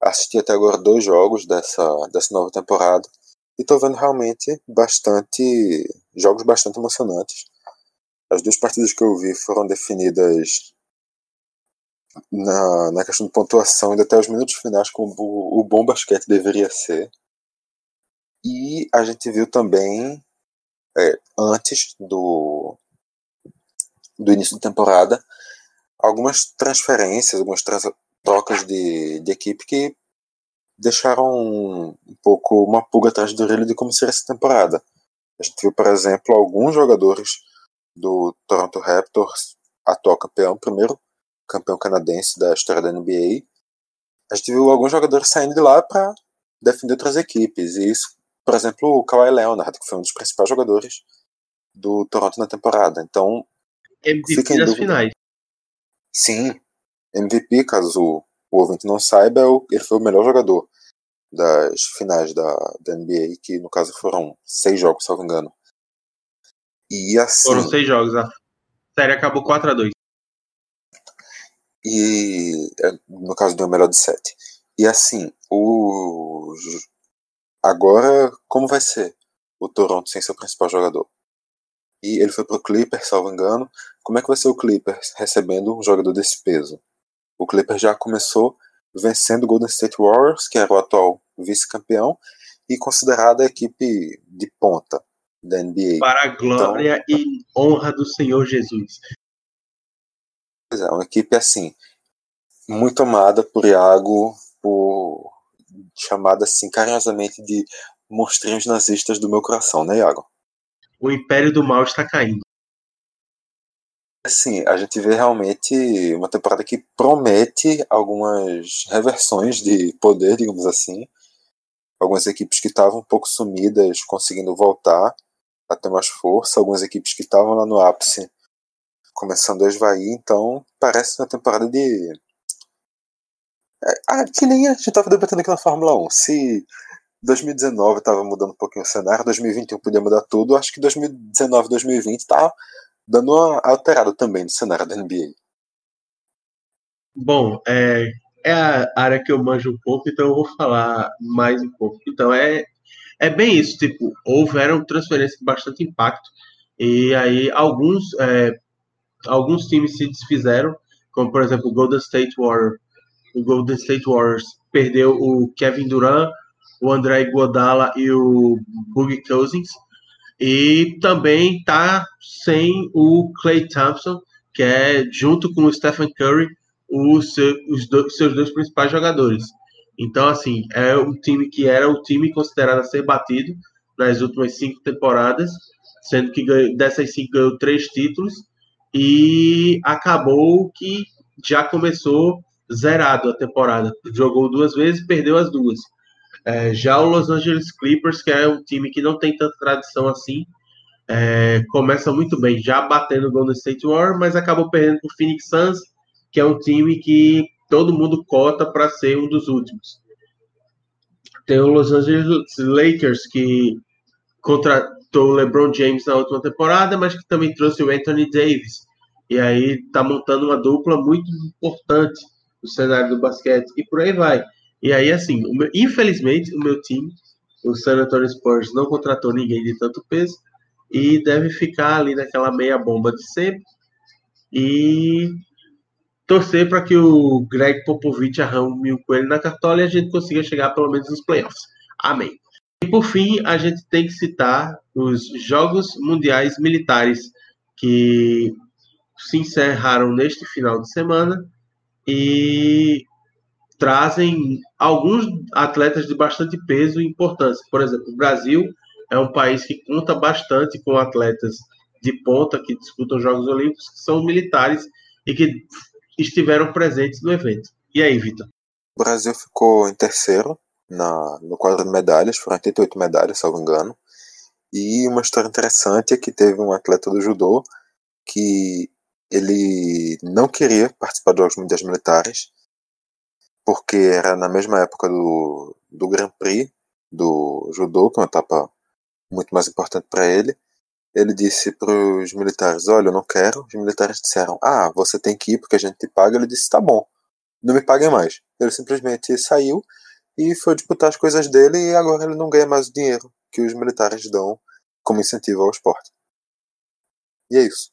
[SPEAKER 2] Assisti até agora dois jogos dessa, dessa nova temporada. E tô vendo realmente bastante. jogos bastante emocionantes. As duas partidas que eu vi foram definidas na, na questão de pontuação e até os minutos finais como o, o bom basquete deveria ser. E a gente viu também, é, antes do, do início da temporada, algumas transferências, algumas trocas de, de equipe que deixaram um, pouco uma pulga atrás do orelha de como seria essa temporada. A gente viu, por exemplo, alguns jogadores do Toronto Raptors, atual campeão, primeiro campeão canadense da história da NBA, a gente viu alguns jogadores saindo de lá para defender outras equipes. E isso, por exemplo, o Kawhi Leonard, que foi um dos principais jogadores do Toronto na temporada. Então,
[SPEAKER 1] MVP das finais.
[SPEAKER 2] Sim, MVP, caso o, o ouvinte não saiba, é ele foi o melhor jogador das finais da, da NBA, que no caso foram seis jogos, se não me engano. E assim.
[SPEAKER 1] Foram seis jogos, a série acabou 4 a 2
[SPEAKER 2] E é, no caso deu melhor de sete. E assim, o. Agora, como vai ser o Toronto sem seu principal jogador? E ele foi pro Clippers, salvo engano. Como é que vai ser o Clippers recebendo um jogador desse peso? O Clippers já começou vencendo o Golden State Warriors, que era o atual vice-campeão, e considerada a equipe de ponta da NBA.
[SPEAKER 1] Para a glória então, e honra do Senhor Jesus.
[SPEAKER 2] É, uma equipe assim, muito amada por Iago, por chamada assim carinhosamente de monstrinhos nazistas do meu coração, né, Iago?
[SPEAKER 1] O império do mal está caindo.
[SPEAKER 2] Assim, a gente vê realmente uma temporada que promete algumas reversões de poder, digamos assim. Algumas equipes que estavam um pouco sumidas conseguindo voltar a ter mais força, algumas equipes que estavam lá no ápice começando a esvair, então parece uma temporada de. É, ah, que nem a gente estava debatendo aqui na Fórmula 1. Se 2019 estava mudando um pouquinho o cenário, 2021 podia mudar tudo, acho que 2019, 2020 está dando uma alterada também no cenário da NBA.
[SPEAKER 1] Bom, é, é a área que eu manjo um pouco, então eu vou falar mais um pouco. Então, é, é bem isso, tipo, houveram transferências de bastante impacto, e aí alguns, é, alguns times se desfizeram, como por exemplo o Golden State Warriors. O Golden State Warriors perdeu o Kevin Durant, o André Iguodala e o Boogie Cousins, e também está sem o Clay Thompson, que é, junto com o Stephen Curry, os, os dois, seus dois principais jogadores. Então, assim, é um time que era o time considerado a ser batido nas últimas cinco temporadas, sendo que ganhou, dessas cinco ganhou três títulos e acabou que já começou zerado a temporada. Jogou duas vezes, perdeu as duas. É, já o Los Angeles Clippers, que é um time que não tem tanta tradição assim, é, começa muito bem, já batendo o Golden State Warriors, mas acabou perdendo para o Phoenix Suns, que é um time que todo mundo cota para ser um dos últimos. Tem o Los Angeles Lakers, que contratou o LeBron James na última temporada, mas que também trouxe o Anthony Davis. E aí está montando uma dupla muito importante no cenário do basquete, e por aí vai. E aí, assim, o meu, infelizmente, o meu time, o San Antonio Spurs, não contratou ninguém de tanto peso e deve ficar ali naquela meia bomba de sempre e torcer para que o Greg Popovich arrume o coelho na cartola e a gente consiga chegar pelo menos nos playoffs. Amém. E por fim, a gente tem que citar os Jogos Mundiais Militares que se encerraram neste final de semana e trazem alguns atletas de bastante peso e importância. Por exemplo, o Brasil é um país que conta bastante com atletas de ponta que disputam Jogos Olímpicos, que são militares e que estiveram presentes no evento. E aí, Vitor?
[SPEAKER 2] O Brasil ficou em terceiro na, no quadro de medalhas, foram 88 medalhas, salvo engano. E uma história interessante é que teve um atleta do judô que ele não queria participar dos Jogos Mundiais Militares, porque era na mesma época do, do Grand Prix do judô, que é uma etapa muito mais importante para ele. Ele disse para os militares: Olha, eu não quero. Os militares disseram: Ah, você tem que ir porque a gente te paga. Ele disse: Tá bom, não me paguem mais. Ele simplesmente saiu e foi disputar as coisas dele e agora ele não ganha mais o dinheiro que os militares dão como incentivo ao esporte. E é isso.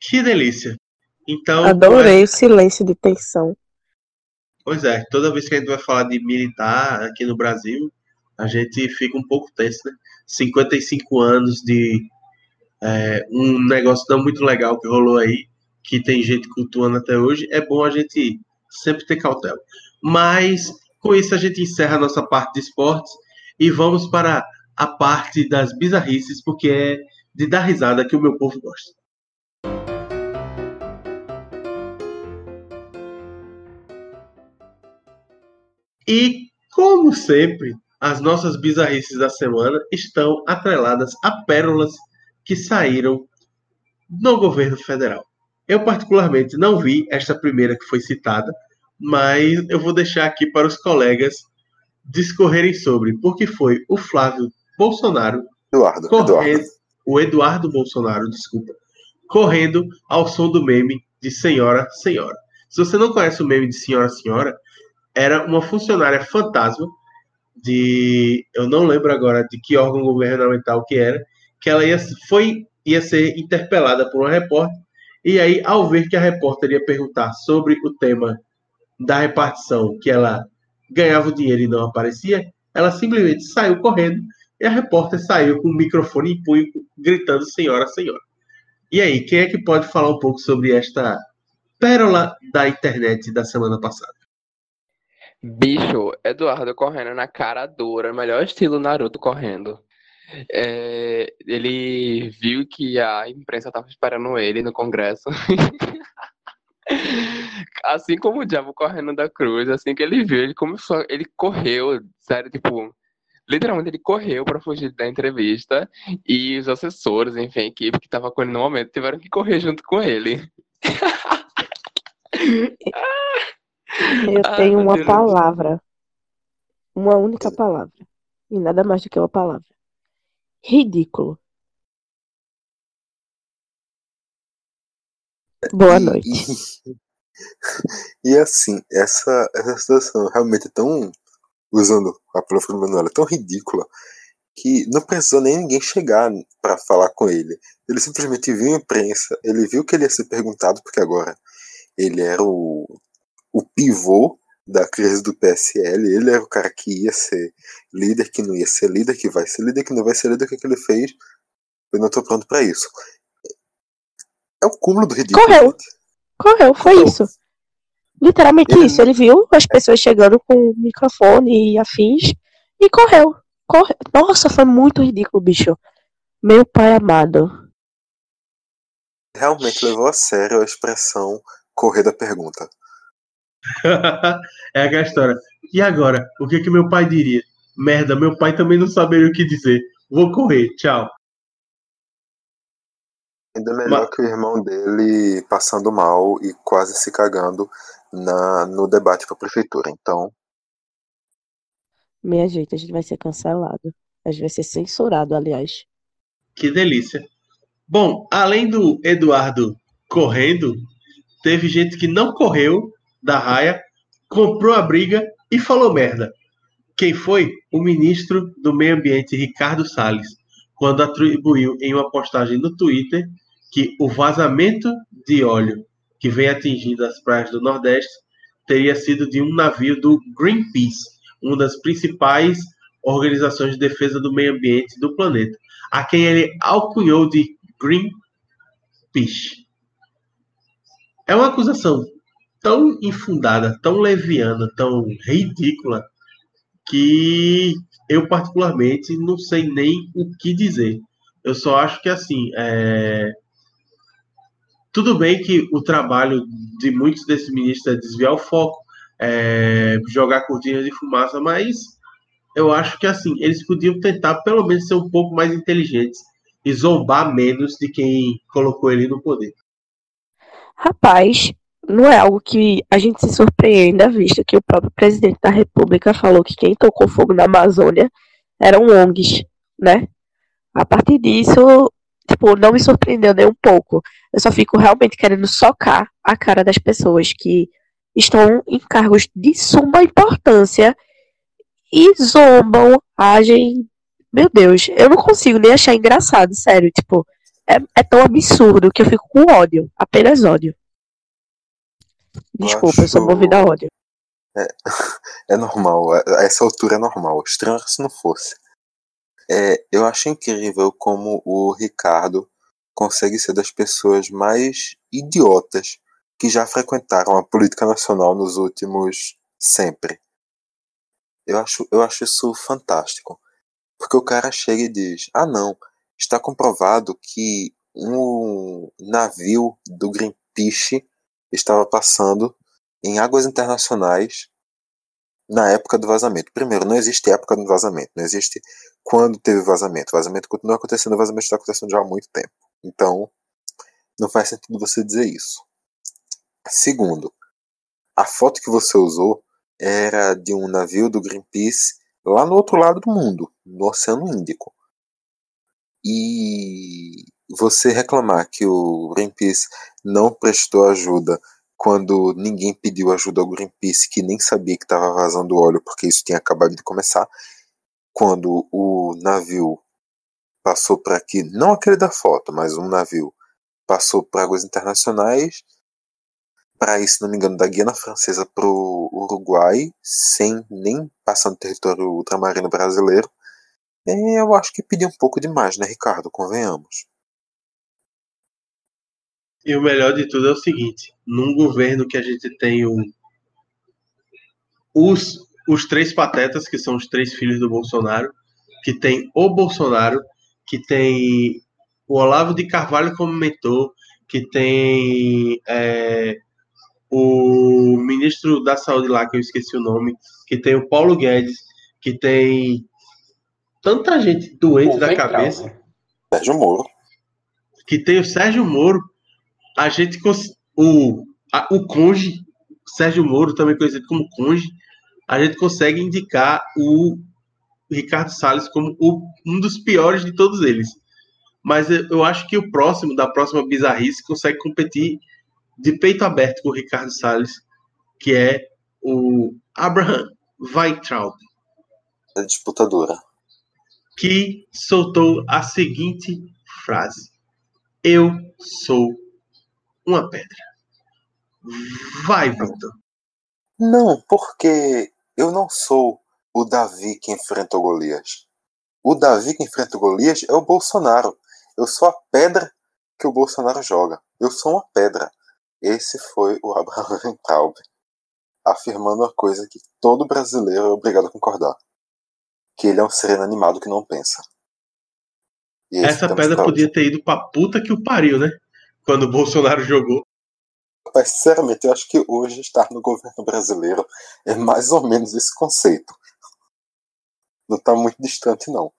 [SPEAKER 1] Que delícia! Então,
[SPEAKER 4] Adorei o silêncio de tensão.
[SPEAKER 1] Pois é, toda vez que a gente vai falar de militar aqui no Brasil, a gente fica um pouco tenso, né? 55 anos de é, um negócio não muito legal que rolou aí, que tem gente cultuando até hoje, é bom a gente sempre ter cautela. Mas com isso a gente encerra a nossa parte de esportes e vamos para a parte das bizarrices, porque é de dar risada que o meu povo gosta. E, como sempre, as nossas bizarrices da semana estão atreladas a pérolas que saíram no governo federal. Eu, particularmente, não vi esta primeira que foi citada, mas eu vou deixar aqui para os colegas discorrerem sobre, porque foi o Flávio Bolsonaro
[SPEAKER 2] Eduardo,
[SPEAKER 1] correndo,
[SPEAKER 2] Eduardo.
[SPEAKER 1] o Eduardo Bolsonaro, desculpa, correndo ao som do meme de Senhora, Senhora. Se você não conhece o meme de Senhora, Senhora, era uma funcionária fantasma de, eu não lembro agora de que órgão governamental que era, que ela ia, foi, ia ser interpelada por uma repórter, e aí, ao ver que a repórter ia perguntar sobre o tema da repartição, que ela ganhava o dinheiro e não aparecia, ela simplesmente saiu correndo e a repórter saiu com o microfone em punho, gritando senhora, senhora. E aí, quem é que pode falar um pouco sobre esta pérola da internet da semana passada?
[SPEAKER 3] Bicho, Eduardo correndo na cara dura, melhor estilo Naruto correndo. É, ele viu que a imprensa estava esperando ele no Congresso. assim como o diabo correndo da cruz, assim que ele viu, ele começou, ele correu, sério, tipo, literalmente ele correu para fugir da entrevista e os assessores, enfim, a equipe que estava com ele no momento tiveram que correr junto com ele.
[SPEAKER 4] Eu
[SPEAKER 3] Ai,
[SPEAKER 4] tenho uma
[SPEAKER 3] Deus.
[SPEAKER 4] palavra. Uma única palavra. E nada mais do que uma palavra. Ridículo. Boa
[SPEAKER 2] E-
[SPEAKER 4] noite.
[SPEAKER 2] E, e assim, essa, essa situação realmente é tão, usando a palavra do Manuel, é tão ridícula que não precisou nem ninguém chegar para falar com ele. Ele simplesmente viu a imprensa, ele viu que ele ia ser perguntado, porque agora ele era o, o pivô da crise do PSL, ele era o cara que ia ser líder, que não ia ser líder, que vai ser líder, que não vai ser líder, o que, que ele fez? Eu não tô pronto para isso. É o cúmulo do ridículo.
[SPEAKER 4] Correu. Correu, foi
[SPEAKER 2] Correu.
[SPEAKER 4] isso. Literalmente
[SPEAKER 2] Ele-
[SPEAKER 4] isso. Ele viu as pessoas chegando com o microfone e afins e correu. Corre... Nossa, foi muito ridículo, bicho. Meu pai amado.
[SPEAKER 2] realmente levou a sério a expressão correr da pergunta.
[SPEAKER 1] é aquela história. E agora? O que que meu pai diria? Merda, meu pai também não saberia o que dizer. Vou correr, tchau.
[SPEAKER 2] Ainda melhor
[SPEAKER 1] Mas-
[SPEAKER 2] que o irmão dele passando mal e quase se cagando na, no debate para a prefeitura. Então,
[SPEAKER 4] Minha gente, a gente vai ser cancelado. A gente vai ser censurado, aliás.
[SPEAKER 1] Que delícia. Bom, além do Eduardo correndo, teve gente que não correu da raia, comprou a briga e falou merda. Quem foi? O ministro do Meio Ambiente, Ricardo Salles, quando atribuiu em uma postagem no Twitter que o vazamento de óleo que vem atingindo as praias do Nordeste teria sido de um navio do Greenpeace, uma das principais organizações de defesa do meio ambiente do planeta, a quem ele alcunhou de Greenpeace. É uma acusação tão infundada, tão leviana, tão ridícula, que eu particularmente não sei nem o que dizer. Eu só acho que assim, é... tudo bem que o trabalho de muitos desses ministros é desviar o foco, é... jogar cortinas de fumaça, mas eu acho que assim, eles podiam tentar pelo menos ser um pouco mais inteligentes e zombar menos de quem colocou ele no poder.
[SPEAKER 4] Rapaz, não é algo que a gente se surpreenda, visto que o próprio presidente da República falou que quem tocou fogo na Amazônia eram ONGs, né? A partir disso, tipo, não me surpreendeu nem um pouco. Eu só fico realmente querendo socar a cara das pessoas que estão em cargos de suma importância e zombam, agem. Meu Deus, eu não consigo nem achar engraçado, sério. Tipo, é, é tão absurdo que eu fico com ódio, apenas ódio. Desculpa, eu sou movida a ódio.
[SPEAKER 2] é normal. A a essa altura é normal. Estranho se não fosse. É, eu acho incrível como o Ricardo consegue ser das pessoas mais idiotas que já frequentaram a política nacional nos últimos sempre. Eu acho, eu acho isso fantástico. Porque o cara chega e diz: Ah, não, está comprovado que um navio do Greenpeace estava passando em águas internacionais na época do vazamento. Primeiro, não existe época do vazamento, não existe quando teve vazamento. O vazamento continua acontecendo, o vazamento está acontecendo já há muito tempo. Então, não faz sentido você dizer isso. Segundo, a foto que você usou era de um navio do Greenpeace lá no outro lado do mundo, no Oceano Índico. E você reclamar que o Greenpeace não prestou ajuda quando ninguém pediu ajuda ao Greenpeace, que nem sabia que estava vazando óleo, porque isso tinha acabado de começar, quando o navio passou para aqui, não aquele da foto, mas um navio passou por águas internacionais, para isso, se não me engano, da Guiana Francesa para o Uruguai, sem nem passar no território ultramarino brasileiro, é, eu acho que pediu um pouco demais, né, Ricardo? Convenhamos.
[SPEAKER 1] E o melhor de tudo é o seguinte: num governo que a gente tem o, os, os três patetas, que são os três filhos do Bolsonaro, que tem o Bolsonaro, que tem o Olavo de Carvalho como mentor, que tem é, o ministro da Saúde lá, que eu esqueci o nome, que tem o Paulo Guedes, que tem tanta gente doente da cabeça.
[SPEAKER 2] Sérgio Moro.
[SPEAKER 1] Que tem o Sérgio Moro, a gente o, a, o Conge, Sérgio Moro, também conhecido como Conge, a gente consegue indicar o Ricardo Salles como o, um dos piores de todos eles. Mas eu, eu acho que o próximo, da próxima bizarrice, consegue competir de peito aberto com o Ricardo Salles, que é o Abraham Weintraub.
[SPEAKER 2] A disputadora.
[SPEAKER 1] Que soltou a seguinte frase: Eu sou uma pedra. Vai, Victor.
[SPEAKER 2] Não, porque eu não sou o Davi que enfrenta o Golias. O Davi que enfrenta o Golias é o Bolsonaro. Eu sou a pedra que o Bolsonaro joga. Eu sou uma pedra. Esse foi o Abraham Weintraub, afirmando uma coisa que todo brasileiro é obrigado a concordar: que ele é um ser inanimado que não pensa.
[SPEAKER 1] Essa pedra podia ter ido pra puta que o pariu, né? Quando o Bolsonaro jogou.
[SPEAKER 2] Mas, sinceramente, eu acho que hoje estar no governo brasileiro é mais ou menos esse conceito. Não está muito distante, não.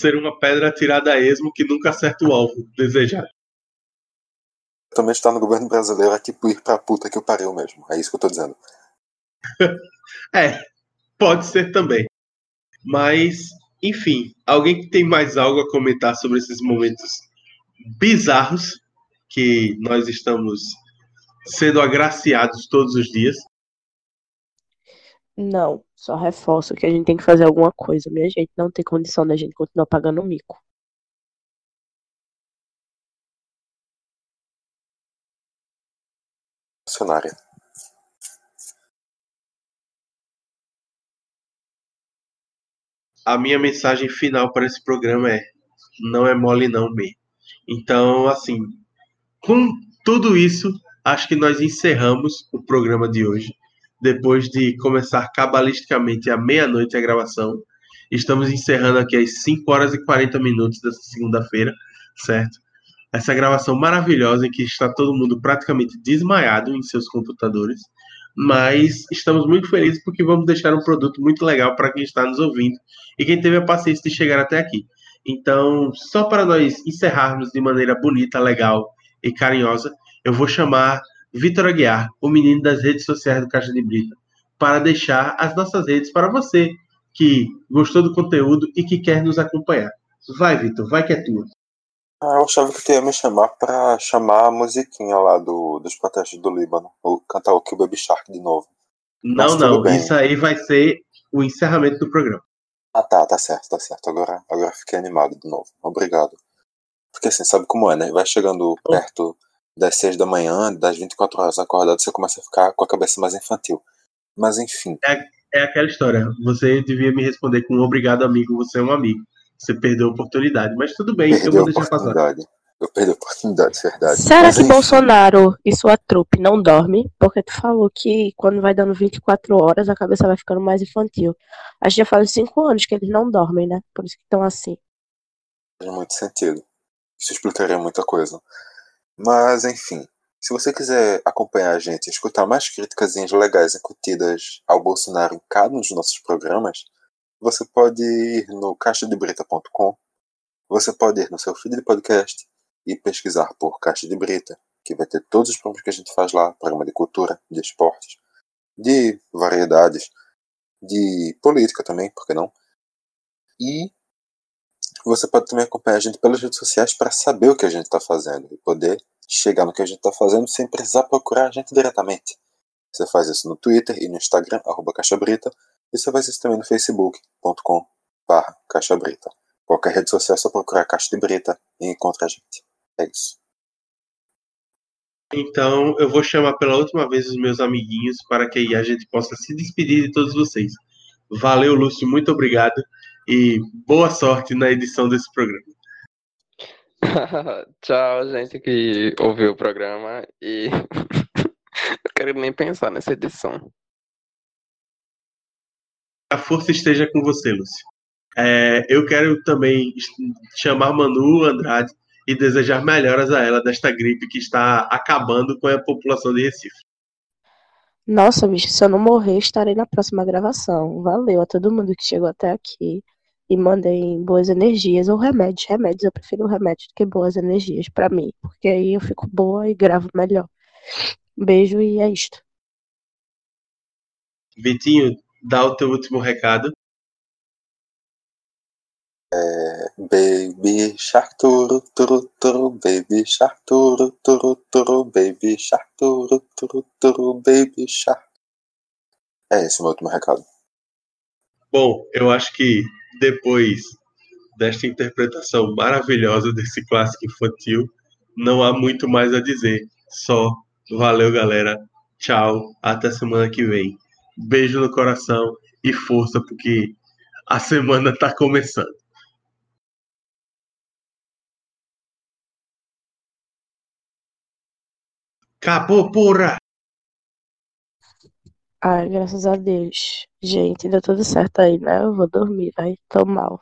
[SPEAKER 1] Ser uma pedra tirada a esmo que nunca acerta o alvo desejado.
[SPEAKER 2] Também estar no governo brasileiro é tipo ir pra puta que o pariu mesmo. É isso que eu tô dizendo.
[SPEAKER 1] é, pode ser também. Mas, enfim, alguém que tem mais algo a comentar sobre esses momentos bizarros que nós estamos sendo agraciados todos os dias.
[SPEAKER 4] Não, só reforço que a gente tem que fazer alguma coisa, minha gente. Não tem condição da gente continuar pagando mico.
[SPEAKER 2] Funcionária.
[SPEAKER 1] A minha mensagem final para esse programa é: não é mole não, B. Então, assim, com tudo isso, acho que nós encerramos o programa de hoje. Depois de começar cabalisticamente à meia-noite a gravação. Estamos encerrando aqui às 5 horas e 40 minutos dessa segunda-feira, certo? Essa gravação maravilhosa em que está todo mundo praticamente desmaiado em seus computadores. Mas estamos muito felizes porque vamos deixar um produto muito legal para quem está nos ouvindo e quem teve a paciência de chegar até aqui. Então, só para nós encerrarmos de maneira bonita, legal e carinhosa, eu vou chamar Vitor Aguiar, o menino das redes sociais do Caixa de Brita, para deixar as nossas redes para você que gostou do conteúdo e que quer nos acompanhar. Vai, Vitor, vai que é tua.
[SPEAKER 2] Ah, eu achava que tu ia me chamar para chamar a musiquinha lá do, dos protestos do Líbano, ou cantar o Kill Baby Shark de novo.
[SPEAKER 1] Não, não, isso aí vai ser o encerramento do programa.
[SPEAKER 2] Ah, tá, tá certo, tá certo. Agora, agora fiquei animado de novo. Obrigado. Porque assim, sabe como é, né? Vai chegando perto das seis da manhã, das 24 horas acordado, você começa a ficar com a cabeça mais infantil. Mas enfim.
[SPEAKER 1] É, é aquela história. Você devia me responder com um obrigado, amigo. Você é um amigo. Você perdeu a oportunidade. Mas tudo bem,
[SPEAKER 2] eu vou deixar passar. Eu perdi a oportunidade, verdade.
[SPEAKER 4] Será Mas, que enfim. Bolsonaro e sua trupe não dorme? Porque tu falou que quando vai dando 24 horas a cabeça vai ficando mais infantil. A gente já faz 5 anos que eles não dormem, né? Por isso que estão assim.
[SPEAKER 2] Faz muito sentido. Isso explicaria muita coisa. Mas, enfim. Se você quiser acompanhar a gente e escutar mais críticas legais incutidas ao Bolsonaro em cada um dos nossos programas, você pode ir no caixadebrita.com, você pode ir no seu feed de podcast e pesquisar por Caixa de Brita, que vai ter todos os programas que a gente faz lá, programa de cultura, de esportes, de variedades, de política também, por que não? E você pode também acompanhar a gente pelas redes sociais para saber o que a gente está fazendo e poder chegar no que a gente está fazendo sem precisar procurar a gente diretamente. Você faz isso no Twitter e no Instagram, arroba Caixa Brita, e você faz isso também no facebook.com barra Caixa Brita. Qualquer rede social é só procurar Caixa de Brita e encontra a gente. É isso.
[SPEAKER 1] Então eu vou chamar pela última vez os meus amiguinhos para que a gente possa se despedir de todos vocês. Valeu, Lúcio, muito obrigado e boa sorte na edição desse programa.
[SPEAKER 3] Tchau, gente que ouviu o programa e não quero nem pensar nessa edição.
[SPEAKER 1] A força esteja com você, Lúcio. É, eu quero também chamar Manu Andrade e desejar melhoras a ela desta gripe que está acabando com a população de Recife.
[SPEAKER 4] Nossa, bicho, se eu não morrer, estarei na próxima gravação. Valeu a todo mundo que chegou até aqui e mandem boas energias ou remédios. Remédios, eu prefiro remédio do que boas energias para mim, porque aí eu fico boa e gravo melhor. Beijo e é isto.
[SPEAKER 1] Vitinho, dá o teu último recado.
[SPEAKER 2] É, baby shark turu turu turu baby shark turu turu turu baby shark turu turu turu baby shark. É esse o meu último recado.
[SPEAKER 1] Bom, eu acho que depois desta interpretação maravilhosa desse clássico infantil, não há muito mais a dizer. Só valeu, galera. Tchau. Até semana que vem. Beijo no coração e força, porque a semana tá começando. Acabou, porra!
[SPEAKER 4] Ai, graças a Deus. Gente, deu tudo certo aí, né? Eu vou dormir, vai. Tô mal.